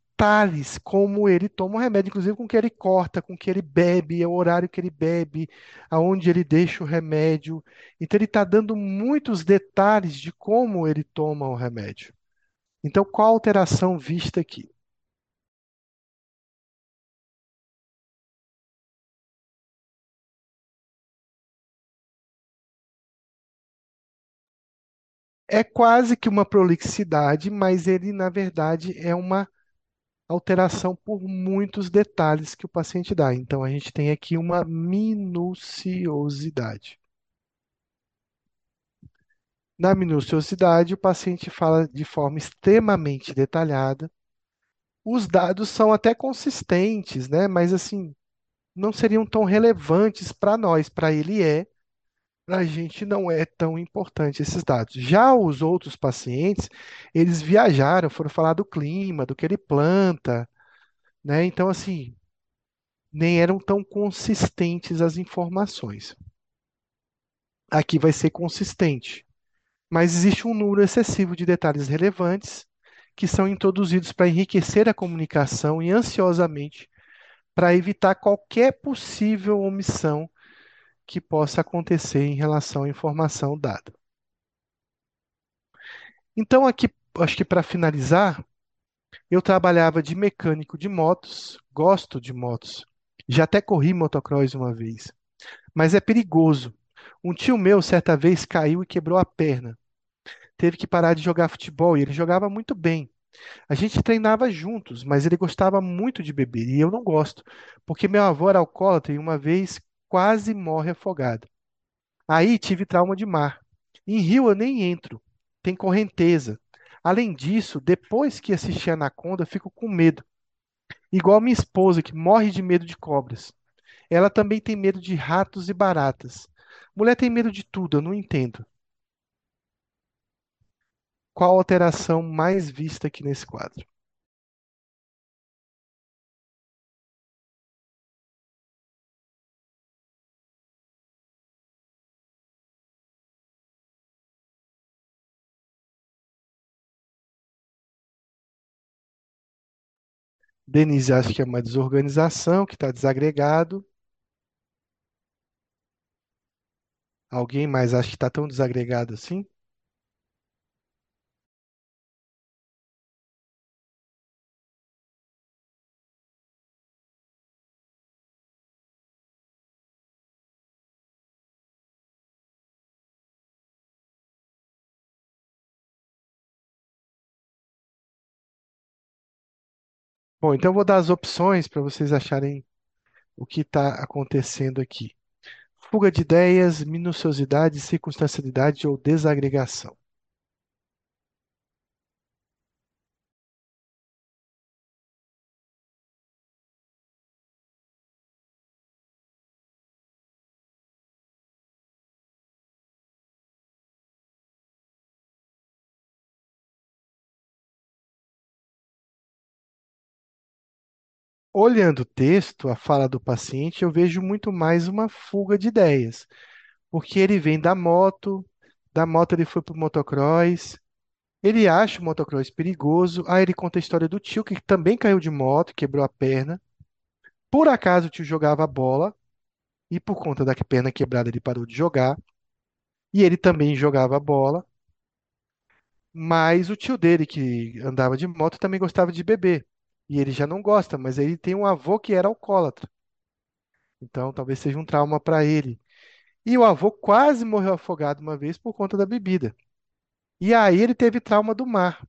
como ele toma o remédio, inclusive com que ele corta, com que ele bebe, o horário que ele bebe, aonde ele deixa o remédio. Então ele está dando muitos detalhes de como ele toma o remédio. Então, qual a alteração vista aqui? É quase que uma prolixidade, mas ele, na verdade, é uma alteração por muitos detalhes que o paciente dá. Então, a gente tem aqui uma minuciosidade. Na minuciosidade, o paciente fala de forma extremamente detalhada. Os dados são até consistentes, né? Mas assim, não seriam tão relevantes para nós. Para ele é, para a gente não é tão importante esses dados. Já os outros pacientes, eles viajaram, foram falar do clima, do que ele planta, né? Então, assim, nem eram tão consistentes as informações. Aqui vai ser consistente, mas existe um número excessivo de detalhes relevantes que são introduzidos para enriquecer a comunicação e ansiosamente para evitar qualquer possível omissão que possa acontecer em relação à informação dada. Então, aqui, acho que para finalizar, eu trabalhava de mecânico de motos, gosto de motos, já até corri motocross uma vez, mas é perigoso. Um tio meu, certa vez, caiu e quebrou a perna. Teve que parar de jogar futebol e ele jogava muito bem. A gente treinava juntos, mas ele gostava muito de beber e eu não gosto, porque meu avô era alcoólatra e uma vez quase morre afogado. Aí tive trauma de mar. Em rio eu nem entro, tem correnteza. Além disso, depois que assisti Anaconda, fico com medo. Igual minha esposa, que morre de medo de cobras. Ela também tem medo de ratos e baratas. Mulher tem medo de tudo, eu não entendo. Qual a alteração mais vista aqui nesse quadro? Denise acha que é uma desorganização, que está desagregado. Alguém mais acha que está tão desagregado assim? Bom, então eu vou dar as opções para vocês acharem o que está acontecendo aqui. Fuga de ideias, minuciosidade, circunstancialidade ou desagregação. Olhando o texto, a fala do paciente, eu vejo muito mais uma fuga de ideias, porque ele vem da moto, da moto ele foi para o motocross, ele acha o motocross perigoso, aí ele conta a história do tio que também caiu de moto, quebrou a perna. Por acaso o tio jogava bola e por conta da perna quebrada ele parou de jogar, e ele também jogava bola, mas o tio dele que andava de moto também gostava de beber. E ele já não gosta, mas ele tem um avô que era alcoólatra. Então, talvez seja um trauma para ele. E o avô quase morreu afogado uma vez por conta da bebida. E aí ele teve trauma do mar.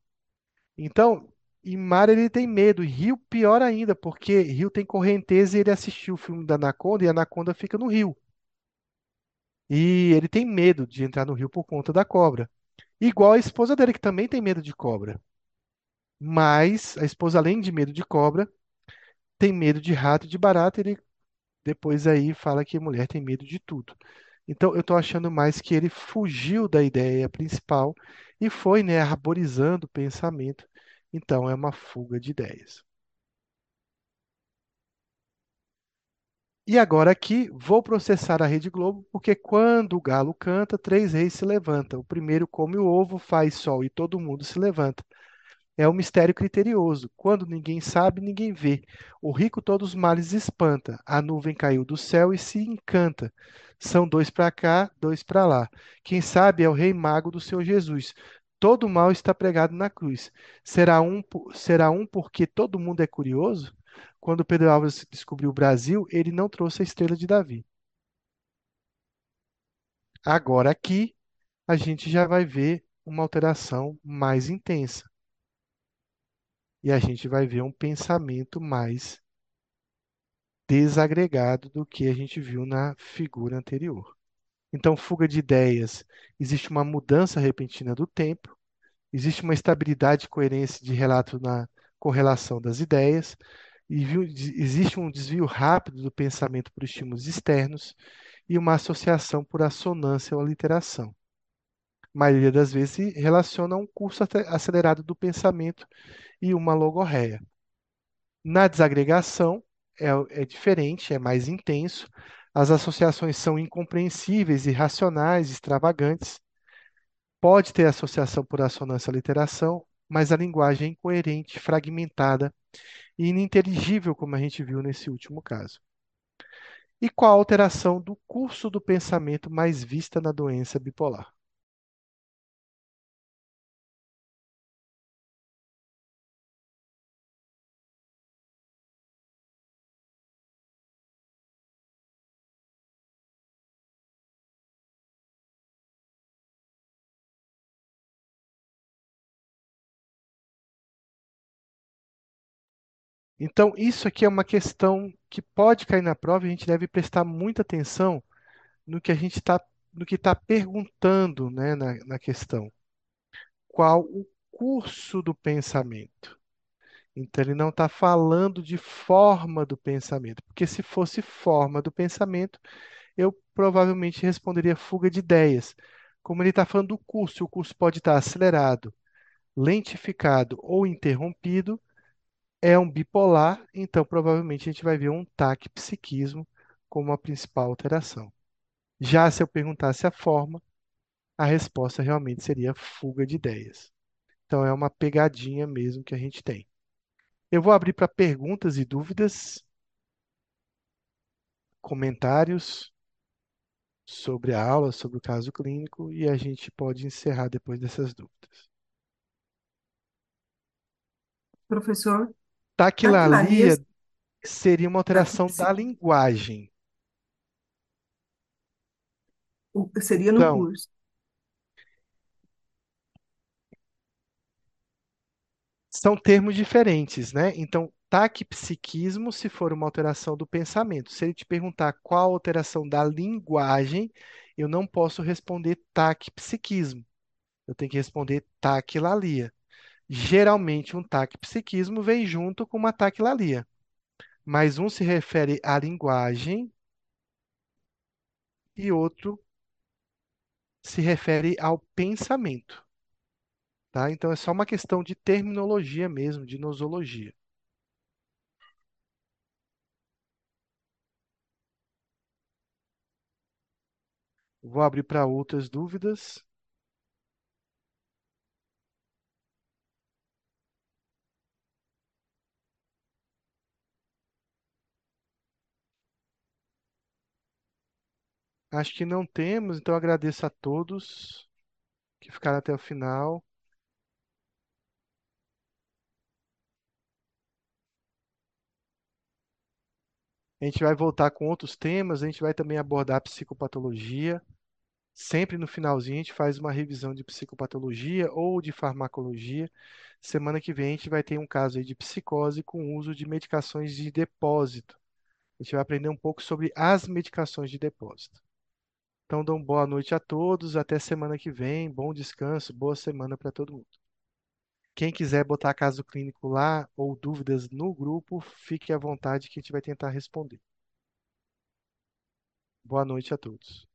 Então, em mar ele tem medo, e rio pior ainda, porque rio tem correnteza e ele assistiu o filme da Anaconda e a Anaconda fica no rio. E ele tem medo de entrar no rio por conta da cobra. Igual a esposa dele, que também tem medo de cobra. Mas a esposa, além de medo de cobra, tem medo de rato e de barata. Ele depois aí fala que a mulher tem medo de tudo. Então, eu estou achando mais que ele fugiu da ideia principal e foi, né, arborizando o pensamento. Então, é uma fuga de ideias. E agora aqui, vou processar a Rede Globo, porque quando o galo canta, três reis se levantam. O primeiro come o ovo, faz sol e todo mundo se levanta. É um mistério criterioso. Quando ninguém sabe, ninguém vê. O rico todos os males espanta. A nuvem caiu do céu e se encanta. São dois para cá, dois para lá. Quem sabe é o rei mago do seu Jesus. Todo mal está pregado na cruz. Será um, será um porque todo mundo é curioso? Quando Pedro Álvares descobriu o Brasil, ele não trouxe a estrela de Davi. Agora aqui, a gente já vai ver uma alteração mais intensa. E a gente vai ver um pensamento mais desagregado do que a gente viu na figura anterior. Então, fuga de ideias, existe uma mudança repentina do tempo, existe uma estabilidade e coerência de relato na correlação das ideias, e existe um desvio rápido do pensamento por estímulos externos e uma associação por assonância ou aliteração. Maioria das vezes se relaciona a um curso ace- acelerado do pensamento e uma logorreia. Na desagregação é, é diferente, é mais intenso. As associações são incompreensíveis, irracionais, extravagantes. Pode ter associação por assonância literação, mas a linguagem é incoerente, fragmentada e ininteligível, como a gente viu nesse último caso. E qual a alteração do curso do pensamento mais vista na doença bipolar? Então, isso aqui é uma questão que pode cair na prova e a gente deve prestar muita atenção no que a gente está no que está perguntando, né, na, na questão. Qual o curso do pensamento? Então, ele não está falando de forma do pensamento, porque se fosse forma do pensamento, eu provavelmente responderia fuga de ideias. Como ele está falando do curso, o curso pode estar acelerado, lentificado ou interrompido, é um bipolar, então provavelmente a gente vai ver um taquipsiquismo como a principal alteração. Já se eu perguntasse a forma, a resposta realmente seria fuga de ideias. Então é uma pegadinha mesmo que a gente tem. Eu vou abrir para perguntas e dúvidas, comentários sobre a aula, sobre o caso clínico, e a gente pode encerrar depois dessas dúvidas. Professor, Taquilalia taquilaria, seria uma alteração da linguagem. o- seria no Então, curso. são termos diferentes, né? Então, taquipsiquismo se for uma alteração do pensamento. Se ele te perguntar qual a alteração da linguagem, eu não posso responder taquipsiquismo. Eu tenho que responder taquilalia. Geralmente, um taquipsiquismo vem junto com uma taquilalia, mas um se refere à linguagem e outro se refere ao pensamento, tá? Então é só uma questão de terminologia mesmo, de nosologia. Vou abrir para outras dúvidas. Acho que não temos, então agradeço a todos que ficaram até o final. A gente vai voltar com outros temas, a gente vai também abordar psicopatologia. Sempre no finalzinho a gente faz uma revisão de psicopatologia ou de farmacologia. Semana que vem a gente vai ter um caso aí de psicose com uso de medicações de depósito. A gente vai aprender um pouco sobre as medicações de depósito. Então, uma boa noite a todos, até semana que vem, bom descanso, boa semana para todo mundo. Quem quiser botar caso clínico lá ou dúvidas no grupo, fique à vontade que a gente vai tentar responder. Boa noite a todos.